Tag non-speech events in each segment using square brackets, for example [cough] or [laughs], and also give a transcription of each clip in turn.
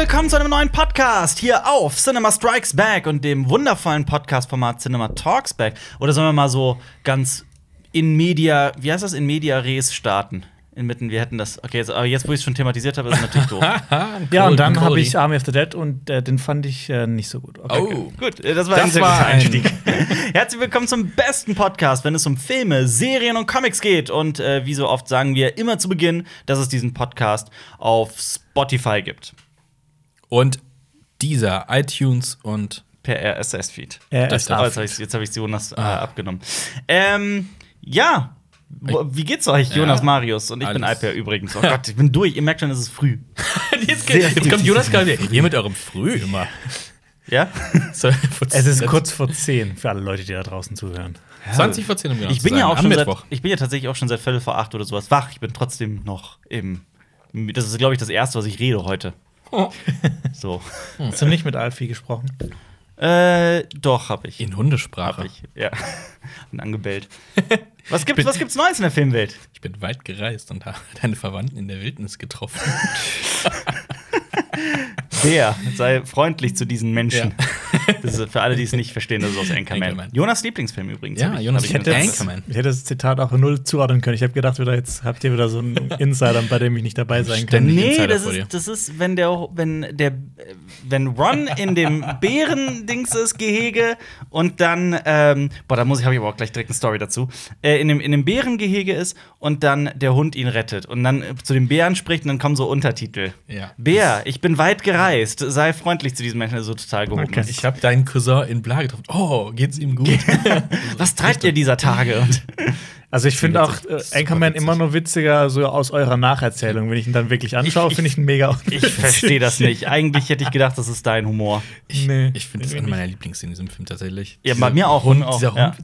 willkommen zu einem neuen Podcast hier auf Cinema Strikes Back und dem wundervollen Podcast-Format Cinema Talks Back. Oder sollen wir mal so ganz in Media, wie heißt das, in Media Res starten? Inmitten, wir hätten das. Okay, jetzt, aber jetzt, wo ich es schon thematisiert habe, ist es natürlich doof. [laughs] Ja, und dann habe ich Army of the Dead und äh, den fand ich äh, nicht so gut. Okay. Oh, Gut, äh, das war Das ein sehr war guter ein- Einstieg. [laughs] Herzlich willkommen zum besten Podcast, wenn es um Filme, Serien und Comics geht. Und äh, wie so oft sagen wir immer zu Beginn, dass es diesen Podcast auf Spotify gibt. Und dieser iTunes und Per RSS-Feed. RSS. Das- oh, jetzt habe ich jetzt hab ich's Jonas äh, abgenommen. Ähm, ja. Wie geht's euch, Jonas Ja. Marius? Und ich bin Alles. Alper übrigens. Oh Gott, ich bin durch. Ihr merkt schon, es ist früh. [laughs] jetzt, Sehr jetzt früh. kommt Jonas gerade wieder. Ihr mit eurem Früh immer. Ja? [laughs] Es ist kurz vor 10 für alle Leute, die da draußen zuhören. 20 vor 10 um genau Ich bin ja auch schon seit, Mittwoch. ich bin ja tatsächlich auch schon seit Viertel vor acht oder sowas wach. Ich bin trotzdem noch im. Das ist, glaube ich, das erste, was ich rede heute. [laughs] So. Hast du nicht mit Alfie gesprochen? Äh, doch, habe ich. In Hundesprache. Hab ich. Ja. [laughs] Und angebellt. [laughs] Was gibt's, was gibt's Neues in der Filmwelt? Ich bin weit gereist und habe deine Verwandten in der Wildnis getroffen. Der sei freundlich zu diesen Menschen. Das ist für alle, die es nicht verstehen, das ist aus Anchorman. Anchorman. Jonas Lieblingsfilm übrigens. Ja, Jonas Ich ich hätte, Anchorman. ich hätte das Zitat auch null zuordnen können. Ich habe gedacht, wieder, jetzt habt ihr wieder so einen Insider, bei dem ich nicht dabei sein kann. Nee, Insider das ist, das ist, wenn der, wenn der, wenn Ron in dem Bärendings ist, Gehege und dann, ähm, boah, da muss ich, habe ich aber auch gleich direkt eine Story dazu, äh, in dem, in dem Bärengehege ist und dann der Hund ihn rettet und dann zu dem Bären spricht und dann kommen so Untertitel. Ja. Bär, ich bin weit gereist, sei freundlich zu diesen Menschen, der so total gehoben Okay. ist. Ich habe deinen Cousin in Bla getroffen. Oh, geht's ihm gut? [laughs] Was treibt ihr dieser Tage? Und [laughs] Also ich finde auch äh, Anchorman immer nur witziger so aus eurer Nacherzählung. Wenn ich ihn dann wirklich anschaue, Ich- finde ich ihn mega ich verstehe das nicht. [laughs] Eigentlich hätte ich gedacht, das ist dein Humor. Nee, Ich finde das eine meiner Lieblingsszenen in diesem Film tatsächlich. Ja, bei mir auch, Hund, auch, dieser ja.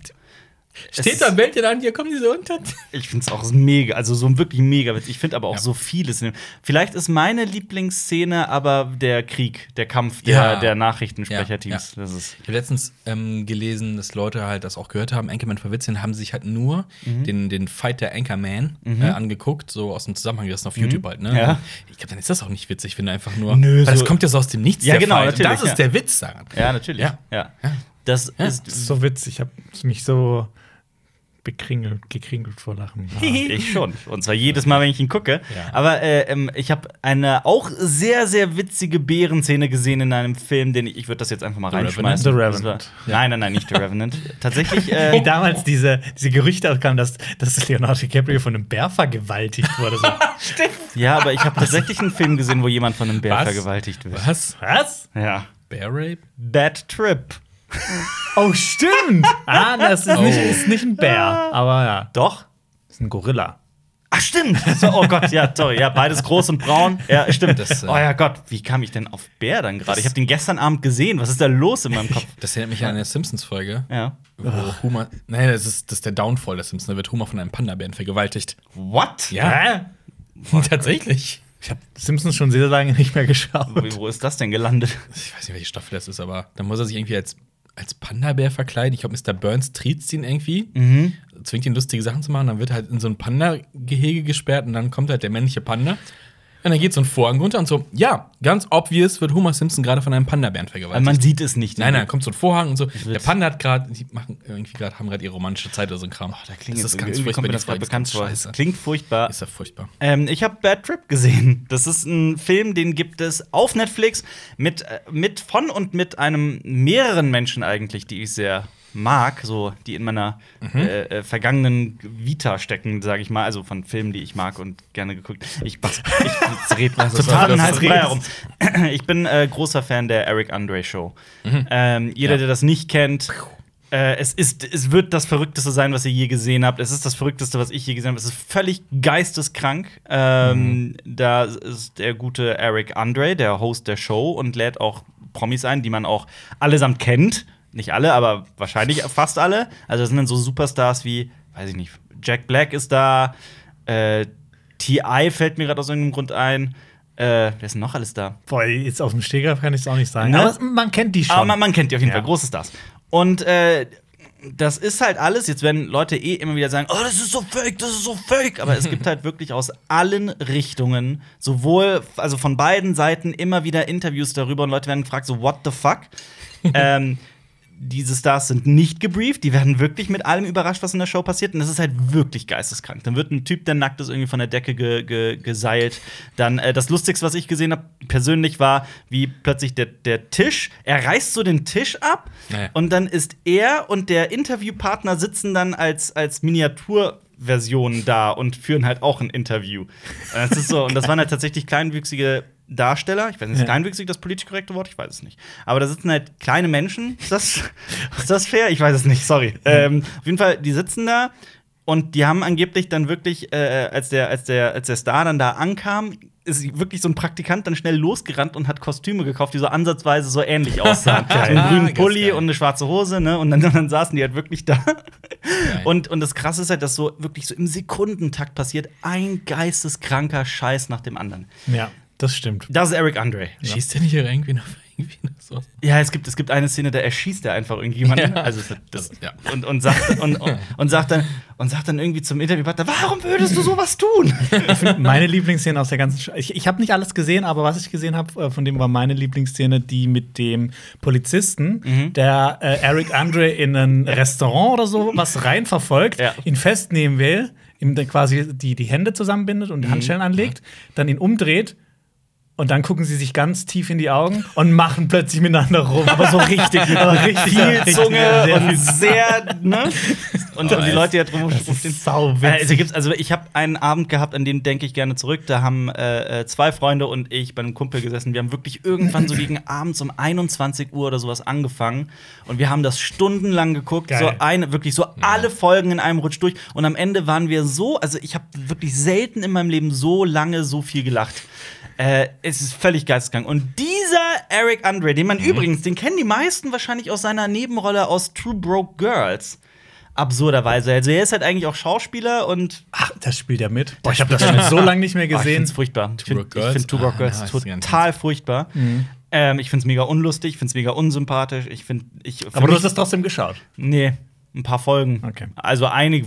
Steht da, ihr an, hier kommen diese Unter. Ich finde es auch mega, also so wirklich mega witzig. Ich finde aber auch Ja. so vieles. Vielleicht ist meine Lieblingsszene aber der Krieg, der Kampf der, Ja. der Nachrichtensprecherteams. Das ist Ich habe letztens ähm, gelesen, dass Leute halt das auch gehört haben. Anchorman verwitzeln, haben sich halt nur Mhm. den, den Fight der Anchorman äh, angeguckt, so aus dem Zusammenhang gerissen auf YouTube halt. Ne? Mhm. Ja. Ich glaube, dann ist das auch nicht witzig, wenn du einfach nur. Nö, weil das so- kommt ja so aus dem Nichts. Ja, der genau, Fight. Und natürlich, Das ist ja. der Witz daran. ja natürlich. Ja. Ja. Das Ja. ist Das ist so witzig. Ich habe mich so bekringelt, gekringelt vor Lachen. [laughs] Ah. ich schon. Und zwar jedes Mal, wenn ich ihn gucke. Ja. Aber äh, ähm, ich habe eine auch sehr, sehr witzige Bärenszene gesehen in einem Film, den ich, ich würde das jetzt einfach mal The reinschmeißen. The Revenant. war- Nein, nein, nein, nicht The [laughs] Revenant. Tatsächlich. Wie Äh, damals diese, diese Gerüchte aufkamen, dass, dass Leonardo DiCaprio von einem Bär vergewaltigt wurde. So. [laughs] ja, aber ich habe tatsächlich einen Film gesehen, wo jemand von einem Bär Was? vergewaltigt wird. Was? Was? Ja. Bear Rape? Bad Trip. [laughs] Oh, stimmt! Ah, das ist, nicht, Oh. ist nicht ein Bär, aber ja. Doch? Das ist ein Gorilla. Ach, stimmt. So, oh Gott, ja, sorry. Ja, beides groß und braun. Ja, stimmt. Das, äh, oh ja, Gott, wie kam ich denn auf Bär dann gerade? Ich habe den gestern Abend gesehen. Was ist da los in meinem Kopf? Das erinnert mich an eine Simpsons-Folge. Ja. Wo Homer. Nein, das ist, das ist der Downfall der Simpsons. Da wird Homer von einem Panda-Bären vergewaltigt. What? Ja. [laughs] Tatsächlich. Ich habe Simpsons schon sehr lange nicht mehr geschaut. Wo, wo ist das denn gelandet? Ich weiß nicht, welche Staffel das ist, aber da muss er sich irgendwie als, als Panda-Bär verkleiden. Ich glaube, Mr. Burns triezt ihn irgendwie, Mhm. zwingt ihn lustige Sachen zu machen. Dann wird halt in so ein Panda-Gehege gesperrt und dann kommt halt der männliche Panda. Und dann geht so ein Vorhang runter und so, ja, ganz obvious wird Homer Simpson gerade von einem Panda-Bären vergewaltigt. man sieht es nicht. Nein, nein, kommt so ein Vorhang und so. Der Panda hat gerade, die machen irgendwie gerade, haben gerade ihre romantische Zeit oder so ein Kram. Da klingt das ist ganz furchtbar. kommt mir das bekannt ganz vor. Es klingt furchtbar. Ist ja furchtbar. Ähm, ich habe Bad Trip gesehen. Das ist ein Film, den gibt es auf Netflix mit, äh, mit von und mit einem mehreren Menschen eigentlich, die ich sehr mag, so die in meiner Mhm. äh, äh, vergangenen Vita stecken, sage ich mal, also von Filmen, die ich mag und gerne geguckt. Ich, ich red mal [laughs] total. Brei herum. [clears throat] Ich bin äh, großer Fan der Eric Andre Show. Mhm. Ähm, jeder, Ja. der das nicht kennt, äh, es, ist, es wird das Verrückteste sein, was ihr je gesehen habt. Es ist das Verrückteste, was ich je gesehen habe. Es ist völlig geisteskrank. Ähm, Da ist der gute Eric Andre, der Host der Show, und lädt auch Promis ein, die man auch allesamt kennt. Nicht alle, aber wahrscheinlich fast alle. Also das sind dann so Superstars wie, weiß ich nicht, Jack Black ist da, äh, T.I. fällt mir gerade aus irgendeinem Grund ein. Äh, wer ist denn noch alles da? Boah, jetzt aus dem Stegreif kann ich es auch nicht sagen. Ne? Aber man kennt die schon. Aber man, man kennt die auf jeden Ja. Fall, große Stars. Und äh, das ist halt alles. Jetzt werden Leute eh immer wieder sagen, oh, das ist so fake, das ist so fake. Aber es [laughs] gibt halt wirklich aus allen Richtungen, sowohl, also von beiden Seiten immer wieder Interviews darüber und Leute werden gefragt, so, what the fuck? [laughs] ähm, diese Stars sind nicht gebrieft, die werden wirklich mit allem überrascht, was in der Show passiert. Und das ist halt wirklich geisteskrank. Dann wird ein Typ, der nackt ist, irgendwie von der Decke ge ge geseilt. Dann äh, das Lustigste, was ich gesehen habe, persönlich war, wie plötzlich der, der Tisch, er reißt so den Tisch ab Ja. und dann ist er und der Interviewpartner sitzen dann als, als Miniaturversion da und führen halt auch ein Interview. Das ist so, und das waren halt tatsächlich kleinwüchsige Darsteller. Ich weiß nicht, ist Ja. kleinwüchsig das politisch korrekte Wort? Ich weiß es nicht. Aber da sitzen halt kleine Menschen. Ist das, ist das fair? Ich weiß es nicht, sorry. Ähm, auf jeden Fall, die sitzen da und die haben angeblich dann wirklich, äh, als, der, als, der, als der Star dann da ankam, ist wirklich so ein Praktikant dann schnell losgerannt und hat Kostüme gekauft, die so ansatzweise so ähnlich aussahen. [laughs] so einen grünen Pulli und eine schwarze Hose, ne? Und dann, dann saßen die halt wirklich da. Und, und das Krasse ist halt, dass so wirklich so im Sekundentakt passiert, ein geisteskranker Scheiß nach dem anderen. Ja, das stimmt. Das ist Eric Andre. Schießt der nicht irgendwie noch [laughs] irgendwie noch so? Ja, es gibt, es gibt eine Szene, da erschießt er einfach irgendjemanden. Ja. Also das, Ja. und, und, sagt, und, und, [laughs] und, sagt dann, und sagt dann irgendwie zum Interviewpartner, warum würdest du sowas tun? [laughs] Meine Lieblingsszene aus der ganzen Sch Ich, ich habe nicht alles gesehen, aber was ich gesehen habe, äh, von dem war meine Lieblingsszene die mit dem Polizisten, Mhm. der äh, Eric Andre in ein Restaurant oder so was rein verfolgt, Ja. ihn festnehmen will, ihm dann quasi die, die Hände zusammenbindet Mhm. und die Handschellen anlegt, dann ihn umdreht. Und dann gucken sie sich ganz tief in die Augen und machen plötzlich miteinander rum. Aber so richtig, [laughs] aber richtig. viel richtig, Zunge sehr und viel sehr, ne? Und, und die Leute, die da drum Das stehen. ist sau Also, gibt's, also ich habe einen Abend gehabt, an den denke ich gerne zurück. Da haben äh, äh, zwei Freunde und ich bei einem Kumpel gesessen. Wir haben wirklich irgendwann so gegen [laughs] abends um 21 Uhr oder sowas angefangen. Und wir haben das stundenlang geguckt. Geil. So eine, wirklich so alle Folgen in einem Rutsch durch. Und am Ende waren wir so, also ich habe wirklich selten in meinem Leben so lange so viel gelacht. Äh, es ist völlig geisteskrank. Und dieser Eric Andre, den man übrigens, den kennen die meisten wahrscheinlich aus seiner Nebenrolle aus True Broke Girls. Absurderweise. Also er ist halt eigentlich auch Schauspieler und Ach, das spielt ja mit. Boah, ich habe das schon so lange nicht mehr [laughs] Oh, ich gesehen. find's furchtbar. Ich finde find Two Broke Ah, Girls total furchtbar. Ähm, ich find's mega unlustig, ich find's mega unsympathisch. Ich finde, ich. aber du hast das trotzdem geschaut. Nee, ein paar Folgen. Okay. Also einige.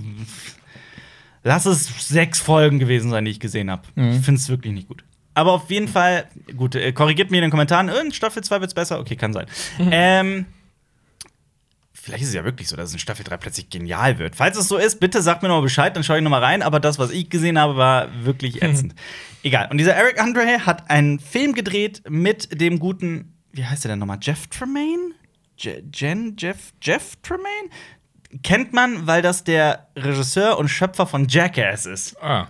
Lass es sechs Folgen gewesen sein, die ich gesehen habe. Mhm. Ich finde es wirklich nicht gut. Aber auf jeden Fall, gut, äh, korrigiert mir in den Kommentaren, in Staffel 2 wird's besser. Okay, kann sein. Mhm. Ähm, vielleicht ist es ja wirklich so, dass es in Staffel 3 plötzlich genial wird. Falls es so ist, bitte sagt mir noch mal Bescheid, dann schaue ich noch mal rein. Aber das, was ich gesehen habe, war wirklich ätzend. Egal. Und dieser Eric Andre hat einen Film gedreht mit dem guten, wie heißt der denn nochmal? Jeff Tremaine? Je Jen? Jeff? Jeff Tremaine? Kennt man, weil das der Regisseur und Schöpfer von Jackass ist. Ah.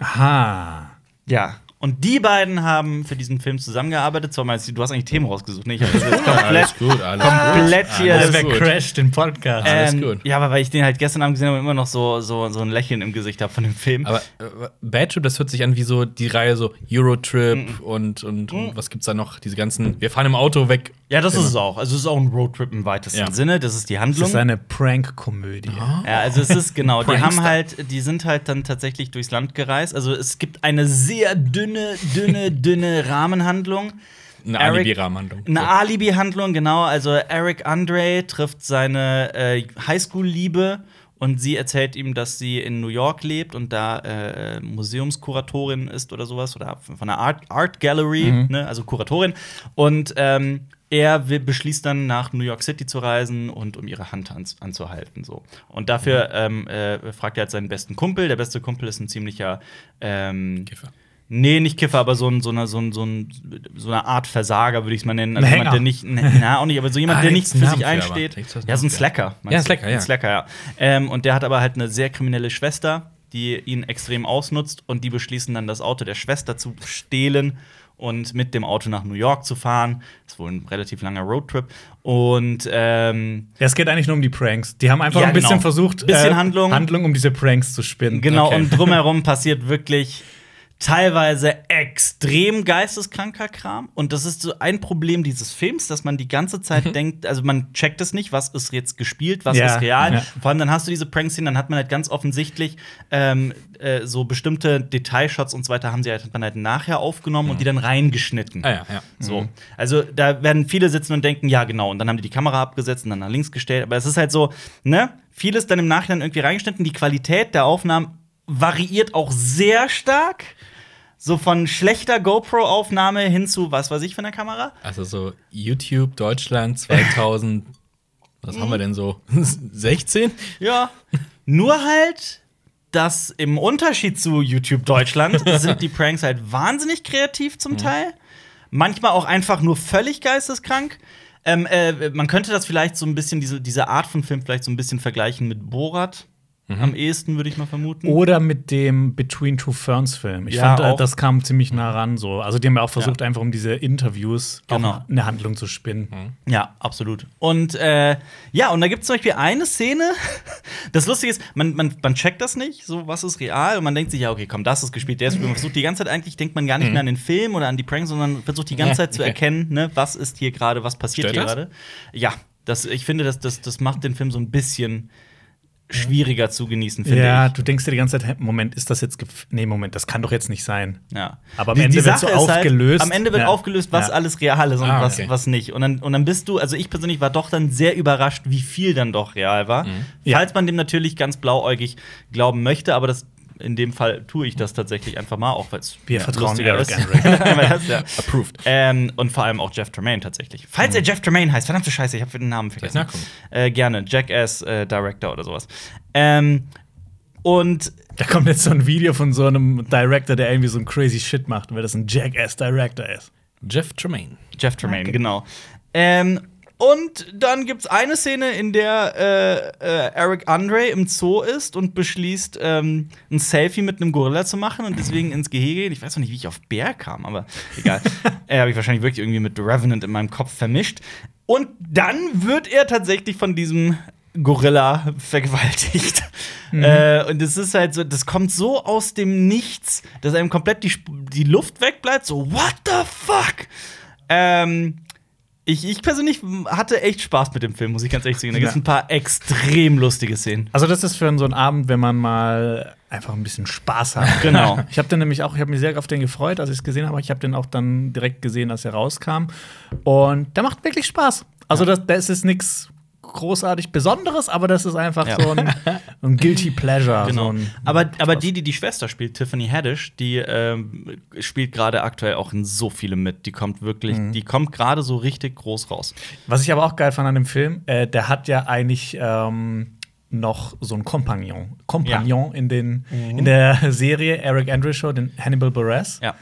Aha. Ja. Und die beiden haben für diesen Film zusammengearbeitet. Zwar mal, du hast eigentlich Themen rausgesucht, ne? Ich habe das jetzt [laughs] komplett, Alles gut, alles komplett gut. hier. Alles Also, gut. crasht den Podcast? Alles Ähm, gut. Ja, aber weil ich den halt gestern Abend gesehen habe und immer noch so, so, so ein Lächeln im Gesicht habe von dem Film. Aber äh, Bad Trip, das hört sich an wie so die Reihe so Eurotrip und, und, und was gibt's da noch? Diese ganzen, wir fahren im Auto weg. ja, das ist es auch. Also es ist auch ein Roadtrip im weitesten Ja. Sinne. Das ist die das Handlung. ist eine Prank-Komödie. Ja, also es ist genau, [laughs] die haben halt, die sind halt dann tatsächlich durchs Land gereist. Also es gibt eine sehr dünne, dünne, dünne Rahmenhandlung. Eine Alibi-Rahmenhandlung. Eine Alibi-Handlung, genau. Also Eric Andre trifft seine äh, Highschool-Liebe und sie erzählt ihm, dass sie in New York lebt und da äh, Museumskuratorin ist oder sowas oder von einer Art, Art Gallery, ne? also Kuratorin. Und ähm, er will, beschließt dann nach New York City zu reisen und um ihre Hand an, anzuhalten. So. Und dafür ähm, äh, fragt er halt seinen besten Kumpel. Der beste Kumpel ist ein ziemlicher ähm, Kiffer. Nee, nicht Kiffer, aber so, ein, so, eine, so, ein, so, ein, so eine Art Versager, würde ich es mal nennen. Also jemand, der nicht, na, auch nicht, aber so jemand, Ah, der nicht für sich für, einsteht. Was Ja, so ein für. Slacker. Ja? Slacker, ja. Ein Slacker, ja. Ähm, und der hat aber halt eine sehr kriminelle Schwester, die ihn extrem ausnutzt und die beschließen dann, das Auto der Schwester zu stehlen und mit dem Auto nach New York zu fahren. Das ist wohl ein relativ langer Roadtrip. Und ähm, Ja, es geht eigentlich nur um die Pranks. Die haben einfach Ja, ein bisschen genau. versucht, Bisschen Handlung. Handlung, um diese Pranks zu spinnen. Genau, Okay. und drumherum [laughs] passiert wirklich teilweise extrem geisteskranker Kram. Und das ist so ein Problem dieses Films, dass man die ganze Zeit denkt, also man checkt es nicht, was ist jetzt gespielt, was Ja, ist real. ja. Vor allem dann hast du diese Prank-Szenen, dann hat man halt ganz offensichtlich ähm, äh, so bestimmte Detailshots und so weiter, haben sie halt, hat man halt nachher aufgenommen und die dann reingeschnitten. Ah, ja. So. Also da werden viele sitzen und denken, ja, genau. Und dann haben die die Kamera abgesetzt und dann nach links gestellt. Aber es ist halt so, ne? Vieles dann im Nachhinein irgendwie reingeschnitten. Die Qualität der Aufnahmen variiert auch sehr stark. So von schlechter GoPro-Aufnahme hin zu was weiß ich von der Kamera. Also so YouTube Deutschland 2000. [laughs] was haben wir denn so? 16? Ja. Nur halt, dass im Unterschied zu YouTube Deutschland [laughs] sind die Pranks halt wahnsinnig kreativ zum Teil. Manchmal auch einfach nur völlig geisteskrank. Ähm, äh, man könnte das vielleicht so ein bisschen, diese, diese Art von Film vielleicht so ein bisschen vergleichen mit Borat. Am ehesten, würde ich mal vermuten. Oder mit dem Between Two Ferns Film. Ich Ja, fand, äh, auch. das kam ziemlich nah ran. So. Also, die haben ja auch versucht, einfach um diese Interviews Genau. eine Handlung zu spinnen. Ja, absolut. Und äh, ja, und da gibt es zum Beispiel eine Szene. [laughs] Das Lustige ist, man, man, man checkt das nicht, so was ist real. Und man denkt sich, ja, okay, komm, das ist gespielt, der ist gespielt. Man versucht die ganze Zeit eigentlich, denkt man gar nicht mehr an den Film oder an die Pranks, sondern versucht die ganze Ja, Zeit zu erkennen, ne, was ist hier gerade, was passiert Stört hier gerade. Ja, das, ich finde, das, das, das macht den Film so ein bisschen schwieriger zu genießen, finde Ja, ich. du denkst dir die ganze Zeit, Moment, ist das jetzt. gef- Nee, Moment, das kann doch jetzt nicht sein. Ja. Aber am Ende wird so ist aufgelöst. am Ende wird Ja. aufgelöst, was Ja. alles real ist und Ah, was, okay. was nicht. Und dann, und dann bist du, also ich persönlich war doch dann sehr überrascht, wie viel dann doch real war. Ja. Falls man dem natürlich ganz blauäugig glauben möchte, aber das in dem Fall tue ich das tatsächlich einfach mal, auch weil es Wir vertrauen lustiger ist. [laughs] Ja. Approved. ähm, und vor allem auch Jeff Tremaine tatsächlich. Falls er Jeff Tremaine heißt, verdammte Scheiße, ich habe den Namen vergessen. Äh, gerne, Jackass äh, Director oder sowas. Ähm, und Da kommt jetzt so ein Video von so einem Director, der irgendwie so ein crazy Shit macht, weil das ein Jackass-Director ist. Jeff Tremaine. Jeff Tremaine, Okay. genau. Ähm, und dann gibt's eine Szene, in der äh, äh, Eric Andre im Zoo ist und beschließt, ähm, ein Selfie mit einem Gorilla zu machen und deswegen ins Gehege geht. Ich weiß noch nicht, wie ich auf Bär kam, aber egal. [laughs] äh, Habe ich wahrscheinlich wirklich irgendwie mit The Revenant in meinem Kopf vermischt. Und dann wird er tatsächlich von diesem Gorilla vergewaltigt. Äh, und es ist halt so, das kommt so aus dem Nichts, dass einem komplett die, die Luft wegbleibt. So, what the fuck? Ähm, ich, ich persönlich hatte echt Spaß mit dem Film, muss ich ganz ehrlich sagen. Da gibt es Ja. ein paar extrem lustige Szenen. Also, das ist für so einen Abend, wenn man mal einfach ein bisschen Spaß hat. [laughs] Genau. [laughs] Ich habe den nämlich auch, ich habe mich sehr auf den gefreut, als ich es gesehen habe. Ich habe den auch dann direkt gesehen, als er rauskam. Und der macht wirklich Spaß. Also, das, das ist nichts großartig Besonderes, aber das ist einfach Ja. so ein, ein Guilty Pleasure. Genau. So ein, aber, aber die, die die Schwester spielt, Tiffany Haddish, die ähm, spielt gerade aktuell auch in so vielem mit. Die kommt wirklich, die kommt gerade so richtig groß raus. Was ich aber auch geil fand an dem Film, äh, der hat ja eigentlich ähm, noch so einen Kompagnon. Kompagnon in, den, in der Serie Eric Andre Show, den Hannibal Buress. Ja.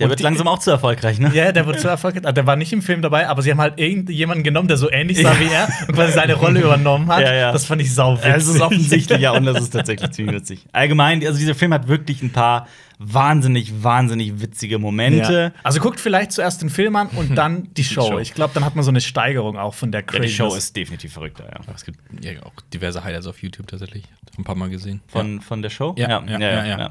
Der Und wird die- langsam auch zu erfolgreich, ne? Ja, der wurde zu erfolgreich. Ah, Der war nicht im Film dabei, aber sie haben halt irgendjemanden genommen, der so ähnlich sah wie er und quasi seine Rolle übernommen hat. Ja, ja. Das fand ich sau Es ist witzig. offensichtlich, ja, und das ist tatsächlich ziemlich witzig. Allgemein, also dieser Film hat wirklich ein paar wahnsinnig, wahnsinnig witzige Momente. Ja. Also guckt vielleicht zuerst den Film an und [laughs] dann die Show. Show. Ich glaube, dann hat man so eine Steigerung auch von der Ja, Craziness. die Show ist definitiv verrückter, ja. Es gibt ja auch diverse Highlights auf YouTube tatsächlich. Ein paar Mal gesehen. Von, von der Show? Ja, ja, ja, ja.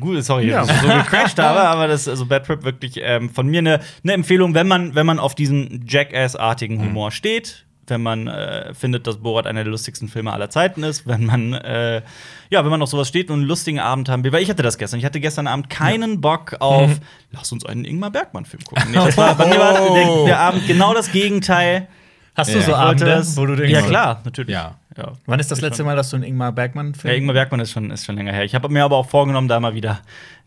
Gut, sorry, Ja. dass ich so gecrashed [laughs] habe, aber das ist also Bad Trip wirklich ähm, von mir eine ne Empfehlung, wenn man, wenn man auf diesen Jackass-artigen Humor steht, wenn man äh, findet, dass Borat einer der lustigsten Filme aller Zeiten ist, wenn man äh, ja, wenn man auf sowas steht und einen lustigen Abend haben will, weil ich hatte das gestern. Ich hatte gestern Abend keinen Bock auf, lass uns einen Ingmar Bergmann-Film gucken. Nee, das war, bei mir war der, der Abend genau das Gegenteil. Hast du Ja. so Abende, wo du denkst, Ja, klar, natürlich. Ja. Ja. Wann ist das letzte Mal, dass du einen Ingmar Bergmann-Film Ja, Ingmar Bergmann ist schon, ist schon länger her. Ich habe mir aber auch vorgenommen, da mal wieder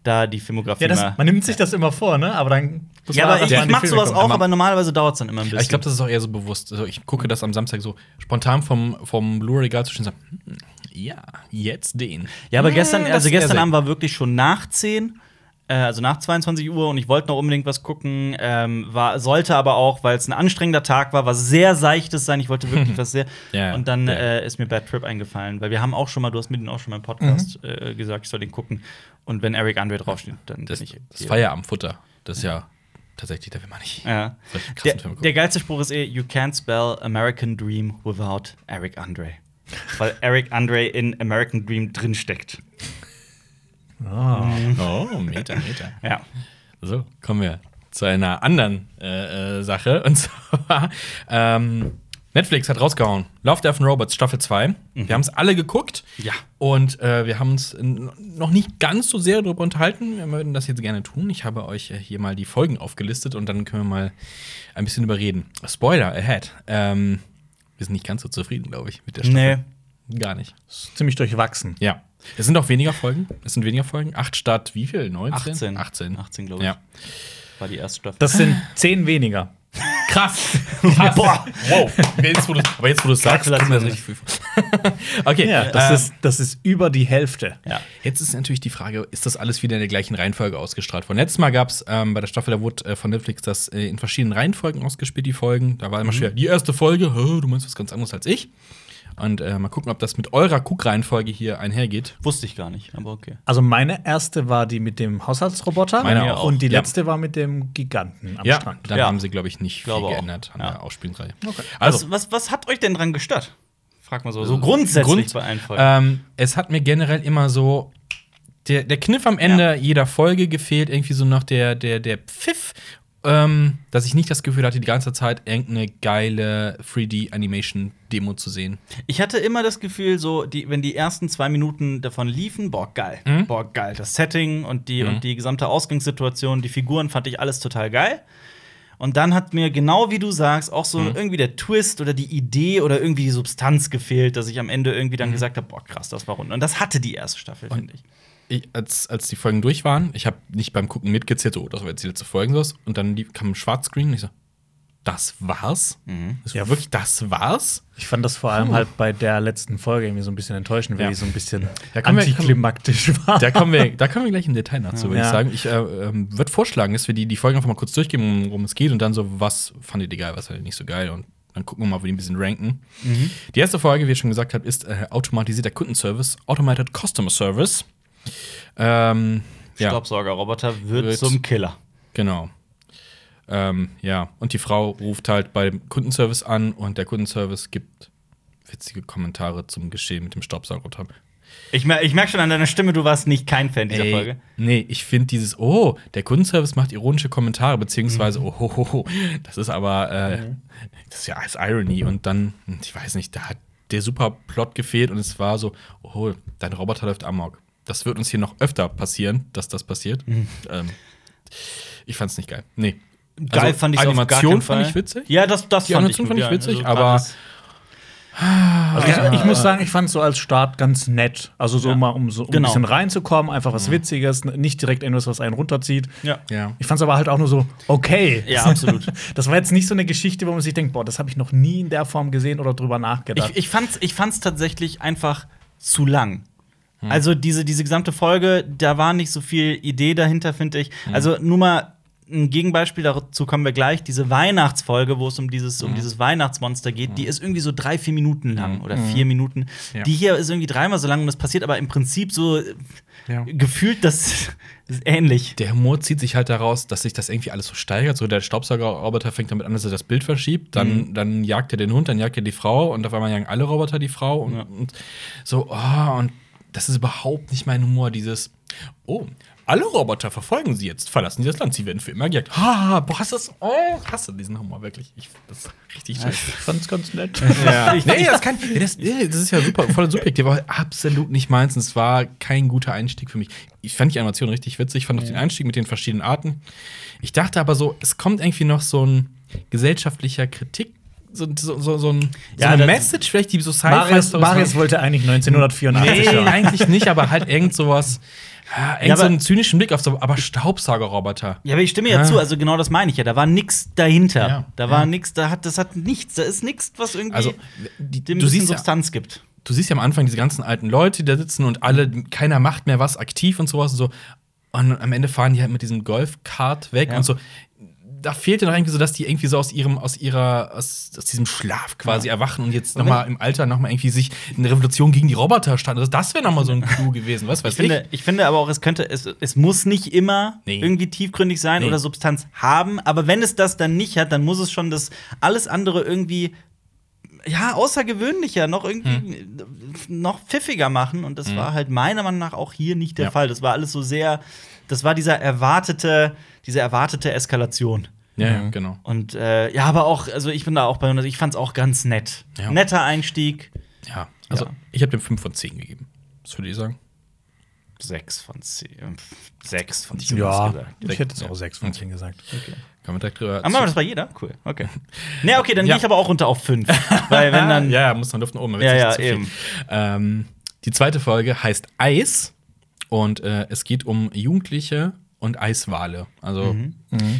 da die Filmografie Ja, das, mal. man nimmt sich das immer vor, ne? Aber dann. muss Ja, man aber ich, ich an die mach Filme sowas auch, Aber- normalerweise dauert es dann immer ein bisschen. Ich glaube, das ist auch eher so bewusst. Also ich gucke das am Samstag so spontan vom, vom Blu-ray-Regal zu stehen und sage, hm, ja, jetzt den. ja, aber gestern, also gestern. Abend war wirklich schon nach 10, äh, also nach 22 Uhr und ich wollte noch unbedingt was gucken. Ähm, war, sollte aber auch, weil es ein anstrengender Tag war, was sehr seichtes sein. Ich wollte wirklich [laughs] was sehr. Ja, und dann Ja. äh, ist mir Bad Trip eingefallen, weil wir haben auch schon mal, du hast mir den auch schon mal im Podcast Mhm. äh, gesagt, ich soll den gucken. Und wenn Eric Andre draufsteht, dann Das, bin ich. das Feierabendfutter. Das ist ja tatsächlich, da will man nicht. Ja. Der, der geilste Spruch ist eh, you can't spell American Dream without Eric Andre. Weil Eric Andre in American Dream drinsteckt. Oh, Meter, Meter. Ja. So, kommen wir zu einer anderen äh, äh, Sache. [laughs] Und zwar, ähm, Netflix hat rausgehauen. Love, Death and Robots Staffel 2. Wir haben es alle geguckt. Ja. Und äh, wir haben uns noch nicht ganz so sehr darüber unterhalten. Wir würden das jetzt gerne tun. Ich habe euch äh, hier mal die Folgen aufgelistet und dann können wir mal ein bisschen überreden. Spoiler ahead. Ähm, wir sind nicht ganz so zufrieden, glaube ich, mit der Staffel. Nee. Gar nicht. Ziemlich durchwachsen. Ja. Es sind auch weniger Folgen. Es sind weniger Folgen. Acht statt wie viel? 19? 18. 18. 18, glaube ich. Ja. War die erste Staffel. Das sind zehn weniger. Krass. [laughs] Krass. Boah. Wow. Jetzt, wo aber jetzt, wo du es sagst, das richtig viel. [laughs] Okay. Ja, das, ähm, ist, das ist über die Hälfte. ja. Jetzt ist natürlich die Frage, ist das alles wieder in der gleichen Reihenfolge ausgestrahlt worden? Letztes Mal gab es ähm, bei der Staffel, da wurde äh, von Netflix das äh, in verschiedenen Reihenfolgen ausgespielt, die Folgen. Da war immer schwer, die erste Folge, du meinst was ganz anderes als ich. Und äh, mal gucken, ob das mit eurer Guckreihenfolge hier einhergeht. Wusste ich gar nicht, aber okay. Also meine erste war die mit dem Haushaltsroboter Meine auch. und die Ja. letzte war mit dem Giganten am Ja, Strand. dann Ja. haben sie, glaube ich, nicht viel Glaube auch. geändert an Ja. der Ausspielreihe. Also, was, was, was hat euch denn dran gestört? Frag mal so. So grundsätzlich Grund- bei allen Folgen. Ähm, es hat mir generell immer so der, der Kniff am Ende jeder Folge gefehlt, irgendwie so noch der, der, der Pfiff, ähm, dass ich nicht das Gefühl hatte, die ganze Zeit irgendeine geile 3D-Animation-Demo zu sehen. Ich hatte immer das Gefühl, so, die, wenn die ersten zwei Minuten davon liefen, boah, geil. Mhm. Boah, geil. Das Setting und die, und die gesamte Ausgangssituation, die Figuren fand ich alles total geil. Und dann hat mir genau wie du sagst auch so Mhm. irgendwie der Twist oder die Idee oder irgendwie die Substanz gefehlt, dass ich am Ende irgendwie Mhm. dann gesagt habe, boah, krass, das war rund. Und das hatte die erste Staffel, finde ich. Ich, als, als die Folgen durch waren, ich habe nicht beim Gucken mitgezählt, oh, das war jetzt die letzte Folge, sowas. und dann kam ein Schwarzscreen und ich so, das war's? Das Ja. wirklich, das war's? Ich fand das vor allem halt bei der letzten Folge irgendwie so ein bisschen enttäuschend, weil Ja. die so ein bisschen können wir- antiklimaktisch war. Da kommen wir, da kommen wir gleich im Detail dazu, würde Ja. ich sagen. Ich äh, ähm, würde vorschlagen, dass wir die, die Folgen einfach mal kurz durchgehen, worum es geht und dann so, was fandet ihr geil, was fandet ihr nicht so geil und dann gucken wir mal, wie die ein bisschen ranken. Die erste Folge, wie ich schon gesagt habe, ist äh, automatisierter Kundenservice, Automated Customer Service. Ähm, ja, Staubsaugerroboter wird, Wird- zum Killer. genau. Ähm, ja, und die Frau ruft halt bei dem Kundenservice an und der Kundenservice gibt witzige Kommentare zum Geschehen mit dem Staubsaugerroboter. Ich, mer ich merke schon an deiner Stimme, du warst nicht kein Fan dieser Ey, Folge. Nee, ich finde dieses, oh, der Kundenservice macht ironische Kommentare, beziehungsweise, oh, ho, ho, ho, das ist aber, äh, das ist ja als Irony. Und dann, ich weiß nicht, da hat der super Plot gefehlt und es war so, oh, dein Roboter läuft amok. Das wird uns hier noch öfter passieren, dass das passiert. Ähm, ich fand's nicht geil. Nee. Geil Also, fand ich Animation auf gar keinen fand ich witzig. Ja, das, das Die fand Animation ich fand ich witzig, Also aber- Also ich, ich muss sagen, ich fand es so als Start ganz nett. Also so Ja. mal, um so um Genau. ein bisschen reinzukommen, einfach was Witziges, nicht direkt irgendwas, was einen runterzieht. ja. Ja. Ich fand es aber halt auch nur so, okay. Ja, absolut. [laughs] Das war jetzt nicht so eine Geschichte, wo man sich denkt, boah, das habe ich noch nie in der Form gesehen oder drüber nachgedacht. Ich, ich fand's, ich fand's tatsächlich einfach zu lang. Hm. Also diese, diese gesamte Folge, da war nicht so viel Idee dahinter, finde ich. Hm. Also nur mal ein Gegenbeispiel, dazu kommen wir gleich. Diese Weihnachtsfolge, wo es um dieses, Hm. um dieses Weihnachtsmonster geht, die ist irgendwie so drei, vier Minuten lang oder vier Minuten. Ja. Die hier ist irgendwie dreimal so lang und das passiert aber im Prinzip so äh, Ja. gefühlt das, das [laughs] ist ähnlich. Der Humor zieht sich halt daraus, dass sich das irgendwie alles so steigert. So der Staubsaugerroboter fängt damit an, dass er das Bild verschiebt. Dann, dann jagt er den Hund, dann jagt er die Frau und auf einmal jagen alle Roboter die Frau. Und, Ja. und so, oh, und das ist überhaupt nicht mein Humor, dieses, oh, alle Roboter verfolgen sie jetzt, verlassen sie das Land, sie werden für immer gejagt. Ha, boah, hast das, oh, hasse diesen Humor wirklich. Ich, das ist richtig scheiße. Ich fand's ganz nett. Ja. [laughs] Nee, das, kann, das, das ist ja super, voll subjektiv, aber absolut nicht meins. Und es war kein guter Einstieg für mich. Ich fand die Animation richtig witzig, fand auch den Einstieg mit den verschiedenen Arten. Ich dachte aber so, es kommt irgendwie noch so ein gesellschaftlicher Kritik. So, so, so, so, ein, so Ja, eine Message, vielleicht die so Marius, Sci-Fi Marius wollte eigentlich 1984 Nee, eigentlich nicht, aber halt irgend sowas. [laughs] Ja, irgend Ja, so aber- einen zynischen Blick auf so, aber Staubsaugerroboter. Ja, aber ich stimme ja Ah. zu, also genau das meine ich ja. Da war nichts dahinter. Ja, Da war ja. nichts, da hat, das hat nichts, da ist nichts, was irgendwie Also, die, dem du siehst ja, Substanz gibt. du siehst ja am Anfang diese ganzen alten Leute, die da sitzen und alle, keiner macht mehr was aktiv und sowas und so. Und am Ende fahren die halt mit diesem Golfkart weg Ja. und so. Da fehlt ja noch irgendwie so, dass die irgendwie so aus ihrem, aus ihrer, aus, aus diesem Schlaf quasi erwachen und jetzt nochmal im Alter nochmal irgendwie sich eine Revolution gegen die Roboter starten. Also das wäre nochmal so ein Clou gewesen, was weiß Ich finde, ich finde aber auch, es könnte, es, es muss nicht immer Nee. irgendwie tiefgründig sein Nee. oder Substanz haben, aber wenn es das dann nicht hat, dann muss es schon das alles andere irgendwie ja, außergewöhnlicher, noch irgendwie noch pfiffiger machen. Und das war halt meiner Meinung nach auch hier nicht der Ja. Fall. Das war alles so sehr, das war dieser erwartete, diese erwartete Eskalation. Ja, ja, genau. Und äh, ja, aber auch, also ich bin da auch bei, also ich fand's auch ganz nett. Ja. Netter Einstieg. Ja, also Ja. ich habe dem 5 von 10 gegeben. Was würdet ihr sagen? Sechs von zehn. Sechs von zehn. Ja, ich hätte es auch Ja. 6 von 10 gesagt. Kann man direkt drüber. Machen wir das bei jeder? Cool, okay. [laughs] Nee, okay, dann Ja. gehe ich aber auch runter auf fünf. Weil wenn dann. [laughs] ja, ja, muss man nach oben. Ja, ja, eben. Ähm, die zweite Folge heißt Eis und äh, es geht um Jugendliche und Eiswale. Also Mhm.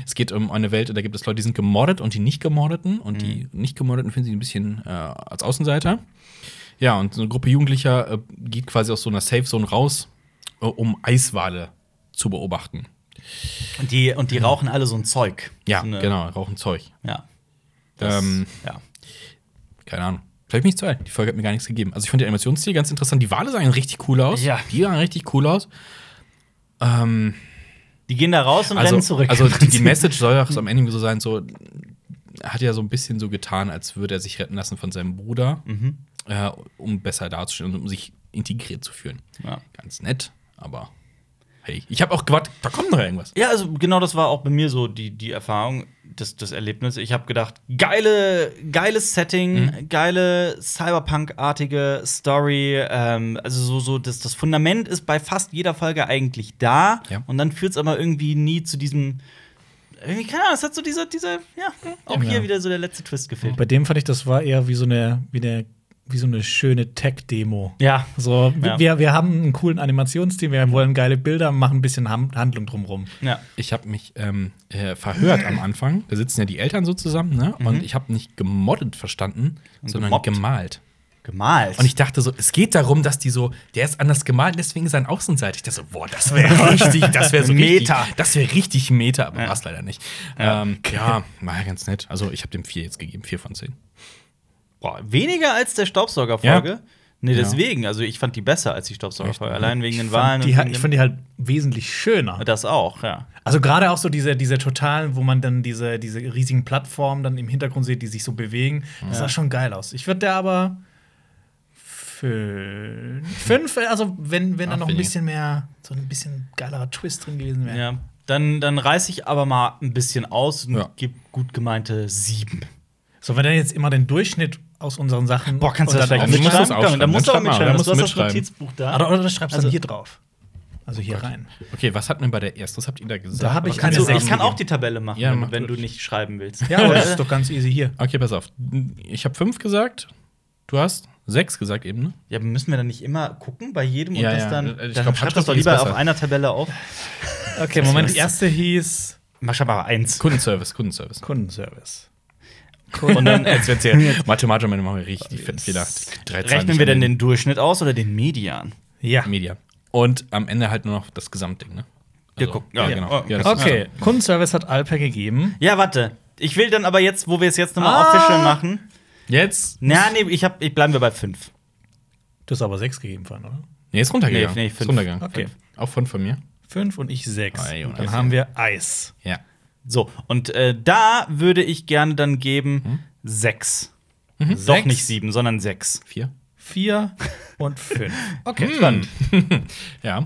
es geht um eine Welt, da gibt es Leute, die sind gemordet und die nicht gemordeten und die Mhm. nicht gemordeten finden sie ein bisschen äh, als Außenseiter. Ja, und so eine Gruppe Jugendlicher äh, geht quasi aus so einer Safe Zone raus, äh, um Eiswale zu beobachten. Und die, und die rauchen alle so ein Zeug. Ja, so genau, rauchen Zeug. Ja. Das, Ähm, ja. Keine Ahnung. Vielleicht bin ich zu alt. Die Folge hat mir gar nichts gegeben. Also ich fand den Animationsstil ganz interessant. Die Wale sahen richtig cool aus. Ja. Die sahen richtig cool aus. Ähm, Die gehen da raus und also, rennen zurück. also die, die [laughs] Message soll auch so am Ende so sein, so er hat ja so ein bisschen so getan, als würde er sich retten lassen von seinem Bruder, Mhm. äh, um besser dazustehen und um sich integriert zu fühlen. Ja. Ganz nett, aber hey, ich habe auch gewartet, da kommt noch irgendwas. Ja, also genau das war auch bei mir so die, die Erfahrung, das, das Erlebnis. Ich habe gedacht, geile, geiles Setting, Mhm. geile Cyberpunk-artige Story. Ähm, also so, so das, das Fundament ist bei fast jeder Folge eigentlich da. Ja. Und dann führt es aber irgendwie nie zu diesem. Irgendwie, keine Ahnung, es hat so dieser, dieser, ja, auch Ja. hier wieder so der letzte Twist gefehlt. Bei dem fand ich, das war eher wie so eine, wie eine, wie so eine schöne Tech-Demo. Ja. So, Ja. wir, wir haben einen coolen Animationsstil, wir wollen geile Bilder, machen ein bisschen Handlung drumrum. Ja. Ich habe mich ähm, äh, verhört am Anfang. Da sitzen ja die Eltern so zusammen, ne? Und ich habe nicht gemoddet verstanden, sondern gemobbt? gemalt. Gemalt. Und ich dachte so, es geht darum, dass die so, der ist anders gemalt, deswegen ist er ein Außenseiter. Ich dachte so, boah, das wäre [laughs] richtig, das wäre so Meta. Richtig, das wäre richtig Meta, aber Ja. war es leider nicht. Ja. Ähm, ja, war ja ganz nett. Also ich habe dem vier jetzt gegeben, vier von zehn. Boah, weniger als der Staubsaugerfolge. Ja. Nee, Ja. deswegen. Also ich fand die besser als die Staubsaugerfolge. Allein wegen den Wahlen. die, ich fand die halt wesentlich schöner. das auch, ja. Also gerade auch so diese, diese totalen, wo man dann diese, diese riesigen Plattformen dann im Hintergrund sieht, die sich so bewegen. Das sah schon geil aus. Ich würde der aber fünf, fünf, also wenn, wenn da noch ein bisschen mehr, so ein bisschen geilerer Twist drin gewesen wäre. Ja, dann, dann reiß ich aber mal ein bisschen aus und Ja. gib gut gemeinte sieben. So, wenn dann jetzt immer den Durchschnitt aus unseren Sachen. Boah, kannst du das auch musst mitschreiben? das aufschreiben. Da musst du mal, mitschreiben. da Du hast musst du das mitschreiben. Notizbuch da. Oder, oder schreibst du Also- dann hier drauf. Also hier rein. Okay, was hat denn bei der ersten, was habt ihr da gesagt? Da hab ich keine Also, ich kann auch die Tabelle machen, Ja, wenn, mach wenn du nicht schreiben willst. Ja, aber das [laughs] ist doch ganz easy hier. Okay, pass auf. Ich habe fünf gesagt. Du hast sechs gesagt eben, ne? Ja, müssen wir dann nicht immer gucken bei jedem Ja, und das ja. dann. Ich dann glaub, schreib das doch lieber auf einer Tabelle auf. Okay, Moment, die erste hieß Mach schon mal eins. Kundenservice, Kundenservice. Kundenservice. Und dann Jetzt wird's hier [laughs] Mathematiker machen wir richtig. Drei Zahlen rechnen wir denn den Durchschnitt aus oder den Median? Ja. Media. Und am Ende halt nur noch das Gesamtding, ne? Wir Also, gucken. Ja, Ja, genau. oh, Ja, Okay, Kundenservice hat Alper gegeben. Ja, warte. Ich will dann aber jetzt, wo wir es jetzt nochmal Ah. official machen. Jetzt? Na, nee, ich hab, ich bleiben wir bei fünf. Du hast aber sechs gegeben vorhin, oder? Nee, ist runtergegangen. Nee, nee, ist fünf. runtergegangen. Okay. Auch von von mir. Fünf und ich sechs. Ah, Jonas. Dann haben wir Eis. Ja. So, und äh, da würde ich gerne dann geben sechs. Doch Mhm. Sechs, nicht sieben, sondern sechs. Vier. Vier und fünf. [laughs] Okay. Spannend. [laughs] Ja.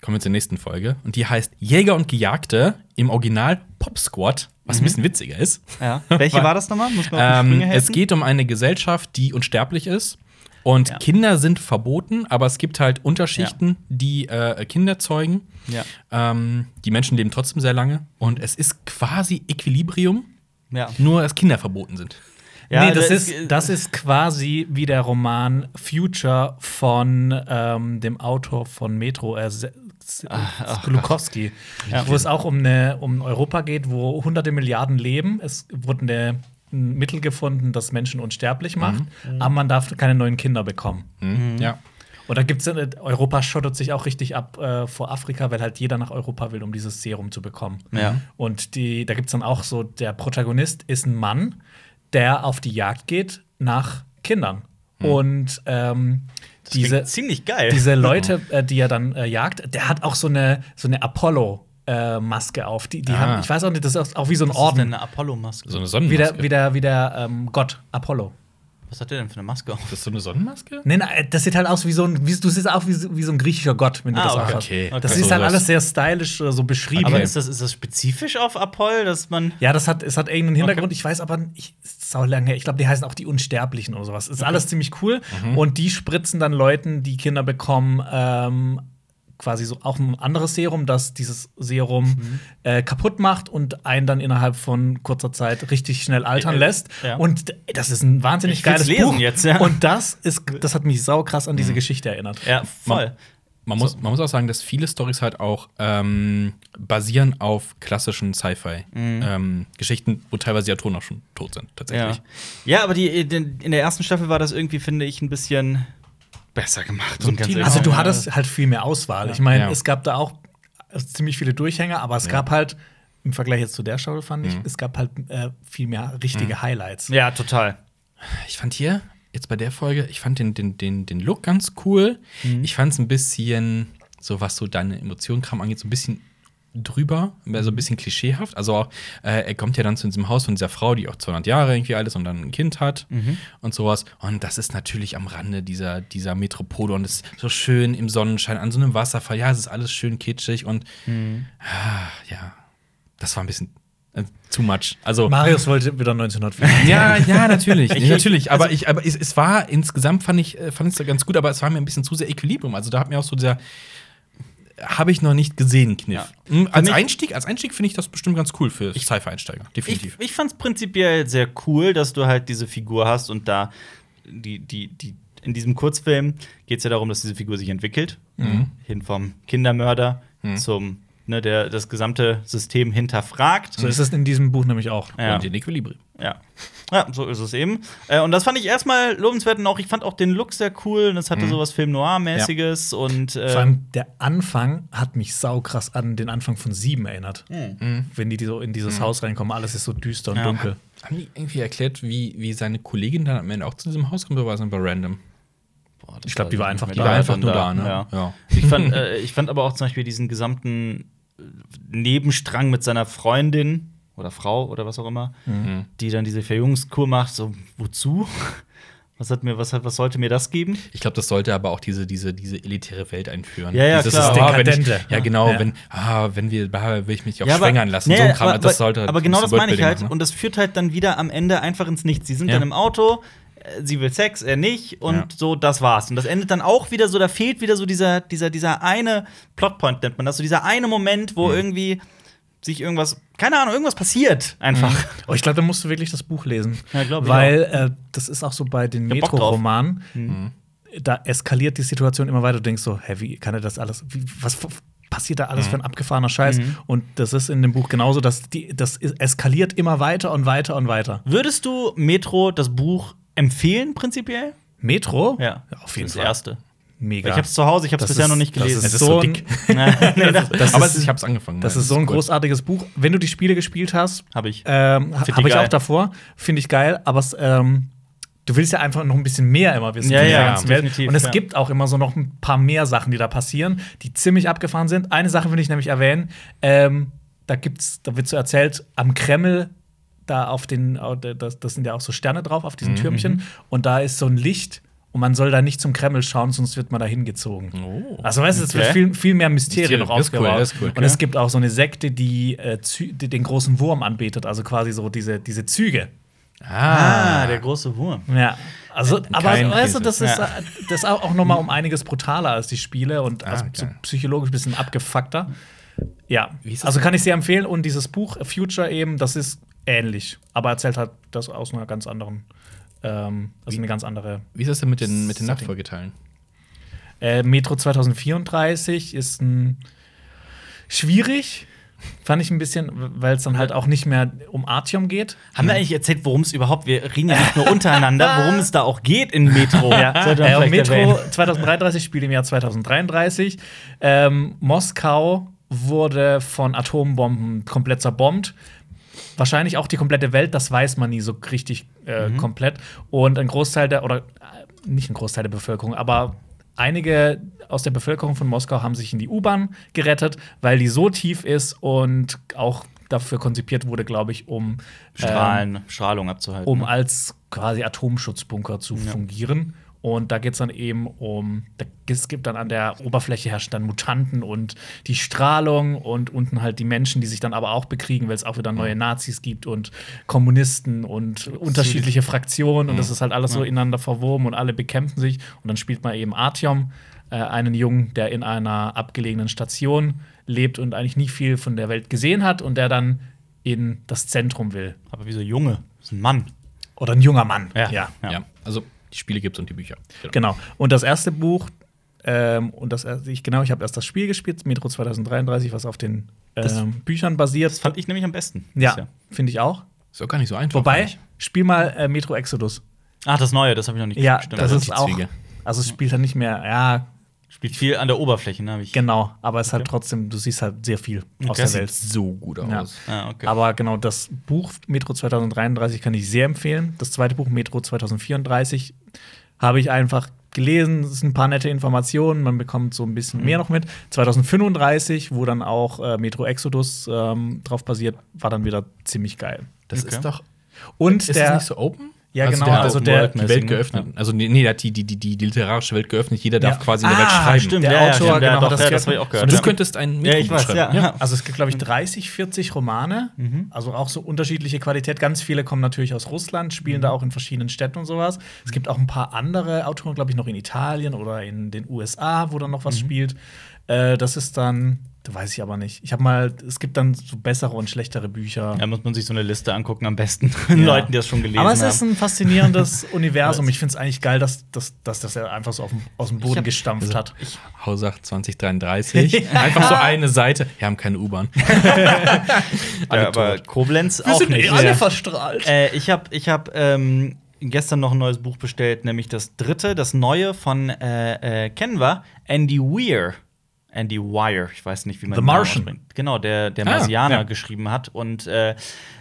Kommen wir zur nächsten Folge. Und die heißt Jäger und Gejagte im Original Pop Squad, was ein bisschen witziger ist. Ja. Welche [laughs] war das nochmal? Muss man Ähm, es geht um eine Gesellschaft, die unsterblich ist. Und Ja. Kinder sind verboten, aber es gibt halt Unterschichten, die äh, Kinder zeugen. Ja. Ähm, die Menschen leben trotzdem sehr lange. Und es ist quasi Equilibrium, Ja. nur dass Kinder verboten sind. Ja, nee, das das- ist, das ist quasi wie der Roman Future von ähm, dem Autor von Metro, äh, Se- Glukowski, Ja. wo es auch um, eine, um Europa geht, wo hunderte Milliarden leben. Es wurde eine, ein Mittel gefunden, das Menschen unsterblich macht, aber man darf keine neuen Kinder bekommen. Mhm. Ja. Und da gibt's äh, Europa schottet sich auch richtig ab äh, vor Afrika, weil halt jeder nach Europa will, um dieses Serum zu bekommen. Ja. Und die, da gibt's dann auch so, der Protagonist ist ein Mann, der auf die Jagd geht nach Kindern. Und ähm, Das diese, ziemlich geil. diese [laughs] Leute, äh, die er dann äh, jagt, der hat auch so eine, so eine Apollo-Maske auf. Die, die Ah. haben, ich weiß auch nicht, das ist auch wie so ein Das ist Orden. eine Apollo-Maske. So eine Wie Sonnenmaske. der, wie, der, wie der ähm, Gott Apollo. Was hat der denn für eine Maske auf? Das ist so eine Sonnenmaske? Nee, nein, das sieht halt aus wie so ein, wie, du siehst auch wie, so- wie so ein griechischer Gott, wenn du Ah, das okay. auch hast. Okay. Das Okay. ist halt alles sehr stylisch äh, so beschrieben. Aber ist das, ist das spezifisch auf Apoll, dass man. Ja, das hat, es hat irgendeinen Hintergrund. Ich weiß aber, ich, ist sau lange her. Ich glaube, die heißen auch die Unsterblichen oder sowas. Ist alles ziemlich cool. Und die spritzen dann Leuten, die Kinder bekommen, ähm, quasi so auch ein anderes Serum, das dieses Serum äh, kaputt macht und einen dann innerhalb von kurzer Zeit richtig schnell altern Äh, lässt. ja. Und das ist ein wahnsinnig Ich geiles lesen Buch. jetzt, ja. Und das ist, das hat mich sau krass an diese Geschichte erinnert. Ja, voll. Man muss, man muss auch sagen, dass viele Stories halt auch ähm, basieren auf klassischen Sci-Fi-Geschichten, wo teilweise die Autoren auch schon tot sind, Ja. tatsächlich. ja, aber die, in in der ersten Staffel war das irgendwie, finde ich, ein bisschen besser gemacht. und ganz. Also du hattest halt viel mehr Auswahl. Ich meine, Ja. es gab da auch äh, ziemlich viele Durchhänger, aber es gab halt im Vergleich jetzt zu der Staffel fand ich, es gab halt äh, viel mehr richtige Highlights. Ja, total. Ich fand hier, jetzt bei der Folge, ich fand den, den, den, den Look ganz cool. Ich fand es ein bisschen, so was so deine Emotionenkram angeht, so ein bisschen drüber, so ein bisschen klischeehaft. Also äh, er kommt ja dann zu diesem Haus von dieser Frau, die auch 200 Jahre irgendwie alt ist und dann ein Kind hat und sowas. Und das ist natürlich am Rande dieser, dieser Metropole und ist so schön im Sonnenschein an so einem Wasserfall. Ja, es ist alles schön kitschig und ah, ja, das war ein bisschen äh, too much. Also Marius wollte wieder 1950. [laughs] ja, ja, natürlich. Ich- natürlich. also- aber ich, aber es, es war insgesamt fand ich, äh, fand ich es ganz gut, aber es war mir ein bisschen zu sehr Equilibrium. Also da hat mir auch so dieser habe ich noch nicht gesehen, Kniff. Ja. Hm, Als mich- Einstieg, als Einstieg finde ich das bestimmt ganz cool für Sci-Fi-Einsteiger. Ich, Definitiv. ich fand es prinzipiell sehr cool, dass du halt diese Figur hast und da die, die, die, in diesem Kurzfilm geht es ja darum, dass diese Figur sich entwickelt. Hin vom Kindermörder zum, ne, der das gesamte System hinterfragt. So ist es in diesem Buch nämlich auch. Ja. Und in Equilibrium. Ja. Ja, so ist es eben. Äh, und das fand ich erstmal lobenswert und auch, ich fand auch den Look sehr cool und es hatte sowas Film Noir-mäßiges und Vor äh, allem der Anfang hat mich saukrass an den Anfang von Sieben erinnert. Wenn die so in dieses Haus reinkommen, alles ist so düster und Ja. dunkel. Haben die irgendwie erklärt, wie, wie seine Kollegin dann am Ende auch zu diesem Haus kommt oder war es einfach random? boah, das Ich glaub, die war einfach Die war einfach nur da, ne? Ja. Ja. Ich, fand, äh, ich fand aber auch zum Beispiel diesen gesamten äh, Nebenstrang mit seiner Freundin oder Frau oder was auch immer, Mhm. die dann diese Verjüngungskur macht. So, wozu? Was, hat mir, was, hat, was sollte mir das geben? Ich glaube, das sollte aber auch diese, diese, diese elitäre Welt einführen. Ja, ja, Dieses, klar. ah, wenn ich, ja, genau, Ja. wenn, ah, wenn wir, ah, will ich mich auch Ja, aber- schwängern lassen. Nee, so ein Kram, aber, das sollte aber genau das meine ich halt. machen, ne? Und das führt halt dann wieder am Ende einfach ins Nichts. Sie sind Ja. dann im Auto, sie will Sex, er nicht, und Ja. so, das war's. Und das endet dann auch wieder so, da fehlt wieder so dieser, dieser, dieser eine Plotpoint, nennt man das, so dieser eine Moment, wo irgendwie sich irgendwas, keine Ahnung, irgendwas passiert einfach. Oh, ich glaube, da musst du wirklich das Buch lesen. Ja, glaub ich Weil äh, das ist auch so bei den. Metro-Romanen. Mhm. Da eskaliert die Situation immer weiter. Du denkst so, hä, wie kann er das alles, wie, was passiert da alles für ein abgefahrener Scheiß? Mhm. Und das ist in dem Buch genauso, dass die, das eskaliert immer weiter und weiter und weiter. Würdest du Metro das Buch empfehlen, prinzipiell? Metro? Ja. auf jeden das Fall. erste. Mega. Ich hab's zu Hause, ich hab's Das bisher ist- noch nicht gelesen. ist Es ist so so [laughs] dick. [laughs] nee, das das aber ist- ich habe es angefangen. Das ist so ein großartiges Buch. Wenn du die Spiele gespielt hast, habe ich. ähm, habe ich auch davor, finde ich geil, aber es, ähm, du willst ja einfach noch ein bisschen mehr immer wissen Ja, ja, Welt. definitiv, Und es ja. gibt auch immer so noch ein paar mehr Sachen, die da passieren, die ziemlich abgefahren sind. Eine Sache will ich nämlich erwähnen. Ähm, da gibt's, da wird so erzählt, am Kreml, da auf den, das, das sind ja auch so Sterne drauf auf Mhm, diesen Türmchen, und da ist so ein Licht. Und man soll da nicht zum Kreml schauen, sonst wird man da hingezogen. Oh. Also, weißt du, es wird Okay. viel, viel mehr Mysterien noch cool, aufgebaut. ist cool. Und es gibt auch so eine Sekte, die, äh, die den großen Wurm anbetet, also quasi so diese, diese Züge. Ah, der große Wurm. Ja. Also, aber Kein weißt du, das ist, Ja. äh, das ist auch noch mal um einiges brutaler als die Spiele und also so psychologisch ein bisschen abgefuckter. Ja, Wie ist das also kann ich sehr empfehlen. Und dieses Buch Future eben, das ist ähnlich, aber erzählt halt das aus einer ganz anderen, ähm, also eine ganz andere. Wie ist das denn mit den, mit den. Nachfolgeteilen? Äh, Metro 2034 ist ein schwierig, fand ich ein bisschen, weil es dann halt auch nicht mehr um Artyom geht. Haben wir eigentlich erzählt, worum es überhaupt, wir reden ja nicht nur untereinander, [laughs] worum es da auch geht in Metro. Man äh, Metro erwähnen. 2033 spielt im Jahr 2033. Ähm, Moskau wurde von Atombomben komplett zerbombt. Wahrscheinlich auch die komplette Welt, das weiß man nie so richtig äh, Mhm. komplett. Und ein Großteil der, oder äh, nicht ein Großteil der Bevölkerung, aber einige aus der Bevölkerung von Moskau haben sich in die U-Bahn gerettet, weil die so tief ist und auch dafür konzipiert wurde, glaube ich, um Strahlen, ähm, Strahlung abzuhalten. Um ne? als quasi Atomschutzbunker zu ja. fungieren. Und da geht es dann eben um, da, es gibt dann an der Oberfläche herrschen dann Mutanten und die Strahlung und unten halt die Menschen, die sich dann aber auch bekriegen, weil es auch wieder neue Nazis gibt und Kommunisten und unterschiedliche Fraktionen und das ist halt alles so ineinander verwoben und alle bekämpfen sich. Und dann spielt man eben Artyom, äh, einen Jungen, der in einer abgelegenen Station lebt und eigentlich nie viel von der Welt gesehen hat und der dann in das Zentrum will. Aber wieso Junge? Das ist ein Mann. Oder ein junger Mann. Ja. ja. ja. Also die Spiele gibt es und die Bücher. Genau. genau. Und das erste Buch, ähm, und das ich genau, ich habe erst das Spiel gespielt, Metro 2033, was auf den ähm, Büchern basiert. Das fand ich nämlich am besten. Ja, finde ich auch. Ist auch gar nicht so einfach. Wobei, spiel mal äh, Metro Exodus. Ach, das neue, das habe ich noch nicht Ja, das, das ist auch. Also es spielt dann nicht mehr, ja, Spielt viel an der Oberfläche, ne? Ich genau, aber es okay. hat trotzdem, du siehst halt sehr viel okay. aus der Welt. Sieht so gut aus. Ja. Ah, okay. Aber genau, das Buch Metro 2033 kann ich sehr empfehlen. Das zweite Buch Metro 2034 habe ich einfach gelesen. Es sind ein paar nette Informationen. Man bekommt so ein bisschen mhm. mehr noch mit. 2035, wo dann auch äh, Metro Exodus ähm, drauf basiert, war dann wieder ziemlich geil. Das ist doch. Und ist der, das nicht so open? Ja, also genau. Der also der die Welt geöffnet. Ja. Also nee, der hat die, die, die, die literarische Welt geöffnet. Jeder darf ja. quasi in der Welt ah, schreiben. Stimmt, der ja, Autor, stimmt, genau, doch, das, das habe ich auch gehört. Und du könntest einen ja, ich weiß, schreiben. Ja. Also es gibt, glaube ich, 30, 40 Romane. Mhm. Also auch so unterschiedliche Qualität. Ganz viele kommen natürlich aus Russland, spielen mhm. da auch in verschiedenen Städten und sowas. Es gibt auch ein paar andere Autoren, glaube ich, noch in Italien oder in den USA, wo dann noch was mhm. spielt. Äh, das ist dann da weiß ich aber nicht. Ich habe mal, es gibt dann so bessere und schlechtere Bücher. Da muss man sich so eine Liste angucken, am besten [laughs] ja. Leuten, die das schon gelesen haben. Aber es ist ein faszinierendes [laughs] Universum. Ich finde es eigentlich geil, dass, dass, dass das er einfach so dem, aus dem Boden hab, gestampft also, hat. Hausach [laughs] 2033. einfach so eine Seite. Wir haben keine U-Bahn. ja, aber Koblenz Wir auch sind nicht. Alle verstrahlt. Äh, ich habe ich hab, ähm, gestern noch ein neues Buch bestellt, nämlich das dritte, das neue von, äh, äh, kennen wir, Andy Weir. Andy Wire, ich weiß nicht, wie man The Martian. Genau, der, der ah, Marsianer ja. geschrieben hat. Und äh,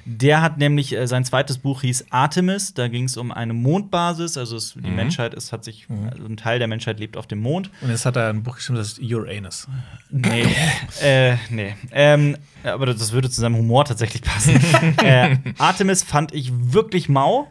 der hat nämlich, äh, sein zweites Buch hieß Artemis. Da ging es um eine Mondbasis. Also es, die mhm. Menschheit ist, hat sich, mhm. also ein Teil der Menschheit lebt auf dem Mond. Und jetzt hat er ein Buch geschrieben, das ist Uranus. Nee. [laughs] äh, nee. Ähm, aber das würde zu seinem Humor tatsächlich passen. [laughs] äh, Artemis fand ich wirklich mau.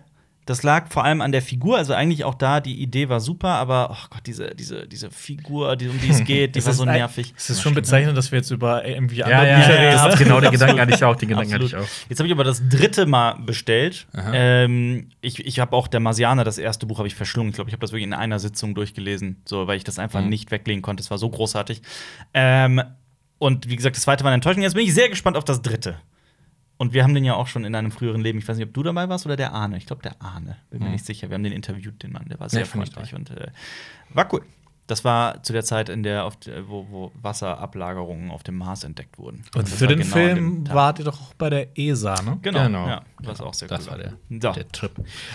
Das lag vor allem an der Figur, also eigentlich auch da, die Idee war super, aber oh Gott, diese, diese, diese Figur, die, um die es geht, die war so nervig. Es ist schon bezeichnend, dass wir jetzt über irgendwie ja, andere ja, Bücher reden. Ja, genau, den Gedanken hatte ich auch, den Gedanken hatte ich auch. Jetzt habe ich aber das dritte Mal bestellt. Ähm, ich ich habe auch der Marsianer, das erste Buch, habe ich verschlungen. Ich glaube, ich habe das wirklich in einer Sitzung durchgelesen, so, weil ich das einfach mhm. nicht weglegen konnte. Es war so großartig. Ähm, und wie gesagt, das zweite war eine Enttäuschung. Jetzt bin ich sehr gespannt auf das dritte. Und wir haben den ja auch schon in einem früheren Leben. Ich weiß nicht, ob du dabei warst oder der Arne. Ich glaube, der Arne. Bin mir mhm. nicht sicher. Wir haben den interviewt, den Mann. Der war sehr nee, freundlich und äh, war cool. Das war zu der Zeit, in der, wo, wo Wasserablagerungen auf dem Mars entdeckt wurden. Und für den genau Film wart ihr doch auch bei der ESA, ne? Genau. genau. Ja, was auch sehr das cool war der, so. der Trip.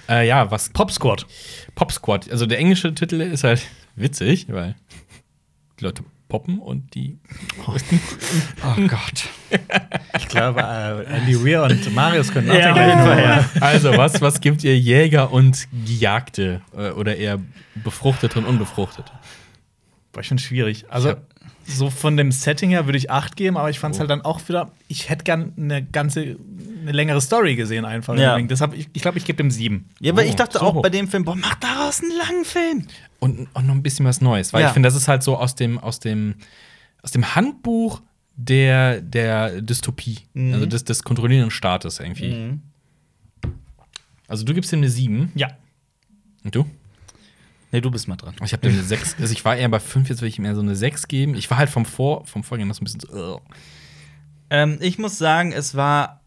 Äh, ja, was. Pop Squad. Pop Squad. Also der englische Titel ist halt [laughs] witzig, weil die Leute poppen und die. Oh, oh Gott. [laughs] ich glaube, äh, Andy Weir und Marius können auch ja, den gleichen ja. Also, was, was gibt ihr Jäger und Gejagte? Äh, oder eher Befruchtete und Unbefruchtete? War schon schwierig. Also, so von dem Setting her würde ich acht geben, aber ich fand es oh. halt dann auch wieder, ich hätte gern eine ganze, eine längere Story gesehen einfach. Ja. Deshalb, ich, ich glaube, ich gebe dem sieben. Ja, weil oh, ich dachte so auch bei dem Film, boah, mach daraus einen langen Film. Und, und noch ein bisschen was Neues, weil ja. ich finde, das ist halt so aus dem, aus dem, aus dem Handbuch der, der Dystopie, mhm. also des, des kontrollierenden Staates irgendwie. Mhm. Also du gibst ihm eine sieben. Ja. Und du? Nee, du bist mal dran. Ich habe eine 6. Also ich war eher bei 5, jetzt will ich ihm eher so eine 6 geben. Ich war halt vom, Vor vom Vorgänger noch so ein bisschen so. Ähm, ich muss sagen, es war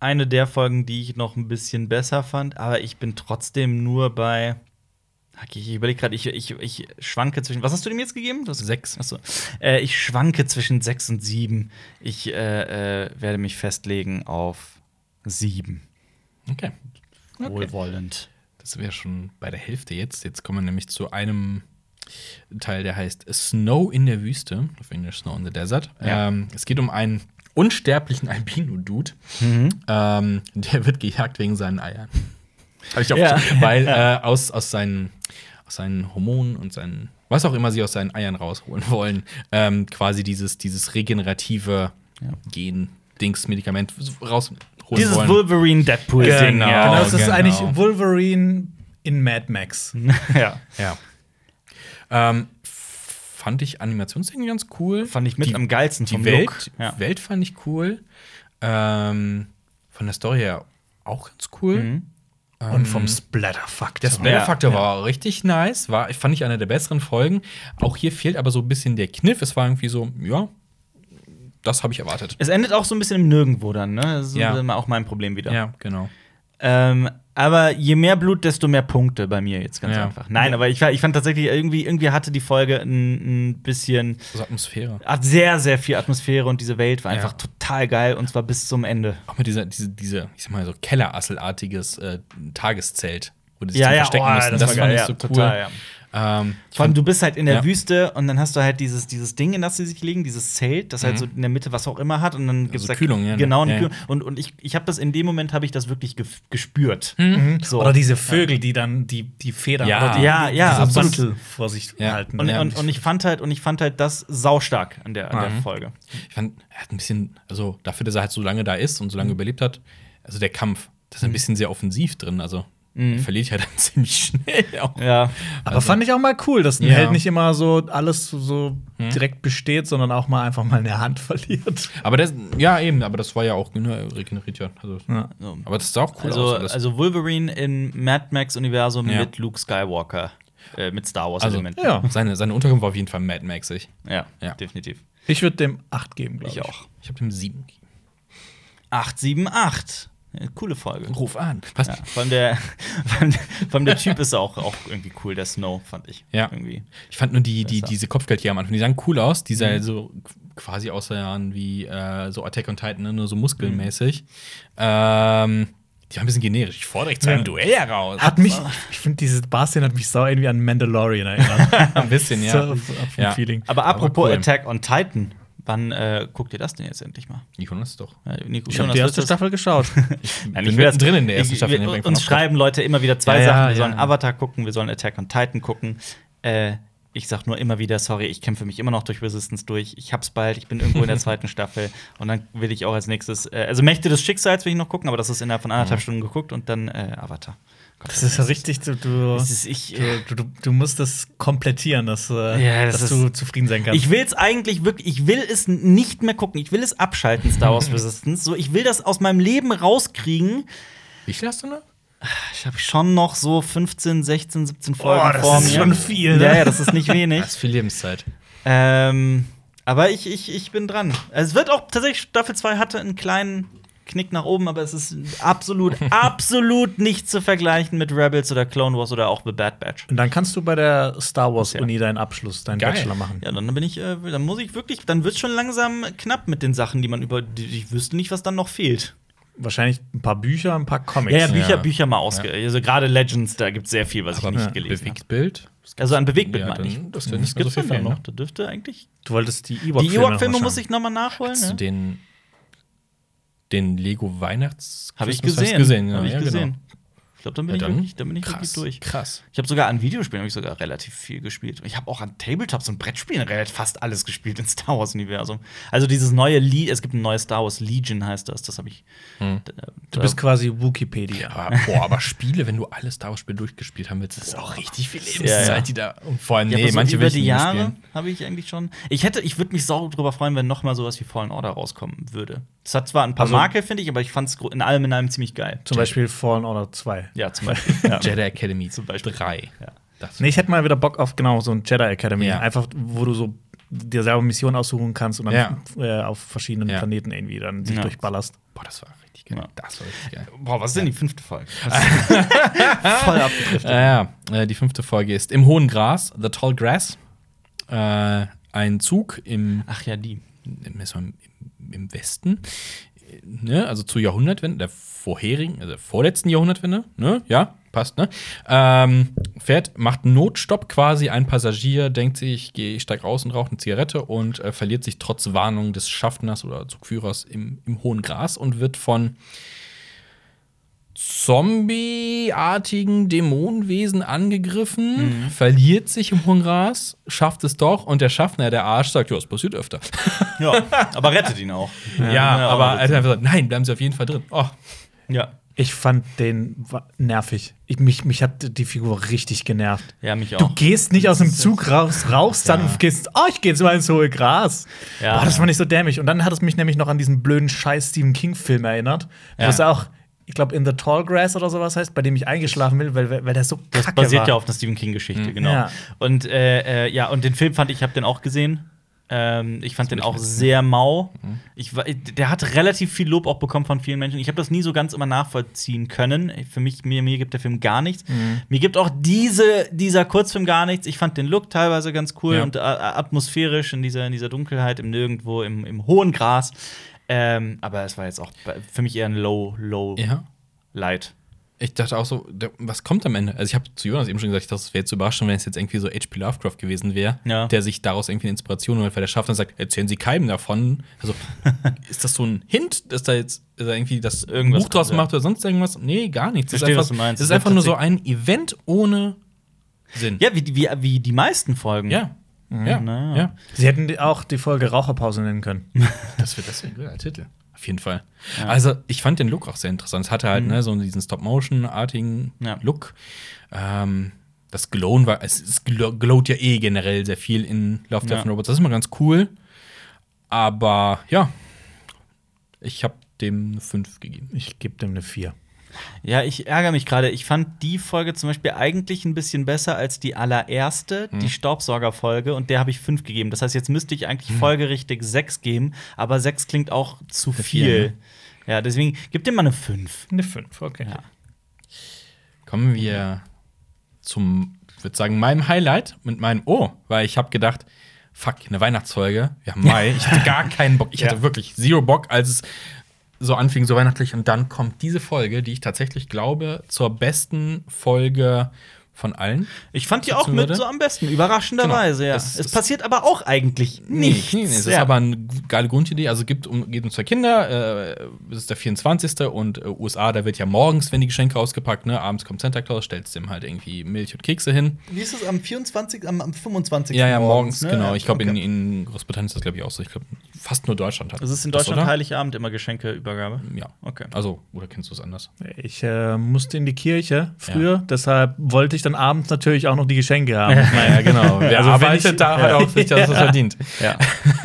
eine der Folgen, die ich noch ein bisschen besser fand, aber ich bin trotzdem nur bei. Okay, ich überlege gerade, ich, ich, ich schwanke zwischen. Was hast du dem jetzt gegeben? Du hast sechs. Achso. Äh, ich schwanke zwischen sechs und sieben. Ich äh, äh, werde mich festlegen auf sieben. Okay. Wohlwollend. Das wäre schon bei der Hälfte jetzt. Jetzt kommen wir nämlich zu einem Teil, der heißt Snow in der Wüste, auf Englisch Snow in the Desert. Ja. Ähm, es geht um einen unsterblichen Albino-Dude. Mhm. Ähm, der wird gejagt wegen seinen Eiern. Habe ich auch, ja. weil äh, aus, aus, seinen, aus seinen Hormonen und seinen, was auch immer sie aus seinen Eiern rausholen wollen, ähm, quasi dieses, dieses regenerative ja. Gen Dings-Medikament rausholen Dieses wollen. Wolverine-Deadpool-Ding. Genau. Ja. Genau, das ist genau. eigentlich Wolverine in Mad Max. [laughs] ja. Ja. Ähm, fand ich animationstechnisch ganz cool. Fand ich mit am geilsten Die vom Welt, Look. Ja. Welt fand ich cool. Ähm, von der Story her auch ganz cool. Mhm. Und vom Splatter-Faktor. Der Splatter-Faktor Ja, ja. war richtig nice. War, fand ich eine der besseren Folgen. Auch hier fehlt aber so ein bisschen der Kniff. Es war irgendwie so, ja, das habe ich erwartet. Es endet auch so ein bisschen im Nirgendwo dann, ne? Das ist Ja. immer auch mein Problem wieder. Ja, genau. Ähm, aber je mehr Blut, desto mehr Punkte bei mir jetzt ganz Ja. einfach. Nein, aber ich, ich fand tatsächlich, irgendwie, irgendwie hatte die Folge ein, ein bisschen, So Atmosphäre. hat sehr, sehr viel Atmosphäre und diese Welt war Ja. einfach total geil und zwar bis zum Ende. Auch mit dieser, diese, diese, ich sag mal, so Kellerasselartiges äh, Tageszelt, wo die sich Ja, ja, Verstecken oh, mussten. das Das, war fand geil, so total, cool. ja. Ähm, Vor allem, du bist halt in der Ja. Wüste und dann hast du halt dieses, dieses Ding, in das sie sich legen, dieses Zelt, das halt so in der Mitte was auch immer hat und dann gibt's so da Kühlung, ja, ne? Genau, eine Ja. Kühlung. Und, und ich, ich habe das in dem Moment habe ich das wirklich gef- gespürt. So. Oder diese Vögel, die dann die, die Federn Ja. oder die, Ja, ja, diese absolut. Mantel vor sich Ja. halten. Und, Ja. und, und ich fand halt, und ich fand halt das saustark an der, an der Mhm. Folge. ich fand, er hat ein bisschen, also dafür, dass er halt so lange da ist und so lange überlebt hat, also der Kampf, das ist ein bisschen sehr offensiv drin. Also er verliert ja dann [laughs] ziemlich schnell auch. Ja. Aber fand ich auch mal cool, dass ein Ja. Held nicht immer so alles so direkt besteht, sondern auch mal einfach mal eine Hand [laughs] verliert. Aber das, ja, eben, aber das war ja auch ne, regeneriert ja. Also, So. Aber das sah auch cool Also, aus. also Wolverine im Mad Max-Universum Ja. mit Luke Skywalker. Äh, mit Star Also, Wars-Elementen. Ja. seine, seine Unterkunft war auf jeden Fall Mad Maxig. ja. Ja. definitiv. Ich würde dem 8 geben, glaube ich. Ich auch. Ich habe dem sieben. 878. Ja, coole Folge. Ruf an. Was? Ja, vor, allem der, [laughs] vor, allem, der Typ ist auch, auch irgendwie cool, der Snow, fand ich. Ja. Irgendwie. Ich fand nur die, die, diese Kopfgeldjäger am Anfang, die sahen cool aus. Die Mhm. sahen so quasi aussahen wie äh, so Attack on Titan, ne? nur so Mhm. muskelmäßig. Ähm, die waren ein bisschen generisch. Ich fordere dich zu einem Ja. Duell heraus. Hat mich, ich finde, diese Bar-Szene hat mich sau irgendwie an Mandalorian erinnert. [laughs] ein bisschen, ja. So, vom Ja. Feeling. Aber apropos cool. Attack on Titan, wann äh, guckt ihr das denn jetzt endlich mal? Jonas doch. Ja, Nico, Ich habe die erste Staffel geschaut. [laughs] Nein, bin ich das mittendrin in der ersten ich, Staffel, Wir, uns schreiben Leute immer wieder zwei Ja, Sachen. ja, Wir sollen ja. Avatar gucken, wir sollen Attack on Titan gucken. Äh, ich sag nur immer wieder, sorry, ich kämpfe mich immer noch durch Resistance durch. Ich hab's bald, ich bin irgendwo in der [laughs] zweiten Staffel und dann will ich auch als nächstes, äh, also Mächte des Schicksals will ich noch gucken, aber das ist innerhalb von anderthalb Stunden geguckt und dann äh, Avatar. Gott, Das ist ja richtig, du, du, Das ist ich, du, du, du musst das komplettieren, dass, äh, Ja, das dass ist- du zufrieden sein kannst. Ich will es eigentlich wirklich, ich will es nicht mehr gucken. Ich will es abschalten, Star Wars [laughs] Resistance. So, ich will das aus meinem Leben rauskriegen. Wie viel hast du noch? Ich habe schon noch so 15, 16, 17 Folgen Oh, das vor ist mir. schon viel, ne? Ja, ja, das ist nicht [laughs] wenig. Das ist viel Lebenszeit. ähm, aber ich, ich, ich bin dran. Es wird auch tatsächlich, Staffel 2 hatte einen kleinen Knick nach oben, aber es ist absolut, [laughs] absolut nicht zu vergleichen mit Rebels oder Clone Wars oder auch The Bad Batch. Und dann kannst du bei der Star Wars Ja. Uni deinen Abschluss, deinen Geil. Bachelor machen. Ja, dann bin ich, äh, dann muss ich wirklich, dann wird es schon langsam knapp mit den Sachen, die man über, die, ich wüsste nicht, was dann noch fehlt. Wahrscheinlich ein paar Bücher, ein paar Comics. Ja, ja, Bücher, Ja. Bücher mal ausge. Also gerade Legends, da gibt es sehr viel, was ich nicht gelesen habe. Bewegtbild? Also ein Bewegtbild Ja, meine ich. das Das, wird nicht mehr gibt's so noch. ne? Da dürfte eigentlich. Du wolltest die Die Ewok-Filme Ewok-Filme noch mal muss ich noch mal nachholen. Hast du Ja. den, den Lego Weihnachts Habe ich gesehen. gesehen ja, Habe ich ja, genau. gesehen. Ich glaube, dann bin Ja, ich dann wirklich, dann bin ich wirklich krass, durch. krass. Ich habe sogar an Videospielen habe ich sogar relativ viel gespielt. Ich habe auch an Tabletops und Brettspielen relativ fast alles gespielt im Star Wars Universum. Also dieses neue Le es gibt ein neues Star Wars Legion heißt das. Das habe ich. Hm. Da- Du bist quasi Wikipedia. Aber, boah, aber Spiele, wenn du alle Star Wars Spiele durchgespielt haben willst, das ist auch richtig viel Lebenszeit, Ja, ja. die da. Und vor allem, Ja, nee, so manche über ich die Jahre habe ich eigentlich schon. Ich hätte, ich würde mich sau drüber freuen, wenn noch mal sowas wie Fallen Order rauskommen würde. Es hat zwar ein paar Also- Makel, finde ich, aber ich fand es in allem in allem ziemlich geil. Zum Beispiel Fallen Order 2. Ja, zum [laughs] Beispiel. ja. Jedi Academy Zum Beispiel. 3. Ja. Das Nee, ich hätte mal wieder Bock auf genau so ein Jedi Academy. Ja. Einfach, wo du so dir selber Missionen aussuchen kannst und dann Ja. äh, auf verschiedenen Ja. Planeten irgendwie dann sich Ja. durchballerst. Boah, das war richtig geil. Ja. Das war richtig geil. Boah, was ist denn die fünfte Folge? [laughs] [laughs] Voll abgedriftet. Äh, ja, die fünfte Folge ist Im hohen Gras, The Tall Grass. Äh, ein Zug im, Ach ja, die. im, im, Westen, ne? also zur Jahrhundertwende, der vorherigen, also der vorletzten Jahrhundertwende, ne? Ja, passt, ne? Ähm, fährt, macht Notstopp quasi. Ein Passagier denkt sich, ich, geh, ich steig raus und rauche eine Zigarette und äh, verliert sich trotz Warnung des Schaffners oder Zugführers im, im hohen Gras und wird von zombieartigen Dämonenwesen angegriffen, verliert sich im hohen Gras, schafft es doch und der Schaffner, der Arsch, sagt, ja, es passiert öfter. Ja, aber rettet ihn auch. Ja, aber er hat einfach gesagt, nein, bleiben Sie auf jeden Fall drin. Oh, Ja. Ich fand den nervig. Ich, mich, mich hat die Figur richtig genervt. Ja, mich Du auch. gehst nicht aus dem Zug raus, rauchst dann und gehst, oh, ich gehe jetzt mal ins hohe Gras. Ja. Boah, das fand ich so dämlich. Und dann hat es mich nämlich noch an diesen blöden Scheiß Stephen King-Film erinnert. Ja. Was auch, ich glaube, In the Tall Grass oder sowas heißt, bei dem ich eingeschlafen will, weil, weil der so Das kacke basiert war. ja auf einer Stephen King-Geschichte, genau. Ja. Und äh, äh, ja, und den Film fand ich, ich habe den auch gesehen. Ähm, ich fand den auch sehr mau. Ich, wa- der hat relativ viel Lob auch bekommen von vielen Menschen. Ich habe das nie so ganz immer nachvollziehen können. Für mich, mir, mir gibt der Film gar nichts. Mir gibt auch diese, dieser Kurzfilm gar nichts. Ich fand den Look teilweise ganz cool Ja. und äh, atmosphärisch in dieser, in dieser Dunkelheit, im Nirgendwo, im, im hohen Gras. Ähm, aber es war jetzt auch für mich eher ein Low, Low ja. Light. Ich dachte auch so, was kommt am Ende? Also ich habe zu Jonas eben schon gesagt, ich dachte, es wäre jetzt überraschend, wenn es jetzt irgendwie so H.P. Lovecraft gewesen wäre, Ja. der sich daraus irgendwie eine Inspiration holt, weil der Schaffner sagt, erzählen Sie keinem davon. Also [laughs] ist das so ein Hint, dass da jetzt dass da irgendwie das Irgendwas Buch draus kommt, ja. macht oder sonst irgendwas? Nee, gar nichts. Verstehe, einfach, was du meinst. Es ist einfach nur so ein Event ohne Sinn. Ja, wie, wie, wie die meisten Folgen. Ja. Ja. Na ja. ja. Sie hätten auch die Folge Raucherpause nennen können. [laughs] Das wird das ein guter Titel. Auf jeden Fall. Also, ich fand den Look auch sehr interessant. Es hatte halt ne, so diesen Stop-Motion-artigen Ja. Look. Ähm, das Glowen war, es, es glo- glowt ja eh generell sehr viel in Love, Death Ja. and Robots. Das ist immer ganz cool. Aber ja, ich habe dem eine 5 gegeben. Ich gebe dem eine 4. Ja, ich ärgere mich gerade. Ich fand die Folge zum Beispiel eigentlich ein bisschen besser als die allererste, Hm. die Staubsaugerfolge, und der habe ich fünf gegeben. Das heißt, jetzt müsste ich Hm. eigentlich folgerichtig sechs geben, aber sechs klingt auch zu viel. ne? Ja, deswegen gib dem mal eine fünf. Eine 5, okay. Ja. Kommen wir zum, ich würde sagen, meinem Highlight mit meinem Oh, weil ich habe gedacht, fuck, eine Weihnachtsfolge. Wir haben [laughs] Mai. Ich hatte gar keinen Bock. Ich hatte Ja. wirklich zero Bock, als es so anfing, so weihnachtlich. Und dann kommt diese Folge, die ich tatsächlich glaube, zur besten Folge von allen. Ich fand die auch mit würde? so am besten, überraschenderweise, ja. Das Es ist- passiert aber auch eigentlich nichts. Nee, nee, es ist Ja. aber eine geile Grundidee. Also gibt um, geht um zwei Kinder. Äh, es ist der 24. und äh, USA, da wird ja morgens, wenn die Geschenke ausgepackt, ne, abends kommt Santa Claus, stellst dem halt irgendwie Milch und Kekse hin. Wie ist es am 24., am, am 25. Ja, ja, morgens, ne? genau. Ich glaube, Okay. in, in Großbritannien ist das, glaube ich, auch so. Ich glaube, fast nur Deutschland hat Es ist in Deutschland? Heiligabend immer Geschenkeübergabe. Ja. Okay. Also, oder kennst du es anders? Ich äh, musste in die Kirche früher, deshalb wollte ich dann abends natürlich auch noch die Geschenke haben. [laughs] Naja, genau. [laughs] Wer Also, wenn arbeitet, ich- da hat auch sich das [laughs] Ja. verdient. Ja.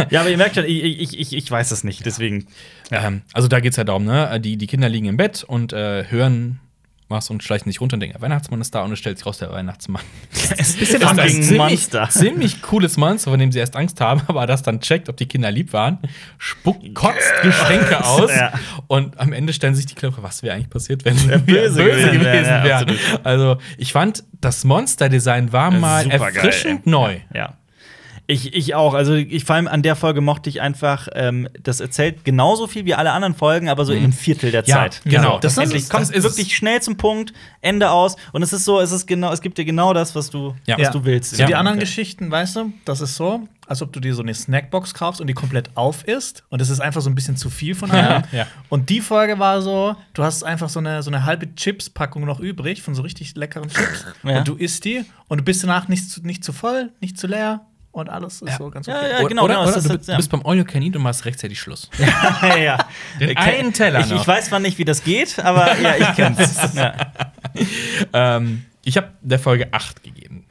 ja, aber ihr merkt schon, ich, ich, ich, ich weiß es nicht, deswegen. Ähm, also da geht es ja darum, ne? Die, die Kinder liegen im Bett und äh, hören was und schleichen sich runter und denken, der Weihnachtsmann ist da und es stellt sich raus, der Weihnachtsmann. [laughs] Ein bisschen fucking anders. ziemlich, Monster. ziemlich cooles Monster, von dem sie erst Angst haben, [laughs] aber das dann checkt, ob die Kinder lieb waren, spuckt, kotzt Geschenke [laughs] aus Ja. und am Ende stellen sich die Kinder, was wäre eigentlich passiert, wenn Wär wir böse gewesen wären, ja, wären. absolut. also ich fand, das Monster-Design war mal Supergeil, erfrischend ey. neu. Ja. Ich, ich auch. Also, ich, vor allem an der Folge mochte ich einfach, ähm, das erzählt genauso viel wie alle anderen Folgen, aber so in einem Viertel der Mhm. Ja, Zeit. genau. Das, Das endlich ist- kommt das ist wirklich schnell zum Punkt, Ende aus. Und es ist so, es ist genau, es gibt dir genau das, was du, Ja. was du willst. So die Ja. anderen. Geschichten, weißt du, das ist so, als ob du dir so eine Snackbox kaufst und die komplett auf isst. Und es ist einfach so ein bisschen zu viel von allem. Ja. Und die Folge war so, du hast einfach so eine, so eine halbe Chips-Packung noch übrig von so richtig leckeren Chips. Ja. Und du isst die und du bist danach nicht zu, nicht zu voll, nicht zu leer. Und alles ist so ganz okay. Ja, ja, Oder- genau. oder, genau, oder das du ist- bist ja. bist beim All You Can Eat und machst rechtzeitig Schluss. ja, [laughs] ja. Den Ich- einen Teller ich, noch. ich weiß zwar nicht, wie das geht, aber ja, ich kenn's. [laughs] ja. ähm, ich habe der Folge 8 gegeben.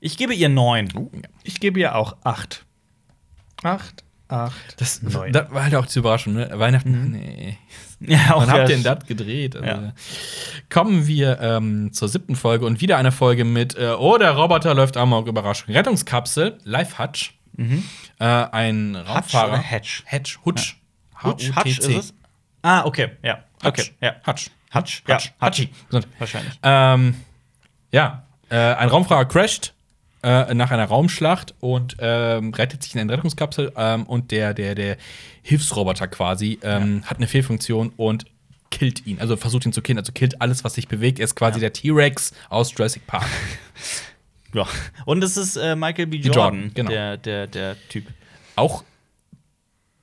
Ich gebe ihr neun. Ich gebe ihr auch acht. Acht, acht, Das, neun. das war halt auch die Überraschung, ne? Weihnachten, nee. [laughs] Ja, Wann ja, habt ihr denn das gedreht? Also, Ja. Kommen wir ähm, zur siebten Folge und wieder eine Folge mit äh, Oh, der Roboter läuft amok, Überraschung. Rettungskapsel, Live Hutch. Äh, ein Raumfahrer. Hatch? Hatch, Hutch. Hutch, Hutch ist es? Ah, okay, ja. Okay, Hutch. ja. Hutch. Hutch, ja. Hutch. Gesund. Wahrscheinlich. Ähm, ja, äh, ein Raumfahrer crasht äh, nach einer Raumschlacht und ähm, rettet sich in eine Rettungskapsel ähm, und der, der, der Hilfsroboter quasi ähm, hat eine Fehlfunktion und killt ihn, also versucht ihn zu killen, also killt alles, was sich bewegt. Er ist quasi der T-Rex aus Jurassic Park. [laughs] Ja. Und es ist äh, Michael B. Jordan, Jordan, genau. der, der, der Typ. Auch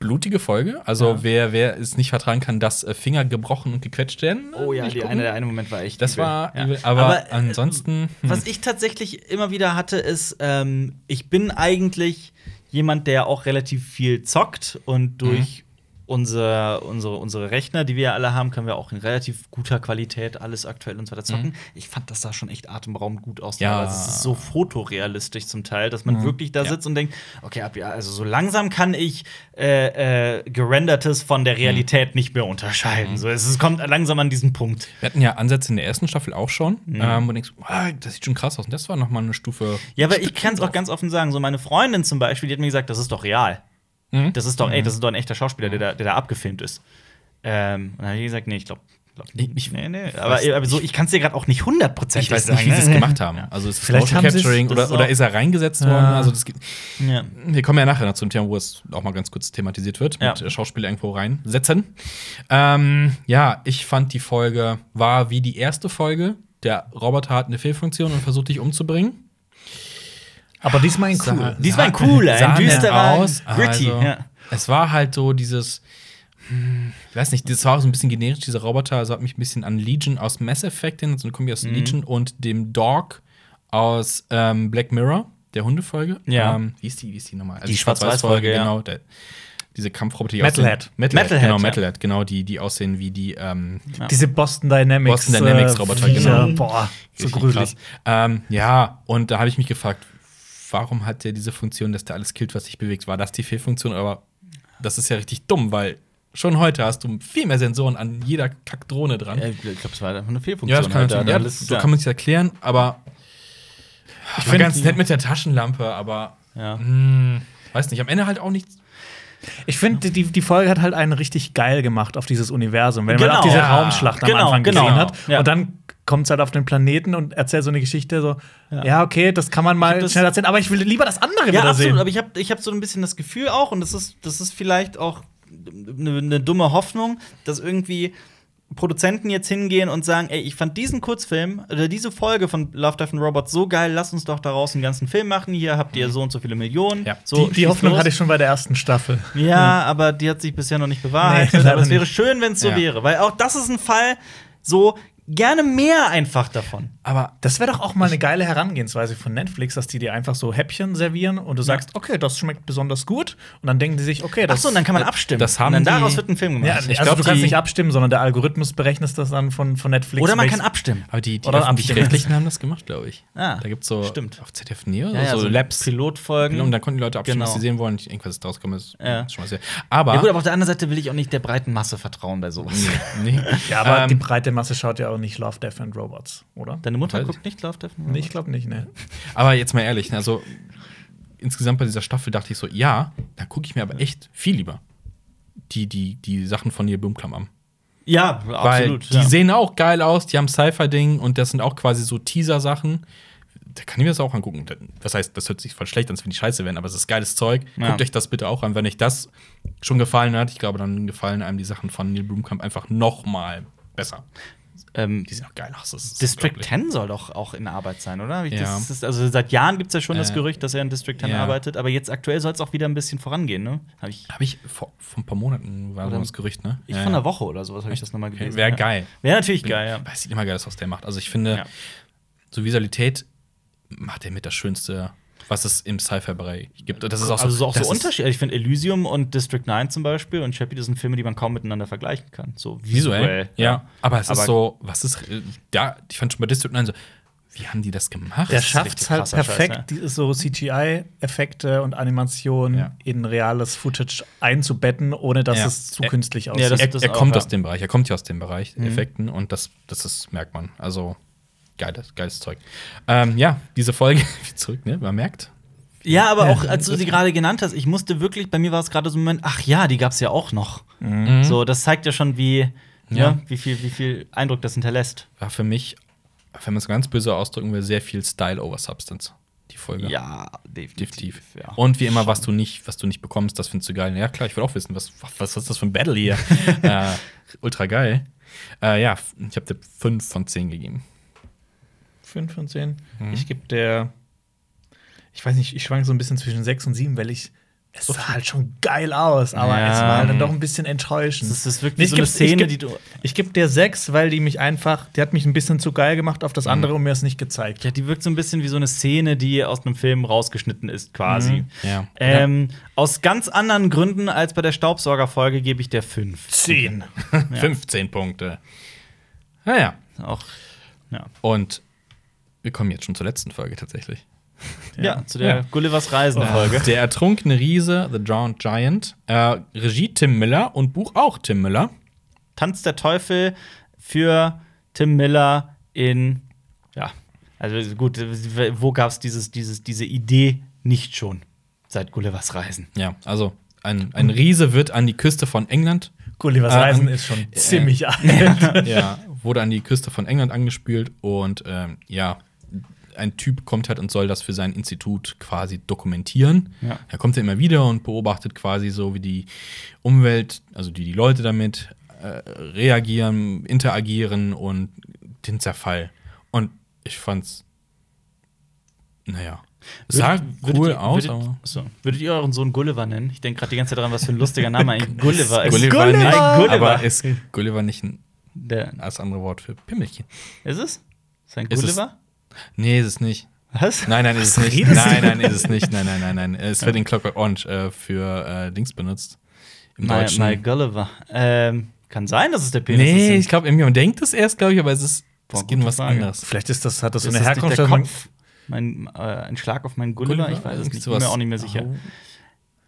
blutige Folge. Also Ja. wer, wer es nicht vertragen kann, dass äh, Finger gebrochen und gequetscht werden. Oh ja, die eine, der eine Moment war echt. Das übel. war Ja. übel, aber, äh, ansonsten. hm. Was ich tatsächlich immer wieder hatte, ist, ähm, ich bin eigentlich jemand, der auch relativ viel zockt und durch unser, unsere, unsere Rechner, die wir ja alle haben, können wir auch in relativ guter Qualität alles aktuell und so weiter zocken. Ich fand, das sah schon echt atemberaubend gut aus. Ja. Es ist so fotorealistisch zum Teil, dass man wirklich da Ja. sitzt und denkt, okay, ab, ja, also so langsam kann ich äh, äh, gerendertes von der Realität nicht mehr unterscheiden. So, es, es kommt langsam an diesen Punkt. Wir hatten ja Ansätze in der ersten Staffel auch schon. Mhm. Ähm, und denkst, ah, das sieht schon krass aus. Und das war noch mal eine Stufe. Ja, aber ich kann es auch ganz offen sagen. So, meine Freundin zum Beispiel, die hat mir gesagt, das ist doch real. Mhm. Das ist doch, ey, das ist doch ein echter Schauspieler, der da, der da abgefilmt ist. Ähm, und dann habe ich gesagt, nee, ich glaube. Glaub, Ich- ich- nee, nee. Aber, aber so, ich kann es dir gerade auch nicht hundertprozentig Ich weiß sagen. nicht, wie sie es ne? [laughs] gemacht haben. Also ist es Vielleicht Motion Capturing oder, ist oder ist er reingesetzt Ja. worden? Also das, Ja. wir kommen ja nachher noch zum Thema, wo es auch mal ganz kurz thematisiert wird, Ja. mit äh, Schauspieler irgendwo reinsetzen. Ähm, ja, ich fand die Folge war wie die erste Folge. Der Roboter hat eine Fehlfunktion und versucht dich umzubringen. Aber diesmal in Sah- cool. Diesmal ein sah- cooler, ein düsterer, aus. gritty, Also, ja. Es war halt so dieses, hm, ich weiß nicht, das war auch so ein bisschen generisch, dieser Roboter. Also hat mich ein bisschen an Legion aus Mass Effect hin, so eine Kombi aus Mhm. Legion und dem Dog aus ähm, Black Mirror, der Hundefolge. Ja. Ähm, wie ist die, wie ist die nochmal? Also Die Schwarz-Weiß-Folge, ja. genau. Der, diese Kampfroboter, die Metalhead. aussehen- Metalhead, Metalhead, genau, ja. Metalhead, genau, die, die aussehen wie die Ja. ähm, Diese Boston Dynamics. Boston Dynamics Roboter, äh, genau. Boah, so gruselig. krass. Ähm, ja, und da habe ich mich gefragt, warum hat der diese Funktion, dass der alles killt, was sich bewegt? War das die Fehlfunktion? Aber das ist ja richtig dumm, weil schon heute hast du viel mehr Sensoren an jeder Kackdrohne dran. Ja, Ich glaube, es war einfach eine Fehlfunktion. Ja, das kann halt, natürlich, da ja, alles- so ja. kann man erklären, aber ich find ganz nett mit der Taschenlampe, aber Ja. hm, weiß nicht, am Ende halt auch nichts. Ich finde, die, die Folge hat halt einen richtig geil gemacht auf dieses Universum. Wenn man Genau. auch diese Ja. Raumschlacht am Genau, Anfang genau. gesehen hat Ja. und dann kommt es halt auf den Planeten und erzählt so eine Geschichte so, ja, okay, das kann man mal schnell erzählen, aber ich will lieber das andere Ja, wieder absolut. sehen. Aber ich habe ich hab so ein bisschen das Gefühl auch, und das ist, das ist vielleicht auch eine, eine dumme Hoffnung, dass irgendwie Produzenten jetzt hingehen und sagen, ey, ich fand diesen Kurzfilm oder diese Folge von Love, Death and Robots so geil, lass uns doch daraus einen ganzen Film machen. Hier habt ihr so und so viele Millionen. Ja. So, die, die Hoffnung los. hatte ich schon bei der ersten Staffel. Ja, aber die hat sich bisher noch nicht bewahrheitet. Nee, aber es wäre schön, wenn es so Ja. wäre. Weil auch das ist ein Fall, so gerne mehr einfach davon. Aber Das wäre doch auch mal eine geile Herangehensweise von Netflix, dass die dir einfach so Häppchen servieren und du sagst, okay, das schmeckt besonders gut. Und dann denken die sich, okay, das Achso, und dann kann man abstimmen. das haben und dann daraus die- wird ein Film gemacht. Ja, Ich also glaub, du kannst nicht abstimmen, sondern der Algorithmus berechnet das dann von, von Netflix. Oder man kann abstimmen. Aber die, die öffentlich-rechtlichen haben das gemacht, glaube ich. Ah, da gibt es so stimmt. auf ZDF Neo Ja, ja, so, so Labs. Pilotfolgen. Und dann konnten die Leute abstimmen, was Genau. sie sehen wollen. Irgendwas ist draus gekommen, ist Ja. ist schon mal sehr. Aber. Ja, gut, aber auf der anderen Seite will ich auch nicht der breiten Masse vertrauen bei sowas. nee. Ja, aber Ähm, die breite Masse schaut ja auch nicht Love, Death and Robots, oder? Deine Mutter Weiß guckt nicht Love, Death and Nee, ich glaube nicht, ne. Aber jetzt mal ehrlich, ne, also insgesamt bei dieser Staffel dachte ich so, ja, da gucke ich mir aber echt viel lieber die, die, die Sachen von Neil Blumkamp an. Ja, Weil absolut. die ja. sehen auch geil aus, die haben Sci-Fi-Ding und das sind auch quasi so Teaser-Sachen. Da kann ich mir das auch angucken. Das heißt, das hört sich voll schlecht an, als wenn die scheiße wären, aber es ist geiles Zeug. Ja. Guckt euch das bitte auch an. Wenn euch das schon gefallen hat, ich glaube, dann gefallen einem die Sachen von Neil Blumkamp einfach noch mal besser. Ähm, Die sind auch geil aus. Das ist District unglaublich. 10 soll doch auch in Arbeit sein, oder? Ja. Das ist, also seit Jahren gibt es ja schon das Äh, Gerücht, dass er in District 10 ja. arbeitet, aber jetzt aktuell soll es auch wieder ein bisschen vorangehen, ne? Hab ich Habe ich vor, vor ein paar Monaten war so Oder- das Gerücht, ne? ich Ja, von einer Woche oder sowas habe ich das nochmal gelesen. Wäre geil. Wäre natürlich geil, ja. Weil es sieht immer geil aus, was der macht. Also ich finde, so Visualität macht er mit das Schönste, was es im Sci-Fi-Bereich gibt. Das ist auch so, also so auch das so ist- Unterschiede. Ich finde Elysium und District 9 zum Beispiel und Chappie, das sind Filme, die man kaum miteinander vergleichen kann. So Visuell, visuell. ja. Aber es Aber- ist so, was ist, ja, ich fand schon bei District 9 so, wie haben die das gemacht? Der ist schafft es halt Scheiß, perfekt, ja. die so CGI-Effekte und Animationen Ja. in reales Footage einzubetten, ohne dass Ja. es zu Ja. künstlich Ja, aussieht. das- er, das er auch, kommt ja. aus dem Bereich, er kommt ja aus dem Bereich, Mhm. Effekten, und das, das ist, merkt man. Also, geiles, geiles Zeug. Ähm, ja, diese Folge, [laughs] zurück, ne? Man merkt. Ja, aber auch als du [laughs] sie gerade genannt hast, ich musste wirklich, bei mir war es gerade so ein Moment, ach ja, die gab es ja auch noch. Mhm. So, das zeigt ja schon, wie, Ja. ja. wie, viel, wie viel Eindruck das hinterlässt. War für mich, wenn man es ganz böse ausdrücken will, sehr viel Style over Substance, die Folge. Ja, definitiv. Definitiv. Ja. Und wie immer, was du nicht, was du nicht bekommst, das findest du geil. Ja, klar, ich will auch wissen, was, was ist das für ein Battle hier? [laughs] äh, ultra geil. Äh, ja, ich habe dir 5 von 10 gegeben. 5 von 10. Mhm. Ich gebe der. Ich weiß nicht, ich schwank so ein bisschen zwischen 6 und 7, weil ich es sah halt schon geil aus, aber Ja. es war halt dann doch ein bisschen enttäuschend. Das ist wirklich Nee, ich so eine Szene, ich die du. Ich gebe dir sechs, weil die mich einfach, die hat mich ein bisschen zu geil gemacht auf das Mhm. andere und mir es nicht gezeigt. Ja, die wirkt so ein bisschen wie so eine Szene, die aus einem Film rausgeschnitten ist, quasi. Mhm. Ja. Ähm, Aus ganz anderen Gründen als bei der Staubsaugerfolge gebe ich der fünf. Zehn. 15 [laughs] Punkte. Naja. Auch, ja. Und wir kommen jetzt schon zur letzten Folge tatsächlich. Ja, zu der Ja. Gullivers Reisen-Folge. Der ertrunkene Riese, The Drowned Giant. Äh, Regie Tim Miller und Buch auch Tim Miller. Tanz der Teufel für Tim Miller in, ja, also gut, wo gab es dieses, dieses, diese Idee nicht schon seit Gullivers Reisen? Ja, also ein, ein Riese wird an die Küste von England Gullivers Äh, Reisen ähm, ist schon ziemlich [laughs] alt. ja, wurde an die Küste von England angespült und ähm, ja, ein Typ kommt halt und soll das für sein Institut quasi dokumentieren. Ja. Er kommt ja immer wieder und beobachtet quasi so, wie die Umwelt, also die, die Leute damit äh, reagieren, interagieren und den Zerfall. Und ich fand's, naja, sah Würdet- cool würdet aus, würdet, aber. so, würdet ihr euren Sohn Gulliver nennen? Ich denke gerade die ganze Zeit daran, was für ein lustiger Name eigentlich [laughs] Gulliver ist. Gulliver, Gulliver! nicht, Gulliver. aber ist Gulliver nicht ein, das andere Wort für Pimmelchen? ist es? Ist ein Gulliver? Nee, ist es nicht. Was? Nein, nein, ist es nicht. Nein, nein, ist es nicht. Nein, nein, nein, nein. Es wird in Clockwork Orange äh, für äh, Dings benutzt. Im My, Deutschen. my Gulliver. Ähm, kann sein, dass es der Penis nee, ist. ich glaube, man denkt es erst, glaube ich, aber es ist Boah, es geht um was Frage. anderes. Vielleicht ist das, hat das so ist eine das nicht Herkunft. der Kopf? Mein, äh, ein Schlag auf meinen Gulliver? Gulliver? Ich weiß es nicht. Bin sowas. mir auch nicht mehr sicher. Oh.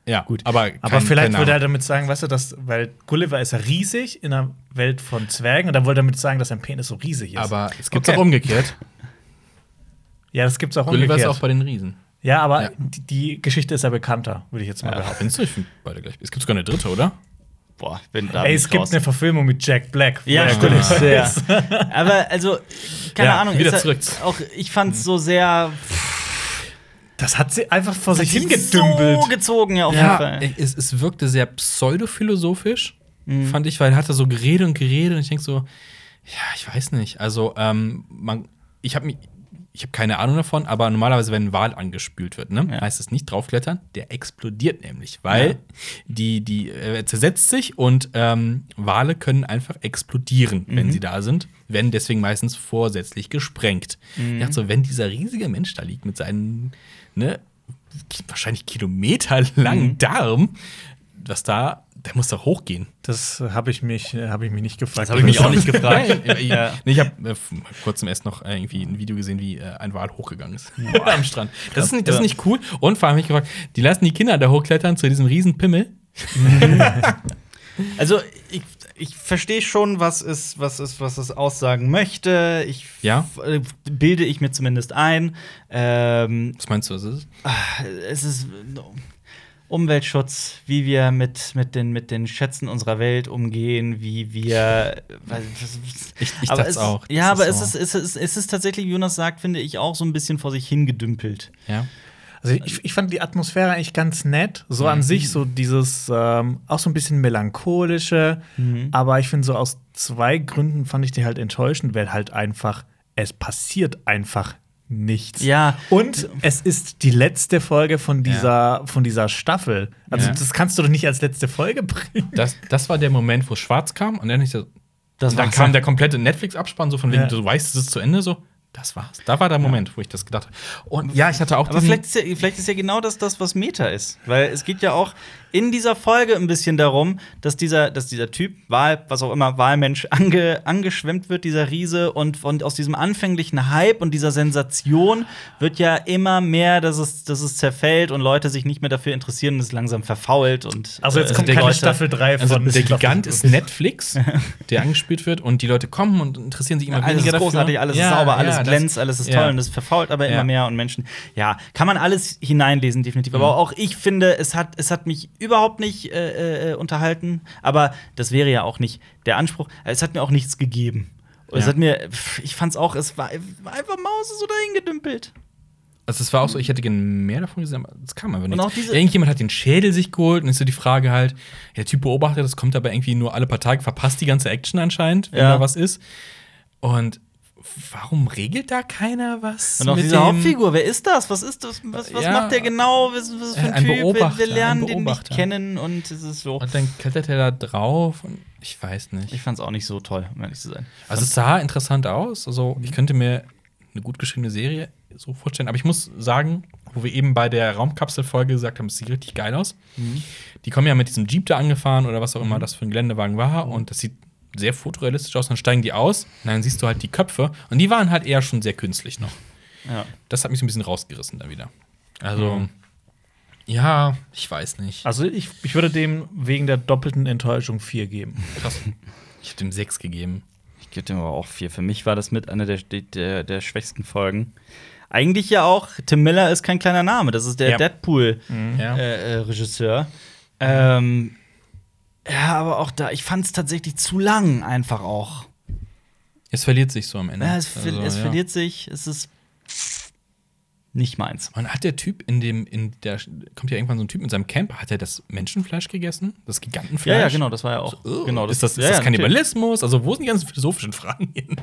Ja, gut. Aber, Aber kein- vielleicht keine wollte er damit sagen, weißt du, dass, weil Gulliver ist ja riesig in einer Welt von Zwergen und dann wollte er damit sagen, dass sein Penis so riesig ist. Aber es gibt Okay. auch umgekehrt. [laughs] ja, das gibt's auch Gulliver ist umgekehrt. auch bei den Riesen. ja, aber Ja. Die, die Geschichte ist ja bekannter, würde ich jetzt mal behaupten. Findest du? Ich finde beide gleich. Es gibt sogar eine dritte, oder? Boah, bin da Ey, es ich gibt raus. eine Verfilmung mit Jack Black. Ja, stimmt. Ja. [laughs] Aber also, keine Ja, Ahnung. wieder zurück. ja Auch ich fand es so sehr Das hat sie einfach vor sich so hingedümpelt. gezogen, ja, auf jeden Fall. es, es wirkte sehr pseudophilosophisch, Mhm. fand ich, weil er hatte so geredet und geredet und ich denke so, ja, ich weiß nicht. Also, ähm, man, ich habe mich. Ich habe keine Ahnung davon, aber normalerweise, wenn ein Wal angespült wird, ne, Ja. heißt es nicht draufklettern, der explodiert nämlich, weil Ja. die, die äh, zersetzt sich und ähm, Wale können einfach explodieren, wenn Mhm. sie da sind, werden deswegen meistens vorsätzlich gesprengt. Mhm. Ich dachte so, wenn dieser riesige Mensch da liegt mit seinen, ne, wahrscheinlich kilometerlangen Mhm. Darm, was da, der muss doch hochgehen. Das habe ich, mich- äh, hab ich mich nicht gefragt. Das habe ich mich auch nicht gefragt. [laughs] Ich, Ja. nee, ich habe äh, vor kurzem erst noch äh, irgendwie ein Video gesehen, wie äh, ein Wal hochgegangen ist am Strand. Das ist, nicht, das ist nicht cool. Und vor allem habe ich gefragt, die lassen die Kinder da hochklettern zu diesem riesen Pimmel. [laughs] Also, ich, ich verstehe schon, was es, was, es, was es aussagen möchte. Ich Ja. bilde ich mir zumindest ein. Ähm, Was meinst du, was ist es? es ist Umweltschutz, wie wir mit, mit, den, mit den Schätzen unserer Welt umgehen, wie wir. [laughs] Ich, ich aber dachte es, auch. Ja, aber das es, ist, es, ist, es ist tatsächlich, wie Jonas sagt, finde ich, auch so ein bisschen vor sich hingedümpelt. Ja. Also ich, ich fand die Atmosphäre eigentlich ganz nett. So Mhm. an sich, so dieses ähm, auch so ein bisschen melancholische. Mhm. Aber ich finde, so aus zwei Gründen fand ich die halt enttäuschend, weil halt einfach, es passiert einfach nichts. Ja. Und es ist die letzte Folge von dieser, von dieser Staffel. Also, Ja. das kannst du doch nicht als letzte Folge bringen. Das, das war der Moment, wo es schwarz kam und dann, ich so, Das und dann kam der komplette Netflix-Abspann, so von wegen, Ja. du weißt, es ist zu Ende, so. Das war's. Da war der Moment, wo ich das gedacht habe. Und ja, ich hatte auch Aber vielleicht ist, ja, vielleicht ist ja genau das, das, was Meta ist. Weil es geht ja auch in dieser Folge ein bisschen darum, dass dieser, dass dieser Typ, Wahl, was auch immer, Wahlmensch, [laughs] ange, angeschwemmt wird, dieser Riese. Und, und aus diesem anfänglichen Hype und dieser Sensation wird ja immer mehr, dass es, dass es zerfällt und Leute sich nicht mehr dafür interessieren und es langsam verfault. Und, Also, jetzt äh, kommt keine Leute- Staffel 3 Also von der Staffel- Gigant ist Netflix, der angespielt wird und die Leute kommen und interessieren sich immer alles weniger ist großartig, dafür. alles Ja, ist sauber, ja, alles das- glänzt, alles ist ja. toll und es verfault aber immer Ja. mehr und Menschen. Ja, kann man alles hineinlesen, definitiv. Aber auch ich finde, es hat, es hat mich überhaupt nicht äh, äh, unterhalten. Aber das wäre ja auch nicht der Anspruch. Es hat mir auch nichts gegeben. Und Es Ja. hat mir, ich fand's auch, es war, war einfach Maus so dahin gedümpelt. Also es war auch so, ich hätte gerne mehr davon gesehen, aber es kam einfach nicht. Irgendjemand hat den Schädel sich geholt und ist so die Frage halt, der Typ beobachtet, das kommt aber irgendwie nur alle paar Tage, verpasst die ganze Action anscheinend, wenn Ja. da was ist. Und warum regelt da keiner was? Und auch mit diese dem- Hauptfigur, wer ist das? Was ist das? Was, was Ja. macht der genau? Was, was ist für ein, ein Typ? Wir, Beobachter, wir lernen den nicht kennen und es ist so. Und dann klettert er da drauf und ich weiß nicht. Ich fand es auch nicht so toll, um ehrlich zu sein. Also es sah interessant aus. Also ich könnte mir eine gut geschriebene Serie so vorstellen. Aber ich muss sagen, wo wir eben bei der Raumkapselfolge gesagt haben, es sieht richtig geil aus. Die kommen ja mit diesem Jeep da angefahren oder was auch immer das für ein Geländewagen war. Und das sieht sehr fotorealistisch aus. Dann steigen die aus. Und dann siehst du halt die Köpfe. Und die waren halt eher schon sehr künstlich noch. Ja. Das hat mich so ein bisschen rausgerissen da wieder. Also, ja, ich weiß nicht. Also ich, ich würde dem wegen der doppelten Enttäuschung 4 geben. Krass. Ich habe dem sechs gegeben. Ich gebe dem aber auch vier. Für mich war das mit einer der, der, der schwächsten Folgen. Eigentlich ja auch, Tim Miller ist kein kleiner Name. Das ist der Ja. Deadpool-Regisseur. Ja. Äh, äh, Regisseur. ähm, ja, aber auch da, ich fand es tatsächlich zu lang, einfach auch. Es verliert sich so am Ende. Ja, es ver Also, es ja. verliert sich, es ist nicht meins. Man hat der Typ in dem, in der, kommt ja irgendwann so ein Typ mit seinem Camper, hat er das Menschenfleisch gegessen? Das Gigantenfleisch? Ja, ja, genau, das war ja auch. Oh, genau, ist das, ist ja, das ja, Kannibalismus? Also, wo sind die ganzen philosophischen Fragen hin?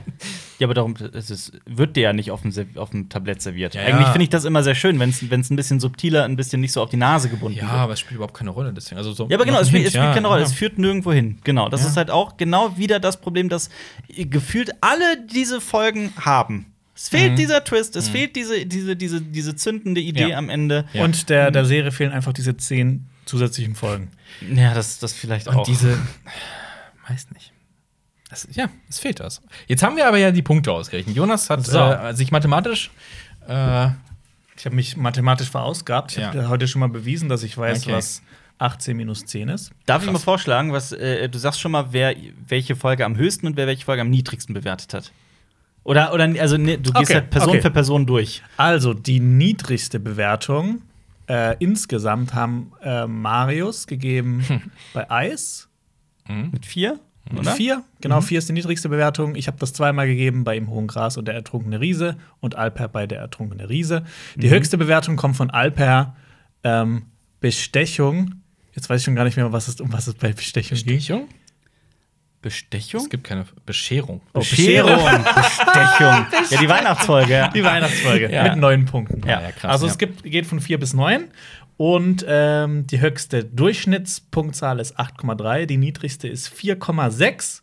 Ja, aber darum es ist, wird der ja nicht auf dem, auf dem Tablett serviert. Ja, Eigentlich ja. finde ich das immer sehr schön, wenn es ein bisschen subtiler, ein bisschen nicht so auf die Nase gebunden Ja, wird. aber es spielt überhaupt keine Rolle. Deswegen. Also so Ja, aber genau, es spielt, spielt ja, keine Rolle. ja. Es führt nirgendwo hin. Genau. Das Ja. ist halt auch genau wieder das Problem, das gefühlt alle diese Folgen haben. Es fehlt Mhm. dieser Twist, es fehlt diese, diese, diese, diese zündende Idee Ja. am Ende. Ja. Und der, der Serie fehlen einfach diese 10 zusätzlichen Folgen. Ja, das, das vielleicht Und auch. diese. [sighs] Weiß nicht. Das, ja, es fehlt das. Jetzt haben wir aber ja die Punkte ausgerechnet. Jonas hat So. äh, sich mathematisch. Äh, Ich habe mich mathematisch verausgabt. Ich Ja. habe heute schon mal bewiesen, dass ich weiß, Okay. was 18 minus 10 ist. Darf ich mal vorschlagen, was äh, du sagst schon mal, wer welche Folge am höchsten und wer welche Folge am niedrigsten bewertet hat? Oder, oder also ne, du gehst Okay, halt Person okay. für Person durch. Also, die niedrigste Bewertung äh, insgesamt haben äh, Marius gegeben [laughs] bei Eis. Mit vier? Mit Oder? vier. Genau, vier ist die niedrigste Bewertung. Ich habe das zweimal gegeben bei Im Hohen Gras und der ertrunkene Riese und Alper bei der ertrunkene Riese. Die höchste Bewertung kommt von Alper. Ähm, Bestechung. Jetzt weiß ich schon gar nicht mehr, was es, um was es bei Bestechung geht. Bestechung? Bestechung? Es gibt keine Bescherung. Oh, Bescherung. [laughs] Bestechung. ja, die Weihnachtsfolge. ja. Die Weihnachtsfolge Ja. mit neun Punkten. Ja, ja, krass, also ja. es gibt, geht von vier bis neun. Und ähm, die höchste Durchschnittspunktzahl ist 8,3, die niedrigste ist 4,6.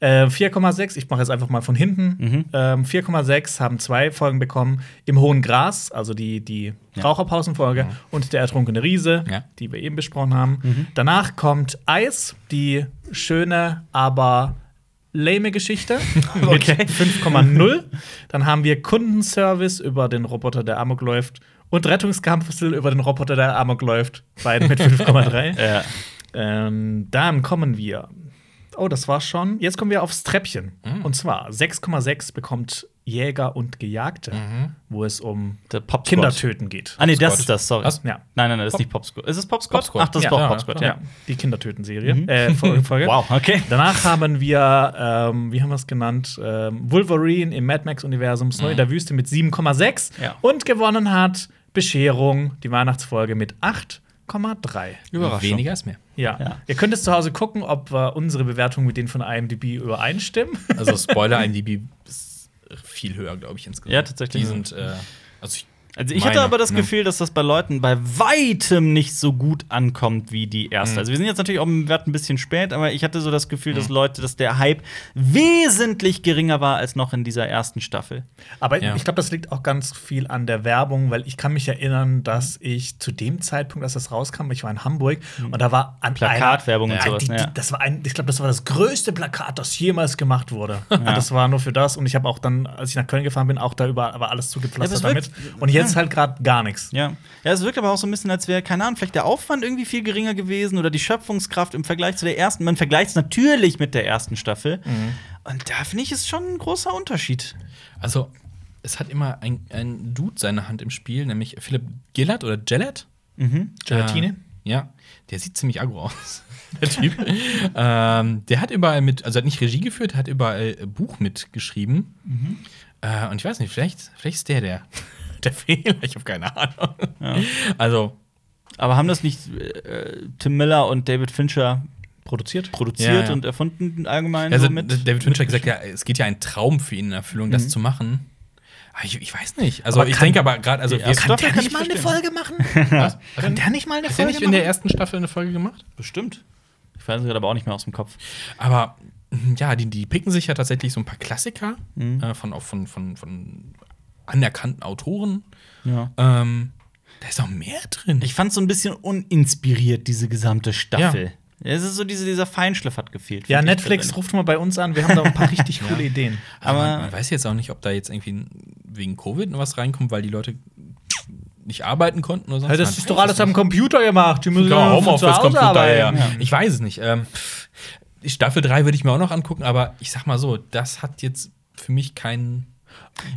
Äh, 4,6, ich mache jetzt einfach mal von hinten. Mhm. Ähm, 4,6 haben zwei Folgen bekommen. Im Hohen Gras, also die, die Raucherpausenfolge, und der ertrunkene Riese, Ja. die wir eben besprochen haben. Mhm. Danach kommt Eis, die schöne, aber lame Geschichte [laughs] Okay. mit 5,0. Dann haben wir Kundenservice über den Roboter, der Amok läuft. Und Rettungskapsel über den Roboter, der Amok läuft. Beide mit [laughs] 5,3. Ja. ähm, dann kommen wir. Oh, das war's schon. Jetzt kommen wir aufs Treppchen. Und zwar 6,6 bekommt Jäger und Gejagte, wo es um. Kindertöten geht. Ah, nee, das ist das, sorry. Was? Ja. Nein, nein, nein, das ist Pop- nicht Popsquad. Ist es Popsquad? Popsquad. Ach, das ist Ja. Popsquad, ja. Ja, die Kindertöten-Serie. Äh, [laughs] Folge. Wow, okay. Danach haben wir, ähm, wie haben wir es genannt, ähm, Wolverine im Mad Max-Universum, das Neue der Wüste mit 7,6 Ja. und gewonnen hat Bescherung, die Weihnachtsfolge mit 8,3. Überraschung. Weniger ist mehr. Ja. Ja. Ihr könnt es zu Hause gucken, ob äh, unsere Bewertungen mit denen von IMDb übereinstimmen. Also Spoiler, IMDb ist viel höher, glaube ich, insgesamt. Ja, tatsächlich. Die sind, äh, also ich, Also ich meine, hatte aber das ne? Gefühl, dass das bei Leuten bei weitem nicht so gut ankommt wie die erste. Mhm. Also wir sind jetzt natürlich auch im Wert ein bisschen spät, aber ich hatte so das Gefühl, dass Leute, dass der Hype wesentlich geringer war als noch in dieser ersten Staffel. Aber Ja. ich glaube, das liegt auch ganz viel an der Werbung, weil ich kann mich erinnern, dass ich zu dem Zeitpunkt, als das rauskam, ich war in Hamburg und da war an Plakatwerbung und sowas, Die, die, ja. das war ein, ich glaube, das war das größte Plakat, das jemals gemacht wurde. Und das war nur für das. Und ich habe auch dann, als ich nach Köln gefahren bin, auch da über war alles zugepflastert Ja, damit. Und jetzt halt gerade gar nichts. Ja. ja, es wirkt aber auch so ein bisschen, als wäre, keine Ahnung, vielleicht der Aufwand irgendwie viel geringer gewesen oder die Schöpfungskraft im Vergleich zu der ersten. Man vergleicht es natürlich mit der ersten Staffel. Und da finde ich, ist schon ein großer Unterschied. also es hat immer ein, ein Dude seine Hand im Spiel, nämlich Philipp Gillard oder Gillard. Gelatine? Äh, ja, der sieht ziemlich aggro aus. [laughs] Der Typ. ähm, der hat überall mit, also hat nicht Regie geführt, hat überall äh, Buch mitgeschrieben. Äh, und ich weiß nicht, vielleicht, vielleicht ist der der, [laughs] der Fehler. Ich habe keine Ahnung. Also, Aber haben das nicht äh, Tim Miller und David Fincher produziert. produziert Ja, ja. und erfunden allgemein Also, so mit. David Fincher hat gesagt, ja, es geht ja ein Traum für ihn in Erfüllung, das zu machen. Ich, ich weiß nicht. Also, Aber ich kann- denke aber gerade, also, erste kann, der nicht ich mal eine. Folge machen? [laughs] was? Kann der nicht mal eine Hat der Folge nicht in der machen? ersten Staffel eine Folge gemacht? Bestimmt. Ich weiß es gerade aber auch nicht mehr aus dem Kopf. Aber ja, die, die picken sich ja tatsächlich so ein paar Klassiker äh, von, von, von, von anerkannten Autoren. Ja. Ähm, da ist auch mehr drin. Ich fand so ein bisschen uninspiriert, diese gesamte Staffel. Es ist so, diese, dieser Feinschliff hat gefehlt. Ja, Netflix ruft mal bei uns an. Wir haben da ein paar richtig [laughs] coole Ideen. aber aber- man, man weiß jetzt auch nicht, ob da jetzt irgendwie wegen Covid noch was reinkommt, weil die Leute nicht arbeiten konnten oder sonst Ja, das Man ist weiß doch es alles am Computer gemacht. Die müssen Ja, von zu Homeoffice, Hause Computer, ja. arbeiten. Ich weiß es nicht. Ähm, Staffel 3 würde ich mir auch noch angucken, aber ich sag mal so, das hat jetzt für mich keinen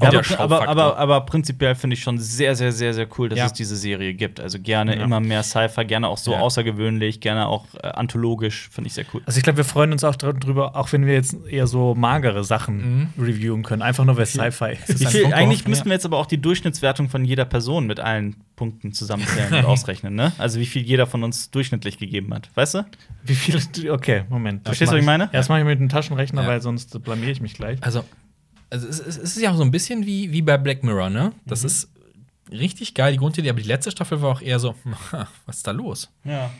Ja, aber, aber, aber, aber prinzipiell finde ich schon sehr, sehr, sehr, sehr cool, dass Ja. es diese Serie gibt. Also gerne Ja. immer mehr Sci-Fi, gerne auch so Ja. außergewöhnlich, gerne auch äh, anthologisch, finde ich sehr cool. Also ich glaube, wir freuen uns auch drüber, auch wenn wir jetzt eher so magere Sachen reviewen können. Einfach nur, weil Sci-Fi ist viel, eigentlich müssten wir jetzt aber auch die Durchschnittswertung von jeder Person mit allen Punkten zusammenzählen und [laughs] ausrechnen, ne? Also wie viel jeder von uns durchschnittlich gegeben hat. Weißt du? Wie viele. Okay, Moment. Verstehst du, was ich meine? Ja, das mache ich mit dem Taschenrechner, Ja. weil sonst blamier ich mich gleich. Also, also es, es es ist ja auch so ein bisschen wie, wie bei Black Mirror, ne? Das ist richtig geil, die Grundidee, aber die letzte Staffel war auch eher so, [laughs] was ist da los? Ja.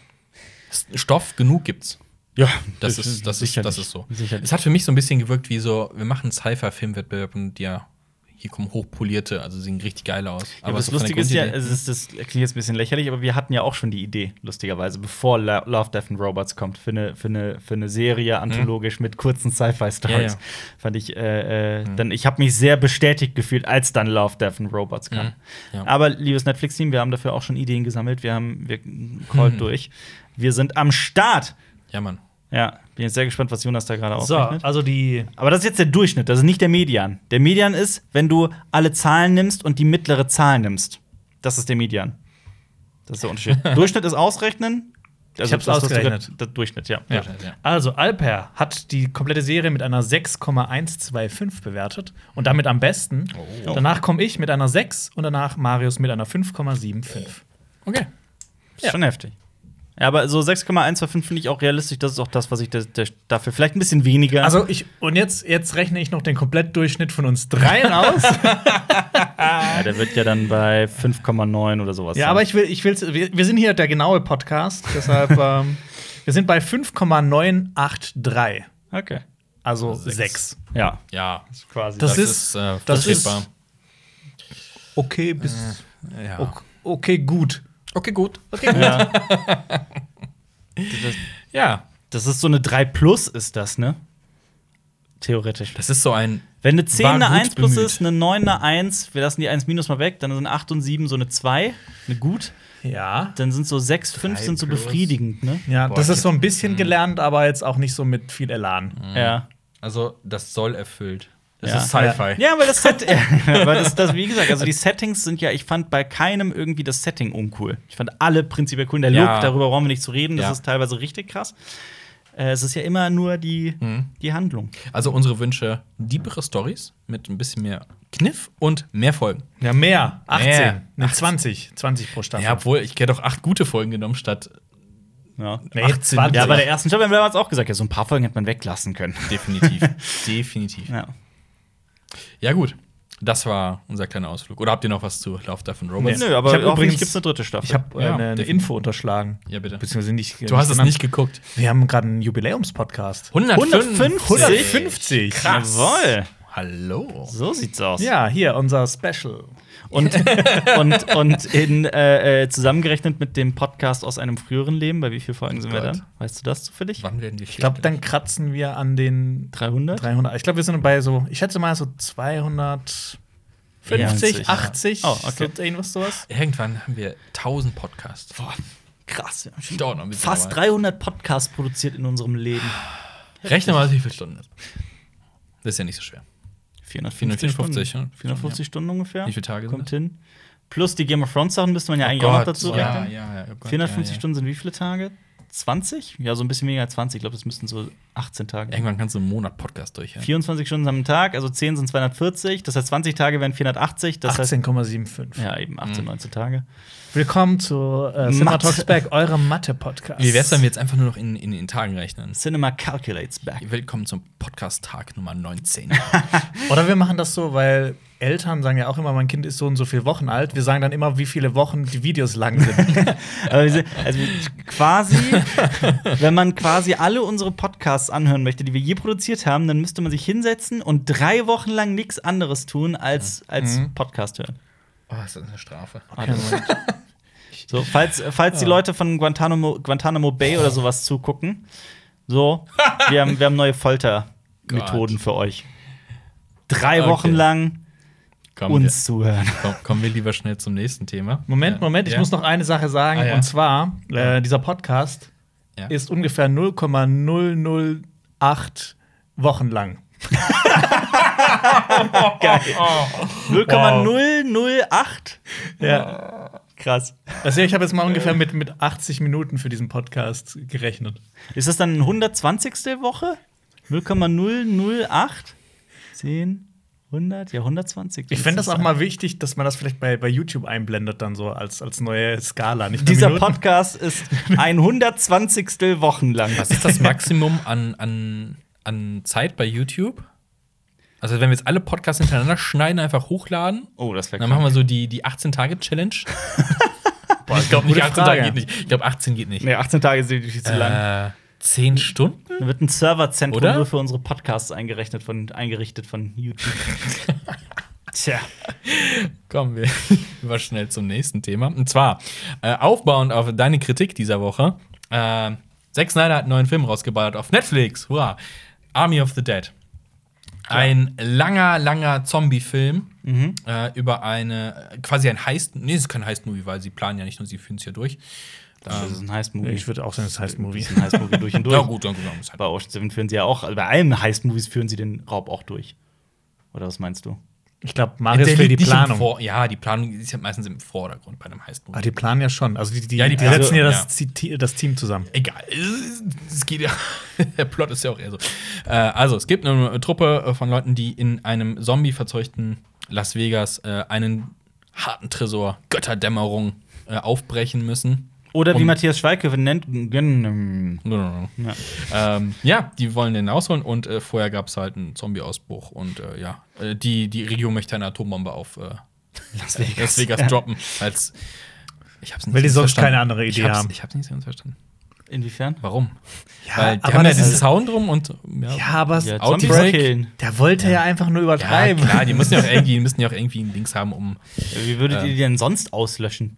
Stoff genug gibt's. Ja, Das ist, das ist, das ist so. Sicherlich. Es hat für mich so ein bisschen gewirkt wie so, wir machen einen Sci-Fi-Filmwettbewerb und ja, hier kommen hochpolierte, also sehen richtig geil aus. Aber das so Lustige ist ja, es ist, das klingt jetzt ein bisschen lächerlich, aber wir hatten ja auch schon die Idee, lustigerweise, bevor La- Love, Death and Robots kommt, für eine, für eine, für eine Serie anthologisch mit kurzen Sci-Fi-Stories. Ja, ja. Fand ich, äh, äh, dann, ich habe mich sehr bestätigt gefühlt, als dann Love, Death and Robots kam. Mhm. Aber, liebes Netflix-Team, wir haben dafür auch schon Ideen gesammelt. Wir haben, wir callt Mhm. [laughs] durch. Wir sind am Start. ja, Mann. Ja, bin jetzt sehr gespannt, was Jonas da gerade So, ausrechnet. also die. Aber das ist jetzt der Durchschnitt, das ist nicht der Median. Der Median ist, wenn du alle Zahlen nimmst und die mittlere Zahl nimmst. Das ist der Median. Das ist der Unterschied. [laughs] Durchschnitt ist ausrechnen. Also Ich hab's das, ausgerechnet. Der Durchschnitt, ja. Ja. Ja. Also, Alper hat die komplette Serie mit einer 6,125 bewertet und damit am besten. Oh. Danach komme ich mit einer 6 und danach Marius mit einer 5,75. Okay. Ist schon heftig. Ja, aber so 6,125 finde ich auch realistisch. Das ist auch das, was ich der, der dafür vielleicht ein bisschen weniger. Also ich und jetzt, jetzt rechne ich noch den Komplettdurchschnitt von uns dreien aus. [laughs] ja, der wird ja dann bei 5,9 oder sowas. ja, sein. aber ich will, ich will, wir, wir sind hier der genaue Podcast, deshalb [laughs] ähm, wir sind bei 5,983. Okay. Also Sechs. 6. Ja. Ja, Quasi. Das ist- äh, das ist- vertretbar. Okay, bis ja. okay, okay, gut. Okay, gut. ja. [laughs] Ja, Das ist so eine 3 Plus, ist das, ne? Theoretisch. das ist so ein Wenn eine 10 War eine gut 1 plus bemüht. ist, eine 9 eine 1, wir lassen die 1 minus mal weg, dann sind 8 und 7 so eine 2, eine gut. Ja. Dann sind so 6, 5 Drei sind so befriedigend, ne? Ja, Boah, das ist so ein bisschen gelernt, aber jetzt auch nicht so mit viel Elan. Ja. Also, das soll erfüllt. Das Ja. ist Sci-Fi. Ja, weil das Set, [laughs] aber das, das, wie gesagt, also die [laughs] Settings sind ja, ich fand bei keinem irgendwie das Setting uncool. Ich fand alle prinzipiell cool. Der Look, Ja. darüber brauchen wir nicht zu reden, das Ja. ist teilweise richtig krass. Äh, es ist ja immer nur die, Mhm. die Handlung. Also unsere Wünsche, diebere Stories mit ein bisschen mehr Kniff und mehr Folgen. Ja, mehr. 18. Mehr. Ne, 20. 20 pro Staffel. Ja, obwohl ich hätte doch acht gute Folgen genommen statt Ja. Nee, 18. 20. Ja, bei der ersten Staffel haben wir damals auch gesagt, ja, so ein paar Folgen hätte man weglassen können. definitiv. [laughs] definitiv. Ja. Ja, gut. Das war unser kleiner Ausflug. Oder habt ihr noch was zu Love, Death and Robots? Nee. Nö, aber Ich hab übrigens- gibt es eine dritte Staffel. Ich habe äh, Ja, eine, eine. Info unterschlagen. Ja, bitte. Beziehungsweise nicht. Du hast es nicht geguckt. Wir haben gerade einen Jubiläumspodcast. 150. 150. Krass. Jawohl. Hallo. So sieht's aus. Ja, hier unser Special. Und, [laughs] und, und in, äh, äh, zusammengerechnet mit dem Podcast aus einem früheren Leben, bei wie vielen Folgen sind wir dann? Weißt du das zufällig? Wann werden die Ich glaube, dann kratzen wir an den 300? 300. Ich glaube, wir sind bei so, ich schätze mal so 250, 50, 80. ja. Oh, okay. So, irgendwas sowas. Irgendwann haben wir 1000 Podcasts. Boah, krass. Wir haben schon Dauert noch ein fast aber- 300 Podcasts produziert in unserem Leben. Rechne mal, wie viele Stunden das ist. Das ist ja nicht so schwer. 450, 450, Stunden. ja. 450 Stunden ungefähr. Wie viele Tage Kommt hin. Plus die Game of Thrones Sachen müsste man ja eigentlich auch noch dazu ja, rechnen. ja, ja, oh Gott, 450 ja, ja. Stunden sind wie viele Tage? 20? Ja, so ein bisschen weniger als 20. Ich glaube, das müssten so 18 Tage. Irgendwann kannst du einen Monat Podcast durchhören. 24 Stunden am Tag, also 10 sind 240. Das heißt, 20 Tage wären 480. Das heißt, 18,75. ja, eben 18, 19 Tage. Willkommen zu äh, Cinema Mathe. Talks Back, eurem Mathe-Podcast. Wie wär's, wenn wir jetzt einfach nur noch in, in, in Tagen rechnen? Cinema calculates back. Willkommen zum Podcast-Tag Nummer 19. [laughs] Oder wir machen das so, weil Eltern sagen ja auch immer, mein Kind ist so und so viele Wochen alt. Wir sagen dann immer, wie viele Wochen die Videos lang sind. [laughs] Sind- also quasi, wenn man quasi alle unsere Podcasts anhören möchte, die wir je produziert haben, dann müsste man sich hinsetzen und drei Wochen lang nichts anderes tun, als, als Podcast hören. oh, ist das eine Strafe. So, falls, falls die Leute von Guantanamo, Guantanamo Bay oder sowas zugucken, so, wir haben, wir haben neue Foltermethoden für euch. Drei Okay. Wochen lang Komm, uns zuhören. komm, kommen wir lieber schnell zum nächsten Thema. Moment, Ja. Moment, ich Ja. muss noch eine Sache sagen. Ah, ja. Und zwar, äh, dieser Podcast Ja. ist ungefähr 0,008 Wochen lang. [laughs] Geil. 0,008? Ja. Krass. Also ich habe jetzt mal ungefähr mit, mit 80 Minuten für diesen Podcast gerechnet. Ist das dann 120. Woche? 0,008? 10, 100? Ja, 120. Ich fände das auch mal wichtig, dass man das vielleicht bei, bei YouTube einblendet, dann so als, als neue Skala. Nicht Dieser Minuten. Podcast ist ein 120. Wochen lang. Was ist das Maximum an, an, an Zeit bei YouTube? Also, wenn wir jetzt alle Podcasts hintereinander schneiden, einfach hochladen, Oh, das wäre dann machen wir so die, die 18-Tage-Challenge. [laughs] ich glaube gute nicht, 18 Frage. Tage geht nicht. Ich glaube, 18 geht nicht. Nee, 18 Tage sind viel zu lang. Äh, 10 Stunden? Da wird ein Serverzentrum Oder? nur für unsere Podcasts eingerechnet von, eingerichtet von YouTube. [laughs] Tja. Kommen wir [laughs] lieber schnell zum nächsten Thema. Und zwar, äh, aufbauend auf deine Kritik dieser Woche, äh, Zack Snyder hat einen neuen Film rausgeballert auf Netflix. Hurra! Army of the Dead. Ein langer, langer Zombie-Film äh, über eine, quasi ein Heist, nee, es ist kein Heist-Movie, weil sie planen ja nicht nur, sie führen es ja durch. Das ist ein Heist-Movie. Ich würde auch sagen, das heißt Movie. Das ist ein Heist-Movie durch und durch. [laughs] Ja, gut, dann halt. Bei Ocean's Seven führen sie ja auch, also bei allen Heist-Movies führen sie den Raub auch durch. Oder was meinst du? Ich glaube, Marius will die Planung. Vor ja, die Planung ist ja meistens im Vordergrund bei einem Heist-Movie. Ah, die planen ja schon. Also die, die, Ja, die die setzen ja ja. das, Zi- das Team zusammen. Egal, es geht ja. [laughs] Der Plot ist ja auch eher so. Äh, also, es gibt eine Truppe von Leuten, die in einem zombie-verzeuchten Las Vegas äh, einen harten Tresor, Götterdämmerung, äh, aufbrechen müssen. Oder wie Um- Matthias Schweighöfer nennt, gönn- Ja. ja. Ähm, ja, die wollen den rausholen und äh, vorher gab es halt einen Zombie-Ausbruch und äh, ja, äh, die, die Regierung möchte eine Atombombe auf äh, Las Vegas. Las Vegas droppen. Als ich hab's nicht Weil die ganz sonst verstanden. keine andere Idee ich hab's, haben. Ich hab's nicht ganz verstanden. Inwiefern? Warum? Ja, Weil die aber haben ja diesen Zaun drum und ja, Ja, aber Ja, Outbreak? Zombies killen. der wollte ja, einfach nur Ja, übertreiben. klar, die müssen ja auch [laughs] irgendwie, die müssen ja auch irgendwie ein Dings haben, um Wie würdet Ja. ihr die denn sonst auslöschen?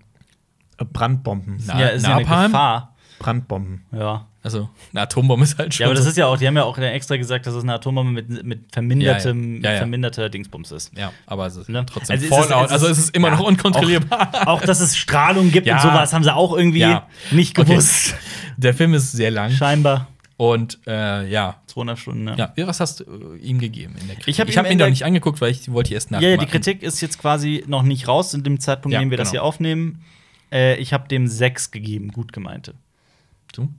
Brandbomben. Na- ja, ist ja eine Napalm? Gefahr. Brandbomben. Ja. also eine Atombombe ist halt schon. Ja, aber das ist ja auch, die haben ja auch extra gesagt, dass es eine Atombombe mit, mit vermindertem, Ja, ja. Ja, ja. verminderter Dingsbums ist. ja, aber es ist Ne? trotzdem Also ist es- Fallout. es ist- also es ist immer ja, noch unkontrollierbar. Auch, dass es Strahlung gibt Ja. und sowas haben sie auch irgendwie Ja. nicht Okay. gewusst. Der Film ist sehr lang Scheinbar. und äh, ja. 200 Stunden, ne? Ja, was hast du äh, ihm gegeben in der Kritik? Ich hab ich ihm hab ihn doch nicht angeguckt, weil ich wollte erst Ja, nachmachen. ja, die Kritik ist jetzt quasi noch nicht raus, in dem Zeitpunkt, Ja, in dem wir das genau. hier aufnehmen. Äh, ich habe dem 6 gegeben, gut gemeinte. Du?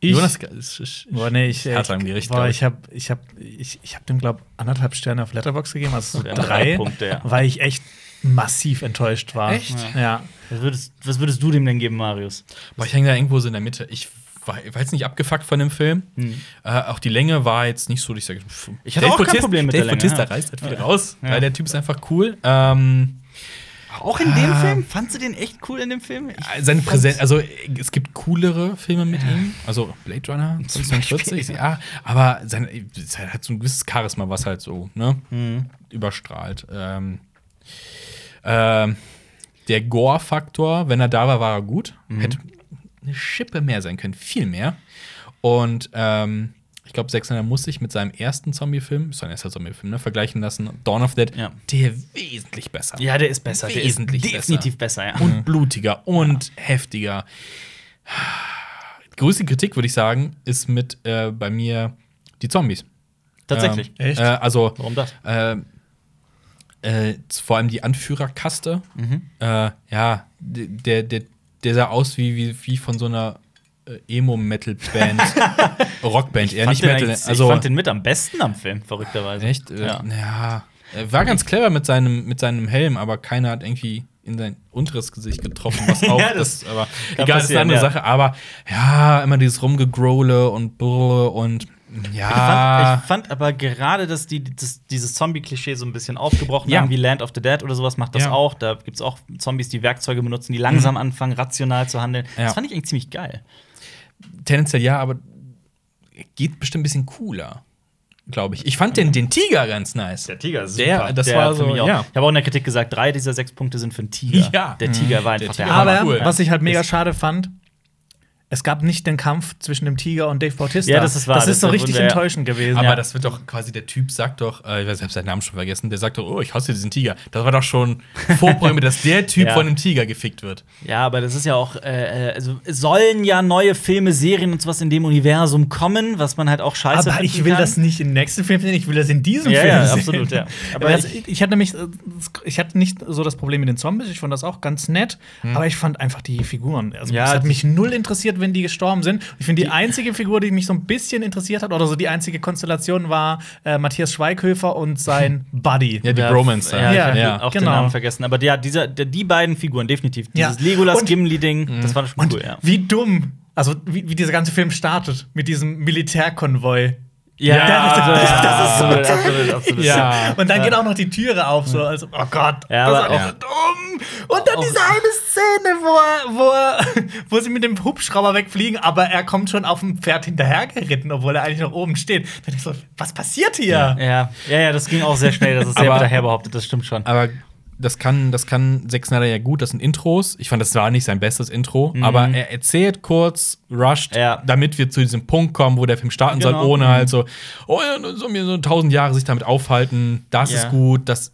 Ich, Jonas, ist, ist, boah, nee, ich, äh, Gericht, boah, glaub ich. ich habe ich hab, ich, ich hab dem, glaube anderthalb Sterne auf Letterbox gegeben, also so drei, drei Punkte, ja. weil ich echt massiv enttäuscht war. Echt? Ja. Was würdest, was würdest du dem denn geben, Marius? Boah, ich hänge da irgendwo so in der Mitte. Ich war, war jetzt nicht abgefuckt von dem Film. Äh, auch die Länge war jetzt nicht so, dass ich sage, Hm. Ich hatte Dave auch kein Problem mit Dave der Länge, Bautista ja. reißt halt viel raus, Ja. weil der Typ ist einfach cool. Ähm, Auch in dem Film? Fandst du den echt cool in dem Film? Ich seine fand's- Präsenz, also äh, es gibt coolere Filme mit ihm, also Blade Runner 2040, ja, aber sein, er hat so ein gewisses Charisma, was halt so ne, Mhm. überstrahlt. Ähm, ähm, der Gore-Faktor, wenn er da war, war er gut. Mhm. Hätte eine Schippe mehr sein können, viel mehr. Und ähm, ich glaube, Zack Snyder muss sich mit seinem ersten Zombie-Film, ist sein erster Zombie-Film, ne, vergleichen lassen. Dawn of the Dead, Ja. der wesentlich besser. Ja, der ist besser. Der ist Wesentlich definitiv besser, ja. und blutiger und heftiger. Die größte Kritik, würde ich sagen, ist mit äh, bei mir die Zombies. Tatsächlich. Ähm, Echt? Äh, also, Warum das? äh, äh, vor allem die Anführerkaste. Mhm. Äh, ja, der, der, der sah aus wie, wie, wie von so einer Emo-Metal-Band, [laughs] Rockband, eher nicht Metal. Also ich fand den mit am besten am Film, verrückterweise. echt, äh, Ja. ja. Er war ganz clever mit seinem, mit seinem Helm, aber keiner hat irgendwie in sein unteres Gesicht getroffen, was [laughs] auch Ja, das das, aber egal, das ist eine andere ja. Sache. Aber ja, immer dieses Rumgegrole und brr und Ich ja. fand, ich fand aber gerade, dass die das, dieses Zombie-Klischee so ein bisschen aufgebrochen Ja. haben, wie Land of the Dead oder sowas macht das Ja. auch. Da gibt es auch Zombies, die Werkzeuge benutzen, die langsam anfangen, rational zu handeln. Das fand ich eigentlich ziemlich geil. Tendenziell ja, aber geht bestimmt ein bisschen cooler, glaube ich. Ich fand den, den Tiger ganz nice. Tiger ist Der- das war für so, mich auch. ja. Ich habe auch in der Kritik gesagt, drei dieser sechs Punkte sind für einen Tiger. Ja. Der Tiger war Der einfach der, Tiger Hammer. war Aber cool. was ich halt mega schade fand, es gab nicht den Kampf zwischen dem Tiger und Dave Bautista. Ja, das ist wahr. Das ist so richtig wir enttäuschend gewesen. Aber Ja. das wird doch quasi der Typ sagt doch, äh, ich weiß, ich hab seinen Namen schon vergessen, der sagt doch, oh, ich hasse diesen Tiger. Das war doch schon Vorprämie, dass der Typ Ja. von einem Tiger gefickt wird. Ja, aber das ist ja auch, äh, äh, also sollen ja neue Filme, Serien und sowas in dem Universum kommen, was man halt auch scheiße Aber ich will kann. das nicht im nächsten Film sehen, ich will das in diesem Ja, Film ja, sehen. absolut, ja. [laughs] Aber das, ich, hatte nämlich, ich hatte nicht so das Problem mit den Zombies, ich fand das auch ganz nett, aber ich fand einfach die Figuren. Also. Ja, es hat mich null interessiert, wenn die gestorben sind. Ich finde, die, einzige Figur, die mich so ein bisschen interessiert hat, oder so die einzige Konstellation war äh, Matthias Schweighöfer und sein [laughs] Buddy. Ja, die Ja, Bromance. Ja, Ja, ich ja. hab auch genau. den Namen vergessen. Aber ja, dieser, der, die beiden Figuren, definitiv. Ja. Dieses Legolas Und- Gimli-Ding, das war schon Und cool, ja. wie dumm, also wie, wie dieser ganze Film startet mit diesem Militärkonvoi. Ja, das- das, [laughs] das- ist so absolut, absolut, absolut. Ja. Und dann geht auch noch die Türe auf, so, also, oh Gott, Ja, das ist auch- einfach dumm. Und dann auch- diese eine Szene, wo, er, wo, er, [laughs] wo sie mit dem Hubschrauber wegfliegen, aber er kommt schon auf dem Pferd hinterhergeritten, obwohl er eigentlich noch oben steht. Da denk ich so, was passiert hier? Ja, ja, ja, das ging auch sehr schnell. Das ist sehr daher behauptet, das stimmt schon. Aber das kann, das kann Zack Snyder ja gut, das sind Intros. Ich fand, das war nicht sein bestes Intro, aber er erzählt kurz, rusht, Mhm. Ja. damit wir zu diesem Punkt kommen, wo der Film starten soll, Genau. ohne halt so, oh ja, sollen wir so tausend Jahre sich damit aufhalten. Das Ja. ist gut, das,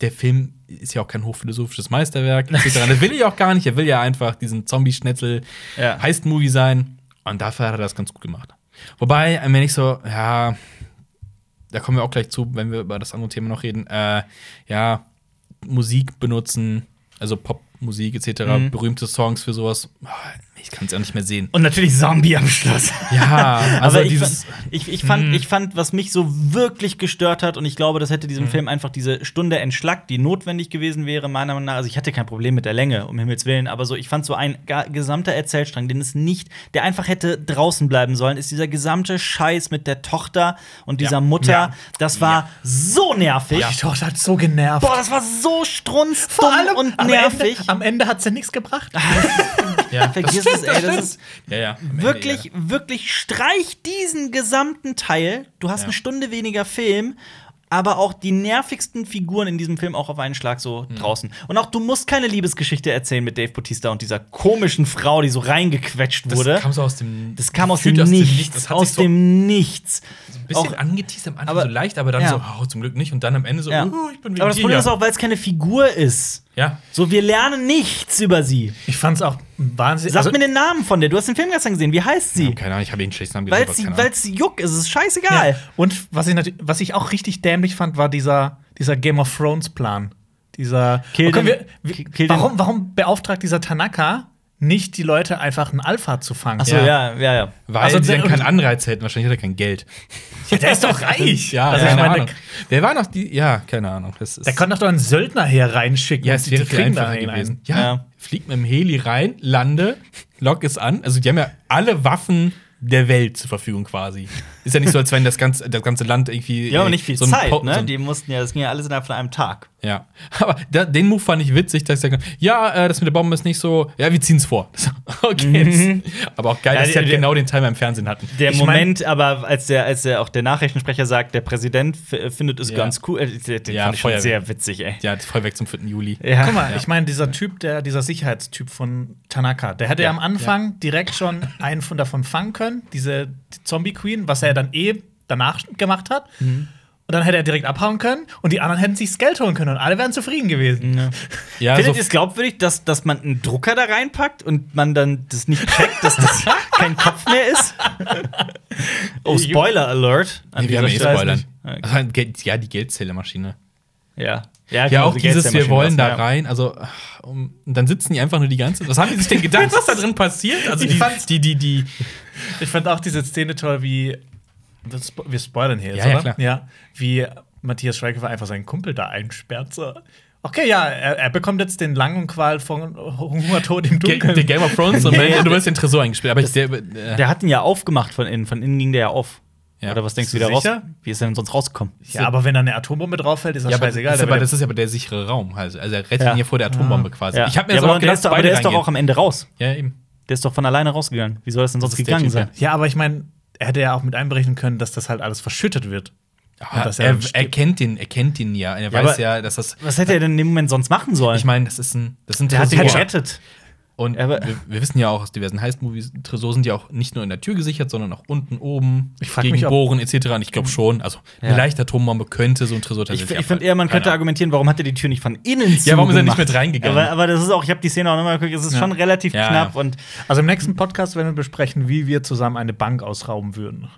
der Film ist ja auch kein hochphilosophisches Meisterwerk. etc. Das will ich auch gar nicht. Er will ja einfach diesen Zombie-Schnetzel Ja. Heist-Movie sein. Und dafür hat er das ganz gut gemacht. Wobei, wenn ich so, ja, da kommen wir auch gleich zu, wenn wir über das andere Thema noch reden. Äh, ja, Musik benutzen, also Popmusik etc., Mhm. berühmte Songs für sowas. Ich kann es ja nicht mehr sehen. Und natürlich Zombie am Schluss. Ja, [laughs] also Aber ich, dieses. fand, ich, ich, fand, ich fand, was mich so wirklich gestört hat, und ich glaube, das hätte diesem Film einfach diese Stunde entschlackt, die notwendig gewesen wäre, meiner Meinung nach. Also, ich hatte kein Problem mit der Länge, um Himmels Willen, aber so, ich fand so ein gesamter Erzählstrang, den es nicht, der einfach hätte draußen bleiben sollen, ist dieser gesamte Scheiß mit der Tochter und dieser Ja. Mutter. Ja. Das war so nervig. Die Tochter hat so genervt. Boah, das war so strunzdumm und am nervig. Ende, am Ende hat sie nichts gebracht. [laughs] Ja, [laughs] Vergiss es, ey. Das ist ja, ja. am Ende, wirklich, wirklich streich diesen gesamten Teil. Du hast eine Stunde weniger Film. Aber auch die nervigsten Figuren in diesem Film auch auf einen Schlag so Mhm. draußen. Und auch du musst keine Liebesgeschichte erzählen mit Dave Bautista und dieser komischen Frau, die so reingequetscht wurde. Das kam so aus dem. Das kam aus gefühlt dem Nichts. Das aus so dem Nichts. ein bisschen auch- angeteased am Anfang, aber- so leicht, aber dann ja. so, oh, zum Glück nicht. Und dann am Ende so, Ja. oh, ich bin wie Aber das Problem ist auch, weil es keine Figur ist. Ja. So, wir lernen nichts über sie. Ich fand's auch wahnsinnig. Sag also, mir den Namen von der. Du hast den Film gestern gesehen. Wie heißt sie? Keine Ahnung, ich habe den schlechten Namen gesehen, weil sie Juck ist. Es ist scheißegal. ja. Und was ich, was ich auch richtig dämlich fand, war dieser, dieser Game of Thrones Plan. Dieser. Kill den- wir, wir, warum, warum beauftragt dieser Tanaka nicht die Leute einfach einen Alpha zu fangen? Achso, ja, ja, ja. Weil Also, sie dann keinen Anreiz hätten. Wahrscheinlich hat er kein Geld. Ja, der ist doch [laughs] reich. Ja, also, keine ich meine, Ahnung. Wer war noch die? Ja, keine Ahnung. Das ist der kann doch einen Söldner hier reinschicken. ja, es die wäre viel einfacher gewesen. Ja, Ja. fliegt mit dem Heli rein, lande, lock es an. Also die haben ja alle Waffen der Welt zur Verfügung quasi. Ist ja nicht so, als wenn das ganze, das ganze Land irgendwie. Ja, aber äh, nicht viel so ein Zeit, Po- ne? so Die mussten ja, das ging ja alles innerhalb von einem Tag. Ja, [laughs] aber da, den Move fand ich witzig, dass ich gesagt habe, ja, äh, das mit der Bombe ist nicht so, ja, wir ziehen's vor. [laughs] okay, das, aber auch geil, Ja, dass sie halt der- genau den Timer im Fernsehen hatten. Der Ich mein- Moment, aber als der, als der auch der Nachrichtensprecher sagt, der Präsident f- findet es Ja. ganz cool, äh, den Ja, fand ich schon sehr witzig, ey. Ja, voll weg zum 4. Juli. Ja. Guck mal, Ja. ich meine, dieser Typ, der, dieser Sicherheitstyp von Tanaka, der hätte ja, Ja, am Anfang direkt schon einen von davon fangen können, diese Zombie Queen, was er dann eh danach gemacht hat. Mhm. Und dann hätte er direkt abhauen können und die anderen hätten sich das Geld holen können und alle wären zufrieden gewesen. Ja. Ja, Findet so- ihr es glaubwürdig, dass, dass man einen Drucker da reinpackt und man dann das nicht checkt, dass das [laughs] kein Kopf mehr ist? Oh, Spoiler Alert. an Nee, wir haben eh. Spoilern. Okay. Also, Geld- ja, die Geldzählermaschine. Ja. Ja, genau, auch die dieses, wir wollen da ja. rein, also um, und dann sitzen die einfach nur die ganze Was haben die sich denn [laughs] gedacht, was da drin passiert? Also die, die, die, die, Ich fand auch diese Szene toll, wie. Das Wir spoilern hier jetzt, Ja, ja, oder? klar. Ja. Wie Matthias Schweighöfer einfach seinen Kumpel da einsperrt. So. Okay, ja, er, er bekommt jetzt den langen Qual von Hungertod im Dunkeln. der Game of Thrones und [laughs] du wirst den Tresor eingespielt. Aber ich, der, äh, Der hat ihn ja aufgemacht von innen. Von innen ging der ja auf. Ja. Oder was denkst du wieder raus? Wie ist er denn sonst rausgekommen? ja, aber wenn da eine Atombombe drauf fällt, ist das ja, aber, scheißegal. das, ist aber, das ist aber der sichere Raum. Also, also er rettet Ja. ihn ja vor der Atombombe quasi. Ja. Ich habe mir ja, so aber auch der gedacht, ist doch, aber der ist doch auch am Ende raus. Ja, eben. Der ist doch von alleine rausgegangen. Wie soll das denn sonst Das gegangen sein? ja, aber ich meine, er hätte ja auch mit einberechnen können, dass das halt alles verschüttet wird. Dass er er, er kennt den, er kennt den ja. Er Ja, weiß ja, dass das. Was hätte er denn in dem Moment sonst machen sollen? Ich meine, das ist ein, das ist ein der hat ihn gerettet. Und wir, wir wissen ja auch aus diversen Heist-Movies, Tresor sind ja auch nicht nur in der Tür gesichert, sondern auch unten, oben, Ich gegen mich, Bohren etc. Und ich glaube schon, also eine Ja. leichte Atombombe könnte so ein Tresor Ich, tatsächlich ich finde abhalten. eher, man könnte Keine argumentieren, warum hat er die Tür nicht von innen Ja, warum ist er nicht mit reingegangen? Aber, aber das ist auch, ich habe die Szene auch nochmal geguckt, es ist Ja. schon relativ Ja, knapp ja. und Also im nächsten Podcast werden wir besprechen, wie wir zusammen eine Bank ausrauben würden.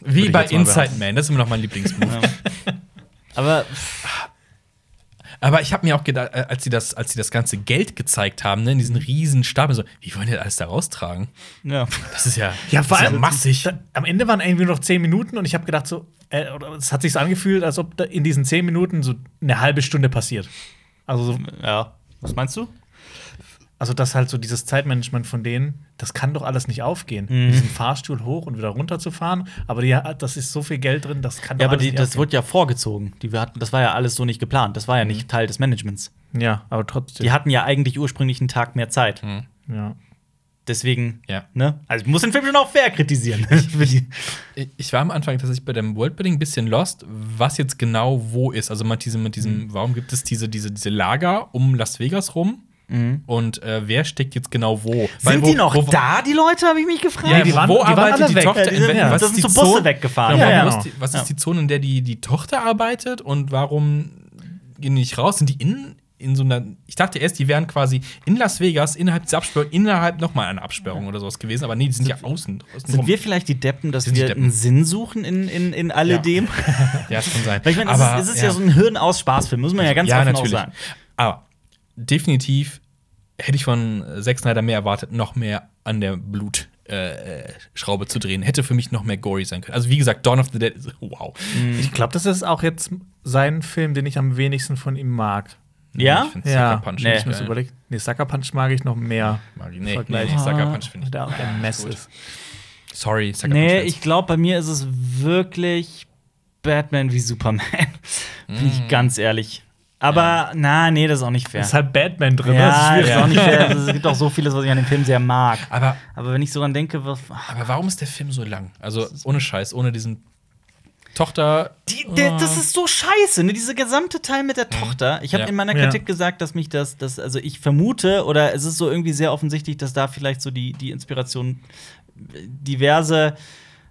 Würde Wie ich bei Inside Man, das ist immer noch mein Lieblingsmove. aber Aber ich habe mir auch gedacht, äh, als sie, das, als sie das ganze Geld gezeigt haben, ne, in diesen riesen Stapel, so, wie wollen die das alles da raustragen? ja. Das ist ja, Ja, das vor ist allem ja massig. Da, am Ende waren irgendwie noch zehn Minuten und ich habe gedacht, so, äh, es hat sich angefühlt, als ob da in diesen zehn Minuten so eine halbe Stunde passiert. Also, so, ja. Was meinst du? Also dass halt so dieses Zeitmanagement von denen, das kann doch alles nicht aufgehen. Mhm. Diesen Fahrstuhl hoch und wieder runter zu fahren, aber die, das ist so viel Geld drin, das kann doch Ja, aber alles die, nicht das wurde ja vorgezogen. Die wir hatten, das war ja alles so nicht geplant. Das war ja nicht Teil des Managements. Ja, aber trotzdem. Die hatten ja eigentlich ursprünglich einen Tag mehr Zeit. ja. Deswegen, Ja. ne? Also ich muss den Film schon auch fair kritisieren. [laughs] Die- Ich war am Anfang tatsächlich bei dem Worldbuilding ein bisschen lost, was jetzt genau wo ist. Also mit diesem, mit diesem warum gibt es diese, diese, diese Lager um Las Vegas rum? Und äh, wer steckt jetzt genau wo? Weil Sind wo- die noch wo, da, die Leute, habe ich mich gefragt. Ja, die wo, waren- wo die waren arbeitet alle die weg. Tochter? Ja, die sind- in, ja, was das ist sind die so Busse Zone- weggefahren. Ja, Ja, ja. die, was Ja. ist die Zone, in der die, die Tochter arbeitet und warum gehen die nicht raus? Sind die in, in so einer. Ich dachte erst, die wären quasi in Las Vegas innerhalb dieser Absperrung, innerhalb nochmal einer Absperrung oder sowas gewesen, aber nee, die sind ja außen. außen Sind rum. wir vielleicht die Deppen, dass Sind wir Deppen. einen Sinn suchen in, in, in alledem? ja, [laughs] das kann sein. Weil ich meine, es, ist, es ist ja. so ein Hirn aus Spaßfilm, muss man ja ganz ja, offen natürlich. auch sagen. Aber definitiv hätte ich von Zack Snyder mehr erwartet, noch mehr an der Blutschraube äh, Schraube zu drehen. Hätte für mich noch mehr gory sein können. Also wie gesagt, Dawn of the Dead ist [laughs] wow. Ich glaube, das ist auch jetzt sein Film, den ich am wenigsten von ihm mag. Ja? Ich finde Ja. Sucker Punch Nee. nicht Ich muss geil. überlegen. Nee, Sucker Punch mag ich noch mehr. Mag ich- Nee, Vergleich. nee, Sucker Punch finde ich. Der auch ein Mess ist. Sorry, Sucker Nee, Punch. ich glaube, bei mir ist es wirklich Batman wie Superman. [laughs] Bin Mm. ich ganz ehrlich. Aber, na, nee, das ist auch nicht fair. Ist halt Batman drin. ja, das ist das ist auch nicht fair. [laughs] Also, es gibt auch so vieles, was ich an dem Film sehr mag. aber, Aber wenn ich so dran denke, was, ach, aber warum ist der Film so lang? Also ohne Scheiß, ohne diesen Tochter. die, der, das ist so scheiße, ne? Dieser gesamte Teil mit der Tochter. Ich habe Ja. in meiner Ja. Kritik gesagt, dass mich das, das, also ich vermute, oder es ist so irgendwie sehr offensichtlich, dass da vielleicht so die, die Inspiration diverse,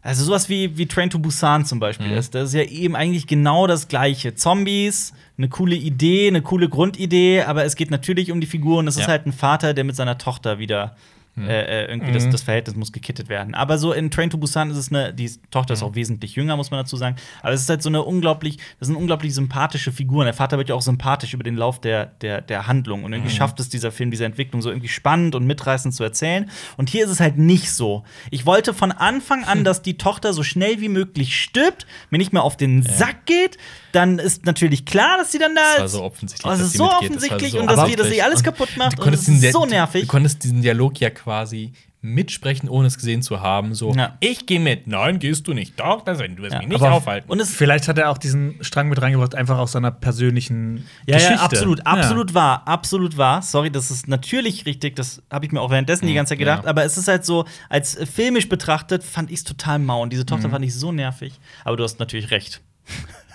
also sowas wie, wie Train to Busan zum Beispiel ist. Das ist ja eben eigentlich genau das Gleiche. Zombies, eine coole Idee, eine coole Grundidee, aber es geht natürlich um die Figur und es ist Ja. halt ein Vater, der mit seiner Tochter wieder äh, äh, irgendwie das, das Verhältnis muss gekittet werden. Aber so in Train to Busan ist es eine, die Tochter ist auch wesentlich jünger, muss man dazu sagen. Aber es ist halt so eine unglaublich, das sind unglaublich sympathische Figuren. Der Vater wird ja auch sympathisch über den Lauf der, der, der Handlung. Und irgendwie schafft es dieser Film, diese Entwicklung so irgendwie spannend und mitreißend zu erzählen. Und hier ist es halt nicht so. Ich wollte von Anfang an, [laughs] dass die Tochter so schnell wie möglich stirbt, mir nicht mehr auf den Sack geht. Dann ist natürlich klar, dass sie dann da Das war ist. so offensichtlich. Es dass ist sie so mitgeht. Das war offensichtlich so und dass, wir, dass sie offensichtlich. alles kaputt macht. Du Und das ist so nervig. du konntest diesen Dialog ja quasi mitsprechen, ohne es gesehen zu haben. So, Ja. ich gehe mit. Nein, gehst du nicht. Doch, das du wirst Ja, mich nicht aber- aufhalten. Und es Vielleicht hat er auch diesen Strang mit reingebracht, einfach aus seiner persönlichen Ja, Geschichte. ja, absolut, Ja. absolut wahr, absolut wahr. Sorry, das ist natürlich richtig, das habe ich mir auch währenddessen die ganze Zeit gedacht, ja. aber es ist halt so, als filmisch betrachtet, fand ich es total mau und diese Tochter fand ich so nervig. Aber du hast natürlich recht. [laughs]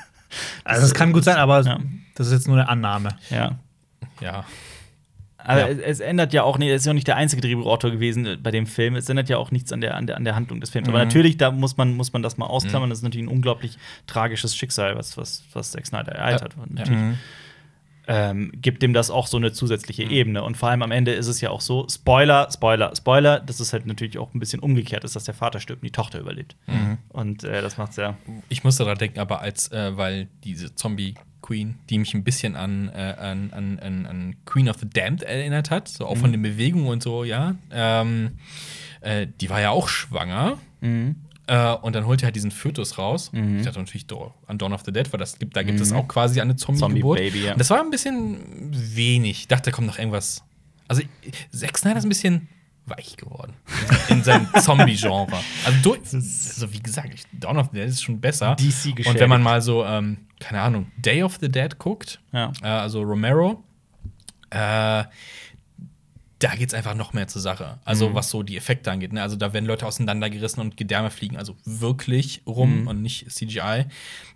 Also, das kann gut sein, aber Ja. das ist jetzt nur eine Annahme. Ja. ja. Aber Ja. es, es ändert ja auch nicht, es ist ja auch nicht der einzige Drehbuchautor gewesen äh, bei dem Film. Es ändert ja auch nichts an der, an der, an der Handlung des Films. Aber natürlich, da muss man, muss man das mal ausklammern. Das ist natürlich ein unglaublich tragisches Schicksal, was, was, was Zack Snyder ereilt hat. Und natürlich ähm, gibt dem das auch so eine zusätzliche Ebene. Und vor allem am Ende ist es ja auch so: Spoiler, Spoiler, Spoiler, dass es halt natürlich auch ein bisschen umgekehrt ist, dass der Vater stirbt und die Tochter überlebt. Und äh, das macht's ja. Ich musste daran denken, aber als, äh, weil diese Zombie Queen, die mich ein bisschen an, äh, an, an, an, Queen of the Damned erinnert hat, so auch von den Bewegungen und so, ja. Ähm, äh, die war ja auch schwanger. Äh, und dann holt er halt diesen Fötus raus. Ich dachte natürlich an Dawn of the Dead, weil das gibt, da gibt es auch quasi eine Zombie-Geburt. Zombie-Baby, ja. Und Das war ein bisschen wenig. Ich dachte, da kommt noch irgendwas. Also, Zack Snyder ist ein bisschen weich geworden in seinem [laughs] Zombie-Genre. Also, also, wie gesagt, Dawn of the Dead ist schon besser. DC Und geschädigt. wenn man mal so, ähm, keine Ahnung, Day of the Dead guckt, Ja. äh, also Romero, äh, da geht es einfach noch mehr zur Sache. Also, Mhm. was so die Effekte angeht. Ne? Also, da werden Leute auseinandergerissen und Gedärme fliegen, also wirklich rum Mhm. und nicht CGI.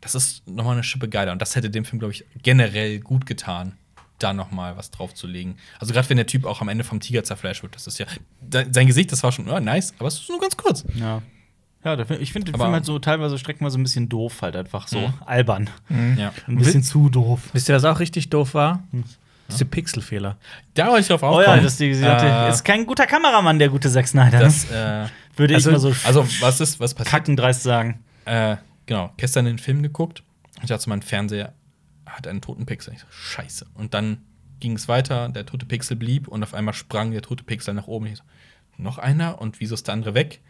Das ist nochmal eine Schippe geiler. Und das hätte dem Film, glaube ich, generell gut getan, da nochmal was draufzulegen. Also, gerade wenn der Typ auch am Ende vom Tiger zerfleischt wird, das ist ja. Da, sein Gesicht, das war schon ja, nice, aber es ist nur ganz kurz. Ja. Ja, ich finde den Aber- Film halt so teilweise streckenweise ein bisschen doof, halt einfach so albern. Ja. Ein bisschen zu doof. Wisst ihr, was auch richtig doof war? Diese Pixelfehler. Da wollte ich drauf Oh aufkommen. ja, dass die hat, Äh, ist kein guter Kameramann, der gute Zack Snyder. das, äh, würde also- ich mal so also, was ist, was passiert? kackendreist sagen. Äh, genau, gestern den Film geguckt. Ich dachte, mein Fernseher hat einen toten Pixel. Ich so, scheiße. Und dann ging es weiter, der tote Pixel blieb und auf einmal sprang der tote Pixel nach oben. Ich so, noch einer? Und wieso ist der andere weg?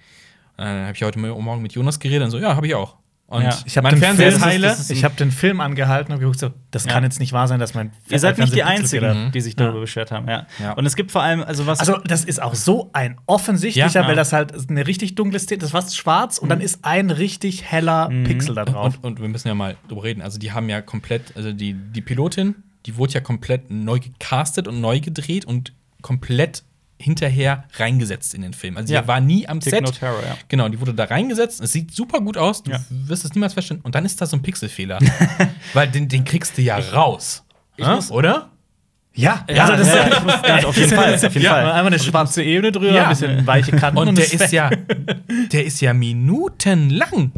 Und dann habe ich heute Morgen mit Jonas geredet und so, ja, habe ich auch. Und Ja. Ich habe den, Fernseher Film- ist heile. das ist- ich hab den Film angehalten und geguckt, so, das Ja. kann jetzt nicht wahr sein, dass mein Ihr seid nicht die Einzigen, hat. die sich darüber beschwert haben, ja. Ja. Und es gibt vor allem, also was. Also, das ist auch so ein offensichtlicher, Ja. weil das halt eine richtig dunkle Szene, das fast schwarz und dann ist ein richtig heller Pixel da drauf. Und, und wir müssen ja mal drüber reden. Also, die haben ja komplett, also die, die Pilotin, die wurde ja komplett neu gecastet und neu gedreht und komplett hinterher reingesetzt in den Film. Also, die Ja. war nie am Set. terror, ja. Genau, die wurde da reingesetzt. Es sieht super gut aus. Du Ja. wirst es niemals feststellen. Und dann ist da so ein Pixelfehler. [laughs] Weil den, den kriegst du ja raus. Muss- oder? ja, ja, also das ja, ja, muss, [laughs] ja, auf jeden Fall, auf jeden ja, Fall. einmal eine schwarze Ebene drüber, Ja. ein bisschen weiche Kanten Und der es ist ja, der ist ja minutenlang.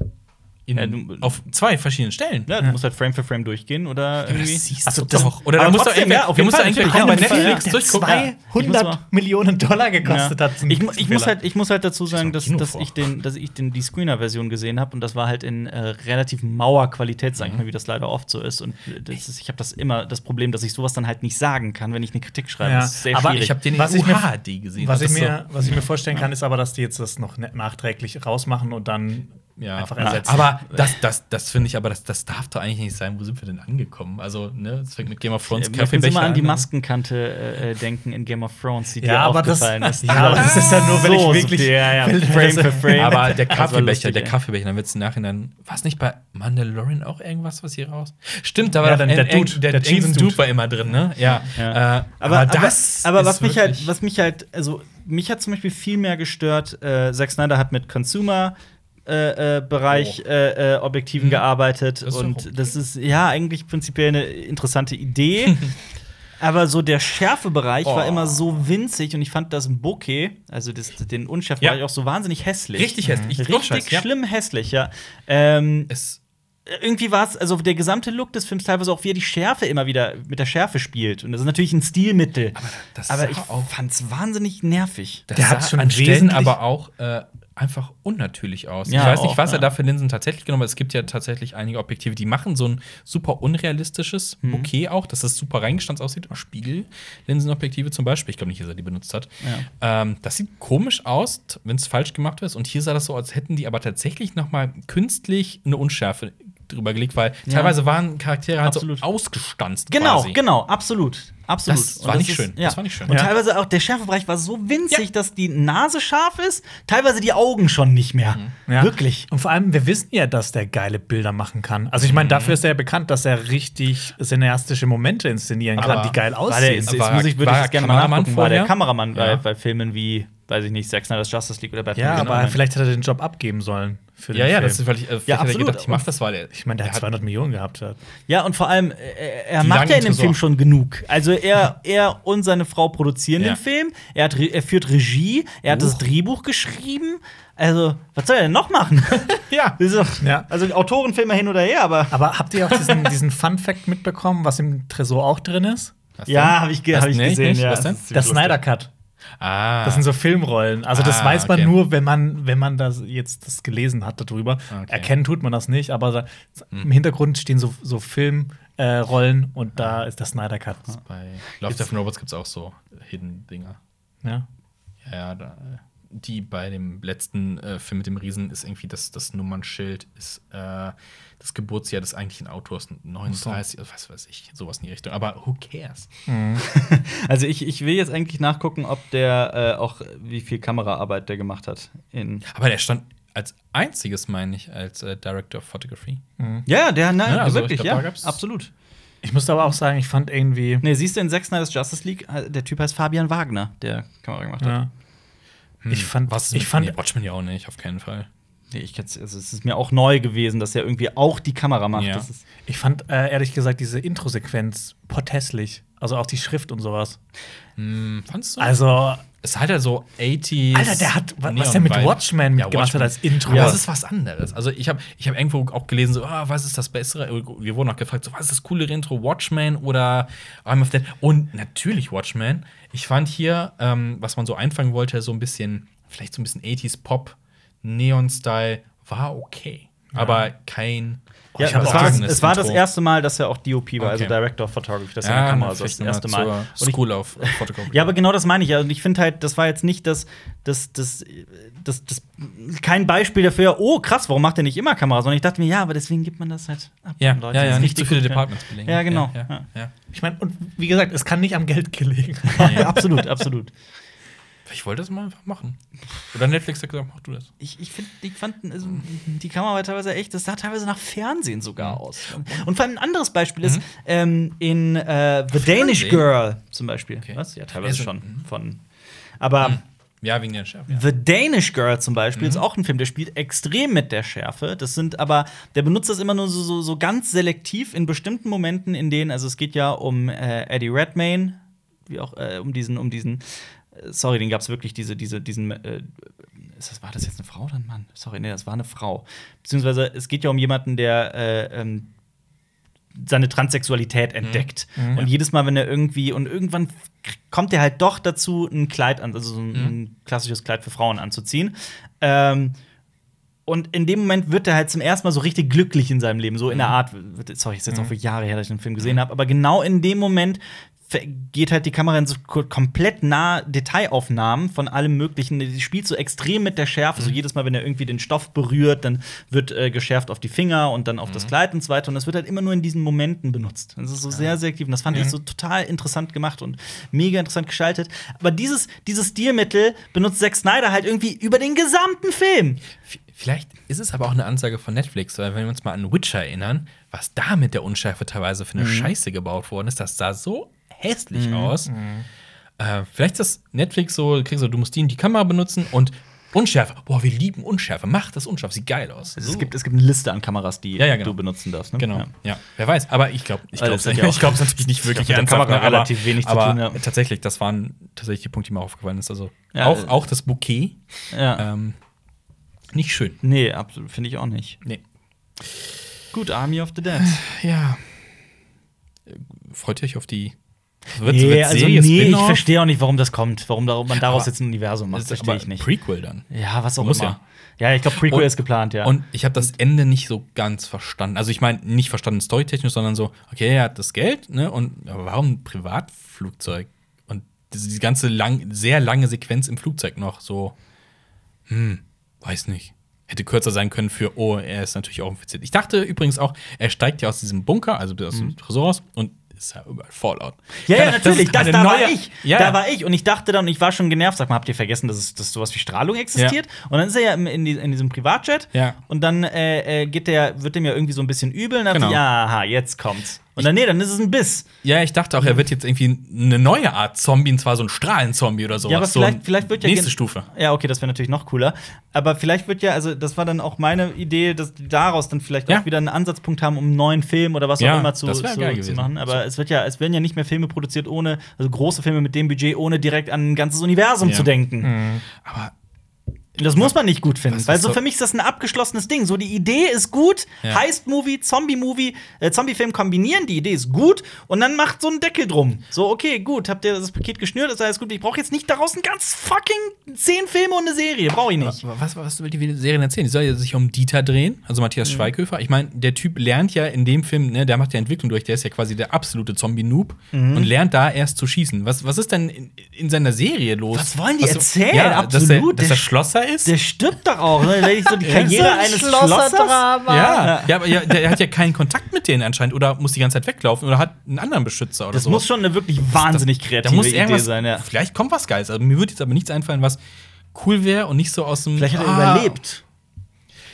In, Ja, du- auf zwei verschiedenen Stellen. Ja, du musst halt Frame für Frame durchgehen oder Das irgendwie. siehst Also du das- doch. Oder aber da musst du irgendwie, ja, auf da jeden musst du Fall, eigentlich bei Netflix ja. durchgucken. Ja. Ich muss 200 mal- Millionen Dollar gekostet Ja. hat. Ich, ich, muss halt, ich muss halt dazu sagen, noch dass, dass, ich den, dass ich den, die Screener-Version gesehen habe und das war halt in äh, relativ Mauerqualität, sag ich Mhm. mal, wie das leider oft so ist. Und das ist, ich habe das immer das Problem, dass ich sowas dann halt nicht sagen kann, wenn ich eine Kritik schreibe. Ja, Das ist sehr aber schwierig. Ich habe den in Was ich mir- UHD gesehen. Was Das ich, mir, was ich mir vorstellen kann, ist aber, dass die jetzt das noch ne- nachträglich rausmachen und dann Ja, einfach ja. ersetzen. aber das, das, das finde ich, aber das, das darf doch eigentlich nicht sein. Wo sind wir denn angekommen? Also, ne, es fängt mit Game of Thrones Äh, Möchten Sie Kaffeebecher mal an die an. Maskenkante äh, äh, denken in Game of Thrones, die Ja, dir aber das- aufgefallen ist. [laughs] ja, aber das ist ja nur, wenn ich So wirklich- subtil, ja, ja. Frame für Frame. Aber [laughs] der Das Kaffeebecher, lustig, der. Kaffeebecher, dann wird es im Nachhinein. War es nicht bei Mandalorian auch irgendwas, was hier raus? Stimmt, da war Ja, dann der Dude, der, der Jason. Dude war immer drin, ne? Ja. Ja. Äh, Aber, aber das. aber, was ist mich halt, wirklich- was mich halt, also mich hat zum Beispiel viel mehr gestört. Äh, Zack Snyder hat mit Consumer äh, äh, Bereich Oh. äh, äh, Objektiven Hm. gearbeitet Das und okay. das ist ja eigentlich prinzipiell eine interessante Idee. [laughs] Aber so der Schärfebereich war Oh. immer so winzig und ich fand das Bokeh, also das, den Unschärfbereich Ja. auch so wahnsinnig hässlich. Richtig hässlich. Richtig Scheiß, ja. schlimm hässlich, ja. Ähm, Es, irgendwie war es, also der gesamte Look des Films teilweise auch, wie er die Schärfe immer wieder mit der Schärfe spielt. Und das ist natürlich ein Stilmittel. Aber, das aber ich auch- fand's wahnsinnig nervig. das Der hat schon wesentlich- aber auch äh, einfach unnatürlich aus. Ja, ich weiß auch, nicht, was ja. er da für Linsen tatsächlich genommen hat. Es gibt ja tatsächlich einige Objektive, die machen so ein super unrealistisches Mhm. Bouquet auch, dass das super reingestanzt aussieht. Spiegellinsenobjektive zum Beispiel. Ich glaube nicht, dass er die benutzt hat. Ähm, das sieht komisch aus, wenn es falsch gemacht ist. Und hier sah das so, als hätten die aber tatsächlich noch mal künstlich eine Unschärfe drüber gelegt, weil Ja. teilweise waren Charaktere halt Absolut. so ausgestanzt. Genau, quasi. genau, absolut. Absolut. Das Und war nicht ist- schön. Ja. Das war nicht schön. Und Ja. teilweise auch der Schärfebereich war so winzig, Ja. dass die Nase scharf ist, teilweise die Augen schon nicht mehr. Ja. Wirklich. Und vor allem, wir wissen ja, dass der geile Bilder machen kann. Also ich meine, dafür ist er ja bekannt, dass er richtig cineastische Momente inszenieren kann, Aber die geil War der, aussehen. War- muss ich, würde ich er das gerne mal Kameramann nachgucken, war der? Kameramann bei, Ja. bei Filmen wie, weiß ich nicht, Zack Snyder's Justice League oder Batman. ja, wie aber vielleicht hat er den Job abgeben sollen für den Ja, ja, Film. das ist, weil ich, äh, er absolut. gedacht, ich mach das, weil er. ich meine, der hat 200 Millionen gehabt. Hat. Ja, und vor allem, äh, er Die macht ja in dem Tresor. Film schon genug. Also er, er und seine Frau produzieren Ja. den Film, er, hat, er führt Regie, er hat das Huch. Drehbuch geschrieben. Also, was soll er denn noch machen? [laughs] Ja. Das Ja. Also Autorenfilme hin oder her, aber. Aber habt ihr auch diesen, diesen Fun-Fact mitbekommen, was im Tresor auch drin ist? Was Ja, habe ich, ge hab ich gesehen. nicht? Ja. Was denn? Das Der. Snyder Cut. Ah. Das sind so Filmrollen. Also das Ah, weiß man okay. nur, wenn man, wenn man das jetzt das gelesen hat darüber. Okay. Erkennen tut man das nicht, aber da, im Hintergrund stehen so, so äh, Rollen und da ist der Snyder Cut. Bei Love, Death Robots gibt es auch so Hidden-Dinger. Ja. Ja, ja, da, die bei dem letzten äh, Film mit dem Riesen ist irgendwie das, das Nummernschild, ist äh, das Geburtsjahr des eigentlichen Autors 39, also was weiß ich, sowas in die Richtung. Aber who cares? [laughs] Also ich, ich will jetzt eigentlich nachgucken, ob der äh, auch wie viel Kameraarbeit der gemacht hat. In Aber der stand als einziges, meine ich, als äh, Director of Photography. ja, der, nein, Ja, also wirklich, ich glaub, ja, gab's- absolut. Ich muss aber auch sagen, ich fand irgendwie. Nee, siehst du in Zack Snyder's Justice League, äh, der Typ heißt Fabian Wagner, der Kamera gemacht hat. Ja. Ich fand, Was ich fand, nee, Watchmen ja auch nicht, auf keinen Fall. Nee, ich kann's, also es ist mir auch neu gewesen, dass er irgendwie auch die Kamera macht. Ja. Das ist, ich fand äh, ehrlich gesagt diese Intro-Sequenz potthässlich. Also auch die Schrift und sowas. Hm, fandst du? Also, es hat ja so 80s. Alter, der hat, wa- was der mit. Watchmen Ja, gemacht hat Watchmen. als Intro. Aber es ist was anderes. Also ich habe ich hab irgendwo auch gelesen, so, ah, was ist das Bessere? Wir wurden auch gefragt, so, was ist das coolere Intro, Watchmen oder I'm of Dead? Und natürlich Watchmen. Ich fand hier, ähm, was man so einfangen wollte, so ein bisschen, vielleicht so ein bisschen 80s Pop, Neon-Style, war okay. Aber kein. ja, ich hab es, war, es war das erste Mal, dass er auch DOP war, also Okay. Director of Photography, dass er Ja, eine Kamera so vielleicht das erste Mal. zur Und ich, School of Photography. ja, aber genau das meine ich. ja. Und ich finde halt, das war jetzt nicht das, das, das, das, das, kein Beispiel dafür, oh krass, warum macht er nicht immer Kamera? Sondern ich dachte mir, ja, aber deswegen gibt man das halt ab. ja, Leute, ja, ja, nicht zu viele. Departments belegen. Ja, genau. Ja, ja, Ja. ja. Ich meine, und wie gesagt, es kann nicht am Geld gelegen. [laughs] Ja, absolut, absolut. Ich wollte das mal einfach machen. Oder Netflix hat gesagt, mach du das. Ich, ich finde, ich fand, also, die Kamera war teilweise echt, das sah teilweise nach Fernsehen sogar aus. Und vor allem ein anderes Beispiel ist ähm, in äh, The Danish Fernsehen? Girl zum Beispiel. Okay. Was? Ja, teilweise Also, schon. Von. Aber Ja, wegen der Schärfe. Ja. The Danish Girl zum Beispiel ist auch ein Film, der spielt extrem mit der Schärfe. Das sind aber, der benutzt das immer nur so, so, so ganz selektiv in bestimmten Momenten, in denen, also es geht ja um äh, Eddie Redmayne, wie auch äh, um diesen, um diesen, sorry, den gab es wirklich diese, diese, diesen, äh, ist das, war das jetzt eine Frau oder ein Mann? Sorry, nee, das war eine Frau. Beziehungsweise es geht ja um jemanden, der äh, ähm, seine Transsexualität entdeckt. Und jedes Mal, wenn er irgendwie und irgendwann kommt er halt doch dazu, ein Kleid an, also so ein, ein klassisches Kleid für Frauen anzuziehen. Ähm, und in dem Moment wird er halt zum ersten Mal so richtig glücklich in seinem Leben. So in der Art, wird- sorry, ist jetzt auch für Jahre her, dass ich den Film gesehen habe, aber genau in dem Moment geht halt die Kamera in so ko- komplett nah Detailaufnahmen von allem Möglichen. Die spielt so extrem mit der Schärfe. So jedes Mal, wenn er irgendwie den Stoff berührt, dann wird äh, geschärft auf die Finger und dann auf das Kleid und so weiter. Und das wird halt immer nur in diesen Momenten benutzt. Das ist so sehr selektiv. Und das fand ich so total interessant gemacht und mega interessant gestaltet. Aber dieses, dieses Stilmittel benutzt Zack Snyder halt irgendwie über den gesamten Film. Vielleicht ist es aber auch eine Ansage von Netflix, weil wenn wir uns mal an Witcher erinnern, was da mit der Unschärfe teilweise für eine Scheiße gebaut worden ist, das sah so hässlich aus. Äh, vielleicht ist das Netflix so, du kriegst so, du musst die, und die Kamera benutzen und Unschärfe. Boah, wir lieben Unschärfe. Mach das unscharf, sieht geil aus. Also es, gibt, es gibt eine Liste an Kameras, die Ja, ja, genau. du benutzen darfst. Ne? Genau, Ja. ja. Wer weiß, aber ich glaube, ich glaube [laughs] ich glaub's natürlich nicht [laughs] wirklich mit der Kamera ne, aber- relativ wenig zu aber tun, ja. Tatsächlich, das waren tatsächlich die Punkte, die mir aufgefallen ist. Also auch, äh, auch das Bouquet, ähm, nicht schön. Nee, absolut, finde ich auch nicht. Nee. Gut, Army of the Dead. Ja. Äh, Freut ihr euch auf die wird, Nee, wird also nee, ich verstehe auch nicht, warum das kommt. Warum man daraus Aber- jetzt ein Universum macht, verstehe ich nicht. Prequel dann. Ja, was auch Muss immer. Ja, ich glaube, Prequel Und- ist geplant, ja. Und ich habe das Ende nicht so ganz verstanden. Also ich meine, nicht verstanden storytechnisch, sondern so, okay, er hat das Geld, ne? Und aber warum ein Privatflugzeug? Und diese, die ganze lang, sehr lange Sequenz im Flugzeug noch so, hm, weiß nicht. Hätte kürzer sein können für, oh, er ist natürlich auch infiziert. Ich dachte übrigens auch, er steigt ja aus diesem Bunker, also aus dem Tresor raus und ist ja überall Fallout. Ja, ja, Das natürlich, das, eine da war ich. Ja, Da ja. war ich. Und ich dachte dann, ich war schon genervt, sag mal, habt ihr vergessen, dass, es, dass sowas wie Strahlung existiert? Und dann ist er ja in, die, in diesem Privatjet. Ja. Und dann äh, äh, geht der, wird dem ja irgendwie so ein bisschen übel. Und dann Genau. dachte ich, ja, aha, jetzt kommt's. Und dann, nee, dann ist es ein Biss. Ja, ich dachte auch, er wird jetzt irgendwie eine neue Art Zombie, und zwar so ein Strahlenzombie oder sowas. Ja, aber so vielleicht, vielleicht wird ja nächste Stufe. Ja, okay, das wäre natürlich noch cooler. Aber vielleicht wird ja, also das war dann auch meine Idee, dass die daraus dann vielleicht Ja. auch wieder einen Ansatzpunkt haben, um einen neuen Film oder was Ja, auch immer zu, zu, zu machen. Aber es wird ja, es werden ja nicht mehr Filme produziert ohne, also große Filme mit dem Budget, ohne direkt an ein ganzes Universum Ja. zu denken. Aber Das muss man nicht gut finden, Was weil so so- für mich ist das ein abgeschlossenes Ding. So die Idee ist gut, Ja. Heist-Movie, Zombie-Movie, äh, Zombie-Film kombinieren, die Idee ist gut und dann macht so einen Deckel drum. So, okay, gut, habt ihr das Paket geschnürt, ist alles gut. Ich brauche jetzt nicht daraus ein ganz fucking zehn Filme und eine Serie, brauche ich nicht. Aber Was, was will die Serien erzählen? Die soll ja sich um Dieter drehen, also Matthias Schweighöfer. Ich meine, der Typ lernt ja in dem Film, ne, der macht ja Entwicklung durch, der ist ja quasi der absolute Zombie-Noob und lernt da erst zu schießen. Was, was ist denn in, in seiner Serie los? Was wollen die Was- erzählen? Ja, dass Absolut. dass Der er Schlosser ist? Der stirbt doch auch, ne? Wenn ich so die [laughs] Karriere eines Schlossers. ja, ja, aber ja, der hat ja keinen Kontakt mit denen anscheinend oder muss die ganze Zeit weglaufen oder hat einen anderen Beschützer oder Das so. muss schon eine wirklich wahnsinnig da kreative muss Idee sein, ja. Vielleicht kommt was Geiles. Also mir würde jetzt aber nichts einfallen, was cool wäre und nicht so aus dem. Vielleicht hat er Ah, überlebt.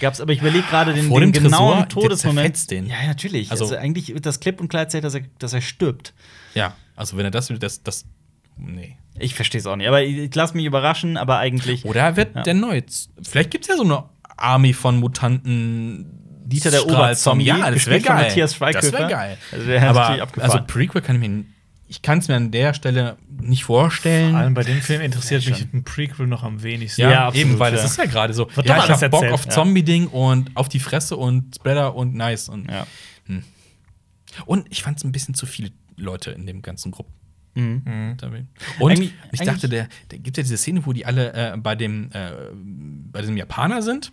Gab's, aber ich überlege gerade den, den Tresor, genauen der Todesmoment. den. Ja, ja, natürlich. Also- Also, eigentlich wird das Clip und klar erzählt, dass er, dass er stirbt. Ja, also wenn er das will, das, das. Nee. Ich verstehe es auch nicht. Aber ich, ich lasse mich überraschen, aber eigentlich. Oder er wird Ja. der Neue. Vielleicht gibt es ja so eine Army von Mutanten. Dieter der. Oberzombie, Ja, das wäre geil. Matthias. Das wäre geil. Also hat Aber also Prequel kann ich mir. Ich kann es mir an der Stelle nicht vorstellen. Vor allem bei dem Film interessiert Ja, mich ein Prequel noch am wenigsten. Ja, Ja, absolut, eben, weil ja. das ist ja gerade so. Wird ja, ich alles hab Bock erzählt, auf ja. Zombie-Ding und auf die Fresse und Splatter und nice. Und, Ja. und ich fand es ein bisschen zu viele Leute in dem ganzen Gruppen. Mhm. Und Eigentlich- ich eigentlich- dachte, der, der gibt ja diese Szene, wo die alle äh, bei dem äh, bei diesem Japaner sind.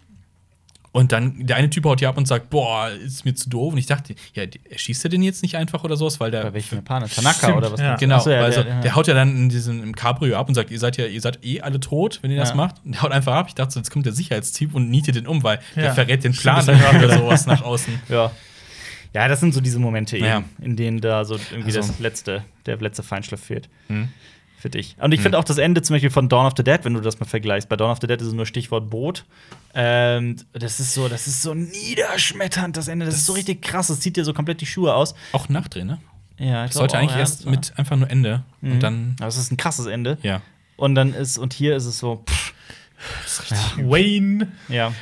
Und dann der eine Typ haut die ab und sagt, boah, ist mir zu doof. Und ich dachte, ja, erschießt er den jetzt nicht einfach oder sowas, weil der Bei welchem Japaner? Tanaka Stimmt, oder was? ja. Genau, so, ja, also, der- der, ja. haut ja dann in diesem im Cabrio ab und sagt, ihr seid ja, ihr seid eh alle tot, wenn ihr das macht. Und der haut einfach ab. Ich dachte, so, jetzt kommt der Sicherheitstyp und nietet den um, weil der verrät den Stimmt, Plan auch oder sowas nach außen. Ja. Ja, das sind so diese Momente eben, Ja. in denen da so irgendwie Also- das letzte, der letzte Feinschliff fehlt. Hm. Für dich. Und ich finde auch das Ende zum Beispiel von Dawn of the Dead, wenn du das mal vergleichst. Bei Dawn of the Dead ist es nur Stichwort Boot. Ähm, das ist so, das ist so niederschmetternd, das Ende. Das, ist so richtig krass. Das zieht dir so komplett die Schuhe aus. Auch Nachdrehen, ne? Ja, ich Das sollte eigentlich ja, erst das mit einfach nur Ende. Mhm. Und dann, Aber es ist ein krasses Ende. ja. Und dann ist, und hier ist es so, pff, Wayne. ja.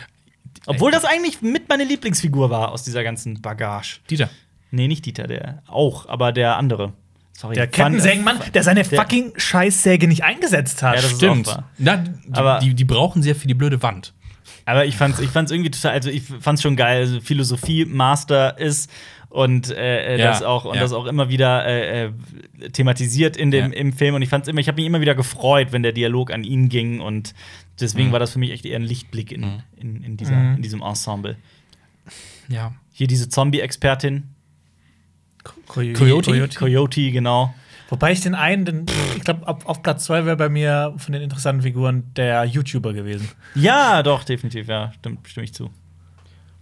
Obwohl das eigentlich mit meine Lieblingsfigur war aus dieser ganzen Bagage. Dieter. Nee, nicht Dieter, der auch, aber der andere. Sorry. Der Kettensägenmann, der seine Der- fucking Scheißsäge nicht eingesetzt hat. Ja, das Stimmt. Na, die, Aber- die, die brauchen sehr für die blöde Wand. Aber ich fand's, ich fand's irgendwie total, also ich fand's schon geil, also Philosophie-Master ist und äh, äh, Ja, das auch und ja. das auch immer wieder äh, äh, thematisiert in dem Ja. im Film und ich fand's immer, ich habe mich immer wieder gefreut, wenn der Dialog an ihn ging und deswegen Mhm. war das für mich echt eher ein Lichtblick in, Mhm. in, in, dieser, Mhm. in diesem Ensemble. Ja. Hier diese Zombie-Expertin, Coyote. Coyote? Coyote, genau. Wobei ich den einen, den, ich glaube, auf, auf Platz zwei wäre bei mir von den interessanten Figuren der YouTuber gewesen. Ja, doch, definitiv, ja, stimmt, stimme ich zu.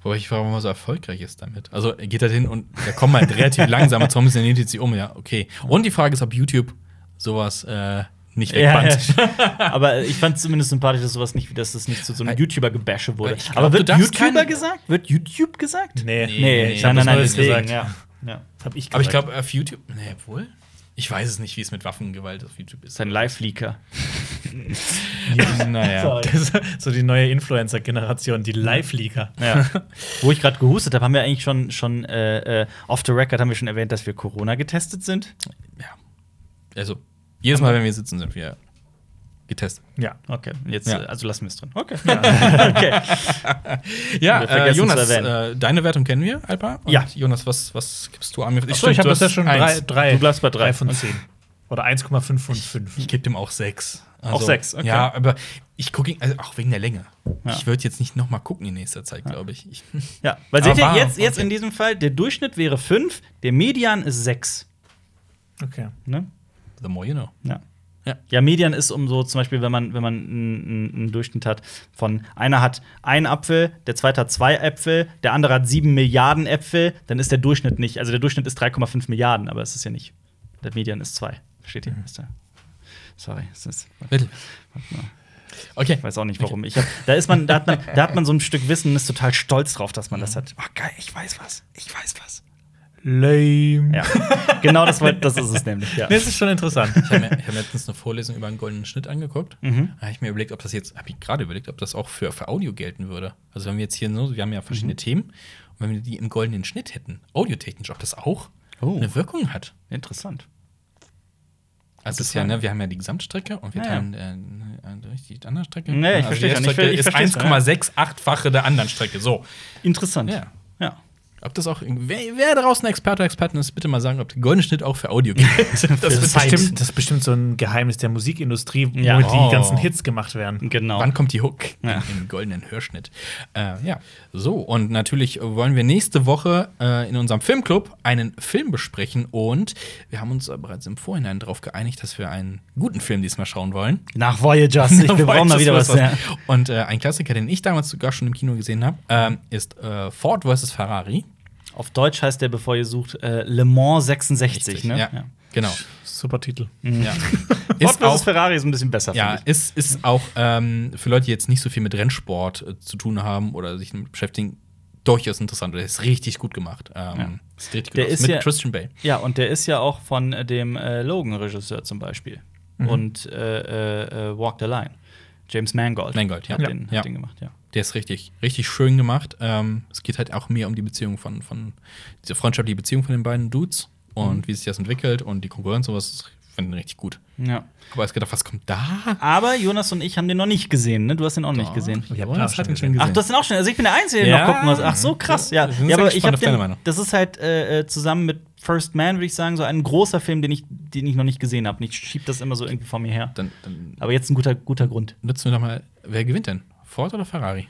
Wobei ich frage, warum er so erfolgreich ist damit. Also er geht halt hin und der kommt halt relativ langsam und Zombies, nimmt sie um, ja, okay. Und die Frage ist, ob YouTube sowas äh, nicht Ja, wegbannt. ja. aber ich fand zumindest sympathisch, dass sowas nicht, dass das nicht zu so einem YouTuber-Gebäsche wurde. glaub, aber wird YouTuber gesagt? Wird YouTube gesagt? Nee, Nee, ich nein, nein, das nein, deswegen, gesagt. ja. ja. Hab ich Aber ich gesagt. glaube, auf YouTube, nee, wohl? Ich weiß es nicht, wie es mit Waffengewalt auf YouTube ist. Das ist ein Live-Leaker. naja. Das ist so die neue Influencer-Generation, die Live-Leaker. Ja. [laughs] Wo ich gerade gehustet habe, haben wir eigentlich schon, schon äh, äh, off the record haben wir schon erwähnt, dass wir Corona getestet sind. Ja. Also, jedes Mal, wenn wir sitzen, sind wir getestet. Ja. Okay, jetzt, Ja. äh, also lassen wir es drin. Okay. [laughs] okay. [laughs] Ja, äh, Jonas, äh, deine Wertung kennen wir, Alpa? Und Ja. Jonas, was, was gibst du an mir? Achso, ich habe das ja schon drei, drei, Du bleibst bei drei. drei von zehn. Oder 1,5 von 5. Ich gebe dem auch sechs. Also, Auch sechs, okay. Ja, aber ich gucke ihn, also auch wegen der Länge. Ja. Ich würde jetzt nicht noch mal gucken in nächster Zeit, glaube ich. ich. [laughs] Ja, weil seht ihr, jetzt, jetzt okay. in diesem Fall, der Durchschnitt wäre 5, der Median ist 6. Okay. Ne? The more you know. Ja. Ja. Ja, Median ist um so, zum Beispiel, wenn man, wenn man einen, einen Durchschnitt hat von einer hat einen Apfel, der zweite hat zwei Äpfel, der andere hat sieben Milliarden Äpfel, dann ist der Durchschnitt nicht. Also der Durchschnitt ist 3,5 Milliarden, aber es ist ja nicht. Der Median ist zwei. Versteht ihr? Da- Sorry, es ist, Bitte. warte mal. Okay. ich weiß auch nicht warum. Ich hab, da, ist man, da, hat man, da hat man so ein Stück Wissen und ist total stolz drauf, dass man das hat. Oh, geil, ich weiß was. Ich weiß was. Lame. Ja, genau das, war- das ist es nämlich. Ja. Das ist schon interessant. Ich habe mir, hab mir letztens eine Vorlesung über einen goldenen Schnitt angeguckt. Mhm. Da habe ich mir überlegt, ob das jetzt, habe ich gerade überlegt, ob das auch für, für Audio gelten würde. Also wenn wir jetzt hier so, wir haben ja verschiedene Mhm. Themen, und wenn wir die im goldenen Schnitt hätten, audiotechnisch, ob das auch Oh. eine Wirkung hat. Interessant. Also ist ja, ne, wir haben ja die Gesamtstrecke und wir Ja, ja. teilen äh, äh, die andere Strecke. Nee, ich also verstehe die schon. Ich ich ist versteh's schon, ja. 1,68-fache der anderen Strecke. So. Interessant. Ja. Ob das auch, wer, wer draußen Experte oder Expertin ist, bitte mal sagen, ob der goldene Schnitt auch für Audio gilt. [laughs] das ist, bestimmt. das ist bestimmt so ein Geheimnis der Musikindustrie, wo Ja. die Oh. ganzen Hits gemacht werden. Genau. Wann kommt die Hook Ja. im, [laughs] goldenen Hörschnitt? Äh, ja, so und natürlich wollen wir nächste Woche äh, in unserem Filmclub einen Film besprechen und wir haben uns bereits im Vorhinein darauf geeinigt, dass wir einen guten Film diesmal schauen wollen. Nach Voyagers. Ich, [laughs] wir brauchen mal wieder was. Ja. Und äh, ein Klassiker, den ich damals sogar schon im Kino gesehen habe, ähm, ist äh, Ford vs Ferrari. Auf Deutsch heißt der, bevor ihr sucht, äh, Le Mans 66. Ne? Ja, genau. Super Titel. Ja. Ford [laughs] ist auch Ferrari ist ein bisschen besser. Ja, ist, ist auch ähm, für Leute, die jetzt nicht so viel mit Rennsport äh, zu tun haben oder sich damit beschäftigen, durchaus interessant. Der ist richtig gut gemacht. Ähm, Ja. Ist richtig gut Der aus. ist mit ja- Christian Bale. Ja, und der ist ja auch von äh, dem äh, Logan-Regisseur zum Beispiel. Mhm. Und äh, äh, äh, Walk the Line. James Mangold. Mangold, ja. Hat, Ja. Den, Ja. hat den gemacht, ja. Der ist richtig, richtig schön gemacht. Ähm, es geht halt auch mehr um die Beziehung von, von diese freundschaftliche Beziehung von den beiden Dudes und Mhm. wie sich das entwickelt und die Konkurrenz und sowas. Ich finde den richtig gut. ja. Aber ich gedacht, was kommt da? Aber Jonas und ich haben den noch nicht gesehen, ne? Du hast den auch nicht gesehen. Ich hab Jonas den auch hat schon ihn schon gesehen. Ach, du hast den auch schon. Also ich bin der Einzige, der Ja. noch gucken muss. Ach so, krass. Ja, ja aber ich habe den. Das ist halt äh, äh, zusammen mit First Man, würde ich sagen, so ein großer Film, den ich, den ich noch nicht gesehen habe. Ich schieb das immer so irgendwie vor mir her. Dann, dann Aber jetzt ein guter, guter Grund. nutzen wir doch mal, wer gewinnt denn? Ford oder Ferrari?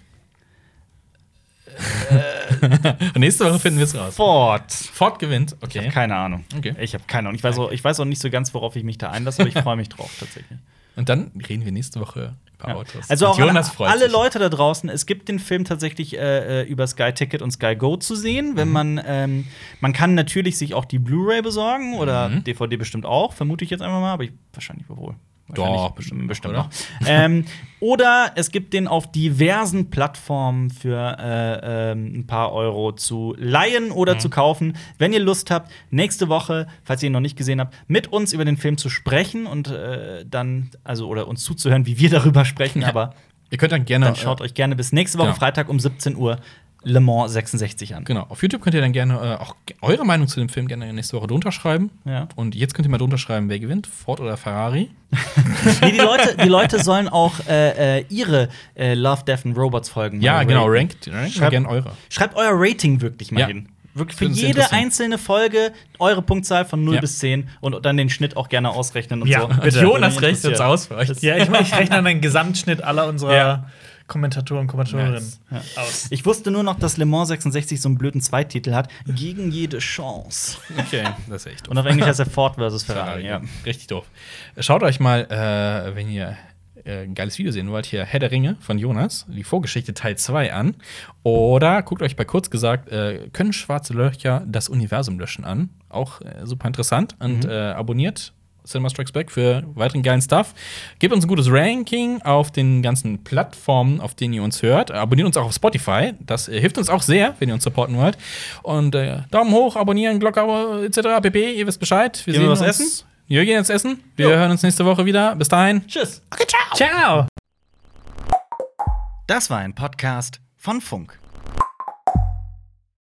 Äh. [laughs] Nächste Woche finden wir es raus. Ford. Ford gewinnt, Ich okay. habe keine Ahnung. Okay. Ich habe keine Ahnung. Ich weiß, auch, ich weiß auch nicht so ganz, worauf ich mich da einlasse, aber ich freue mich drauf tatsächlich. Und dann reden wir nächste Woche über Ja. Autos. Also auch alle, alle. Leute da draußen, es gibt den Film tatsächlich äh, äh, über Sky Ticket und Sky Go zu sehen, Mhm. wenn man ähm, man kann natürlich sich auch die Blu-ray besorgen oder Mhm. DVD bestimmt auch, vermute ich jetzt einfach mal, aber ich, wahrscheinlich wohl. Doch, bestimmt, bestimmt oder? noch. ähm, [laughs] oder es gibt den auf diversen Plattformen für äh, ähm, ein paar Euro zu leihen oder Mhm. zu kaufen. Wenn ihr Lust habt, nächste Woche, falls ihr ihn noch nicht gesehen habt, mit uns über den Film zu sprechen und äh, dann, also oder uns zuzuhören, wie wir darüber sprechen, Ja. aber Ihr könnt dann gerne. dann schaut äh, euch gerne bis nächste Woche genau. Freitag um 17 Uhr Le Mans 66 an. Genau, auf YouTube könnt ihr dann gerne äh, auch eure Meinung zu dem Film gerne nächste Woche drunter schreiben. Ja. Und jetzt könnt ihr mal drunter schreiben, wer gewinnt, Ford oder Ferrari. [laughs] Nee, die, Leute, die Leute sollen auch äh, äh, ihre äh, Love, Death and Robots Folgen Ja, genau, rankt, rankt Schreibt- gerne eure. Schreibt euer Rating wirklich mal Ja. hin. Wirklich für jede einzelne Folge eure Punktzahl von 0 Ja. bis 10 und dann den Schnitt auch gerne ausrechnen und Ja, so. bitte. [laughs] Jonas rechnet uns interessieren. aus für euch. Ja, ich, ich rechne an den Gesamtschnitt aller unserer Ja. Kommentatoren und Kommentatorinnen Nice. aus. Ich wusste nur noch, dass Le Mans 66 so einen blöden Zweititel hat. Gegen jede Chance. Okay, das ist echt doof. Und auf Englisch heißt er Ford versus Ferrari. Ja. Richtig doof. Schaut euch mal, äh, wenn ihr äh, ein geiles Video sehen wollt, hier Herr der Ringe von Jonas, die Vorgeschichte Teil 2 an. Oder guckt euch bei kurz gesagt, äh, können schwarze Löcher das Universum löschen an. Auch äh, super interessant. Und Mhm. äh, abonniert Cinema Strikes Back für weiteren geilen Stuff. Gebt uns ein gutes Ranking auf den ganzen Plattformen, auf denen ihr uns hört. Abonniert uns auch auf Spotify. Das äh, hilft uns auch sehr, wenn ihr uns supporten wollt. Und äh, Daumen hoch, abonnieren, Glocke etc. pp. Ihr wisst Bescheid. Gehen wir was uns. essen? Wir gehen jetzt essen. Wir Jo. hören uns nächste Woche wieder. Bis dahin. Tschüss. Ciao! Das war ein Podcast von Funk.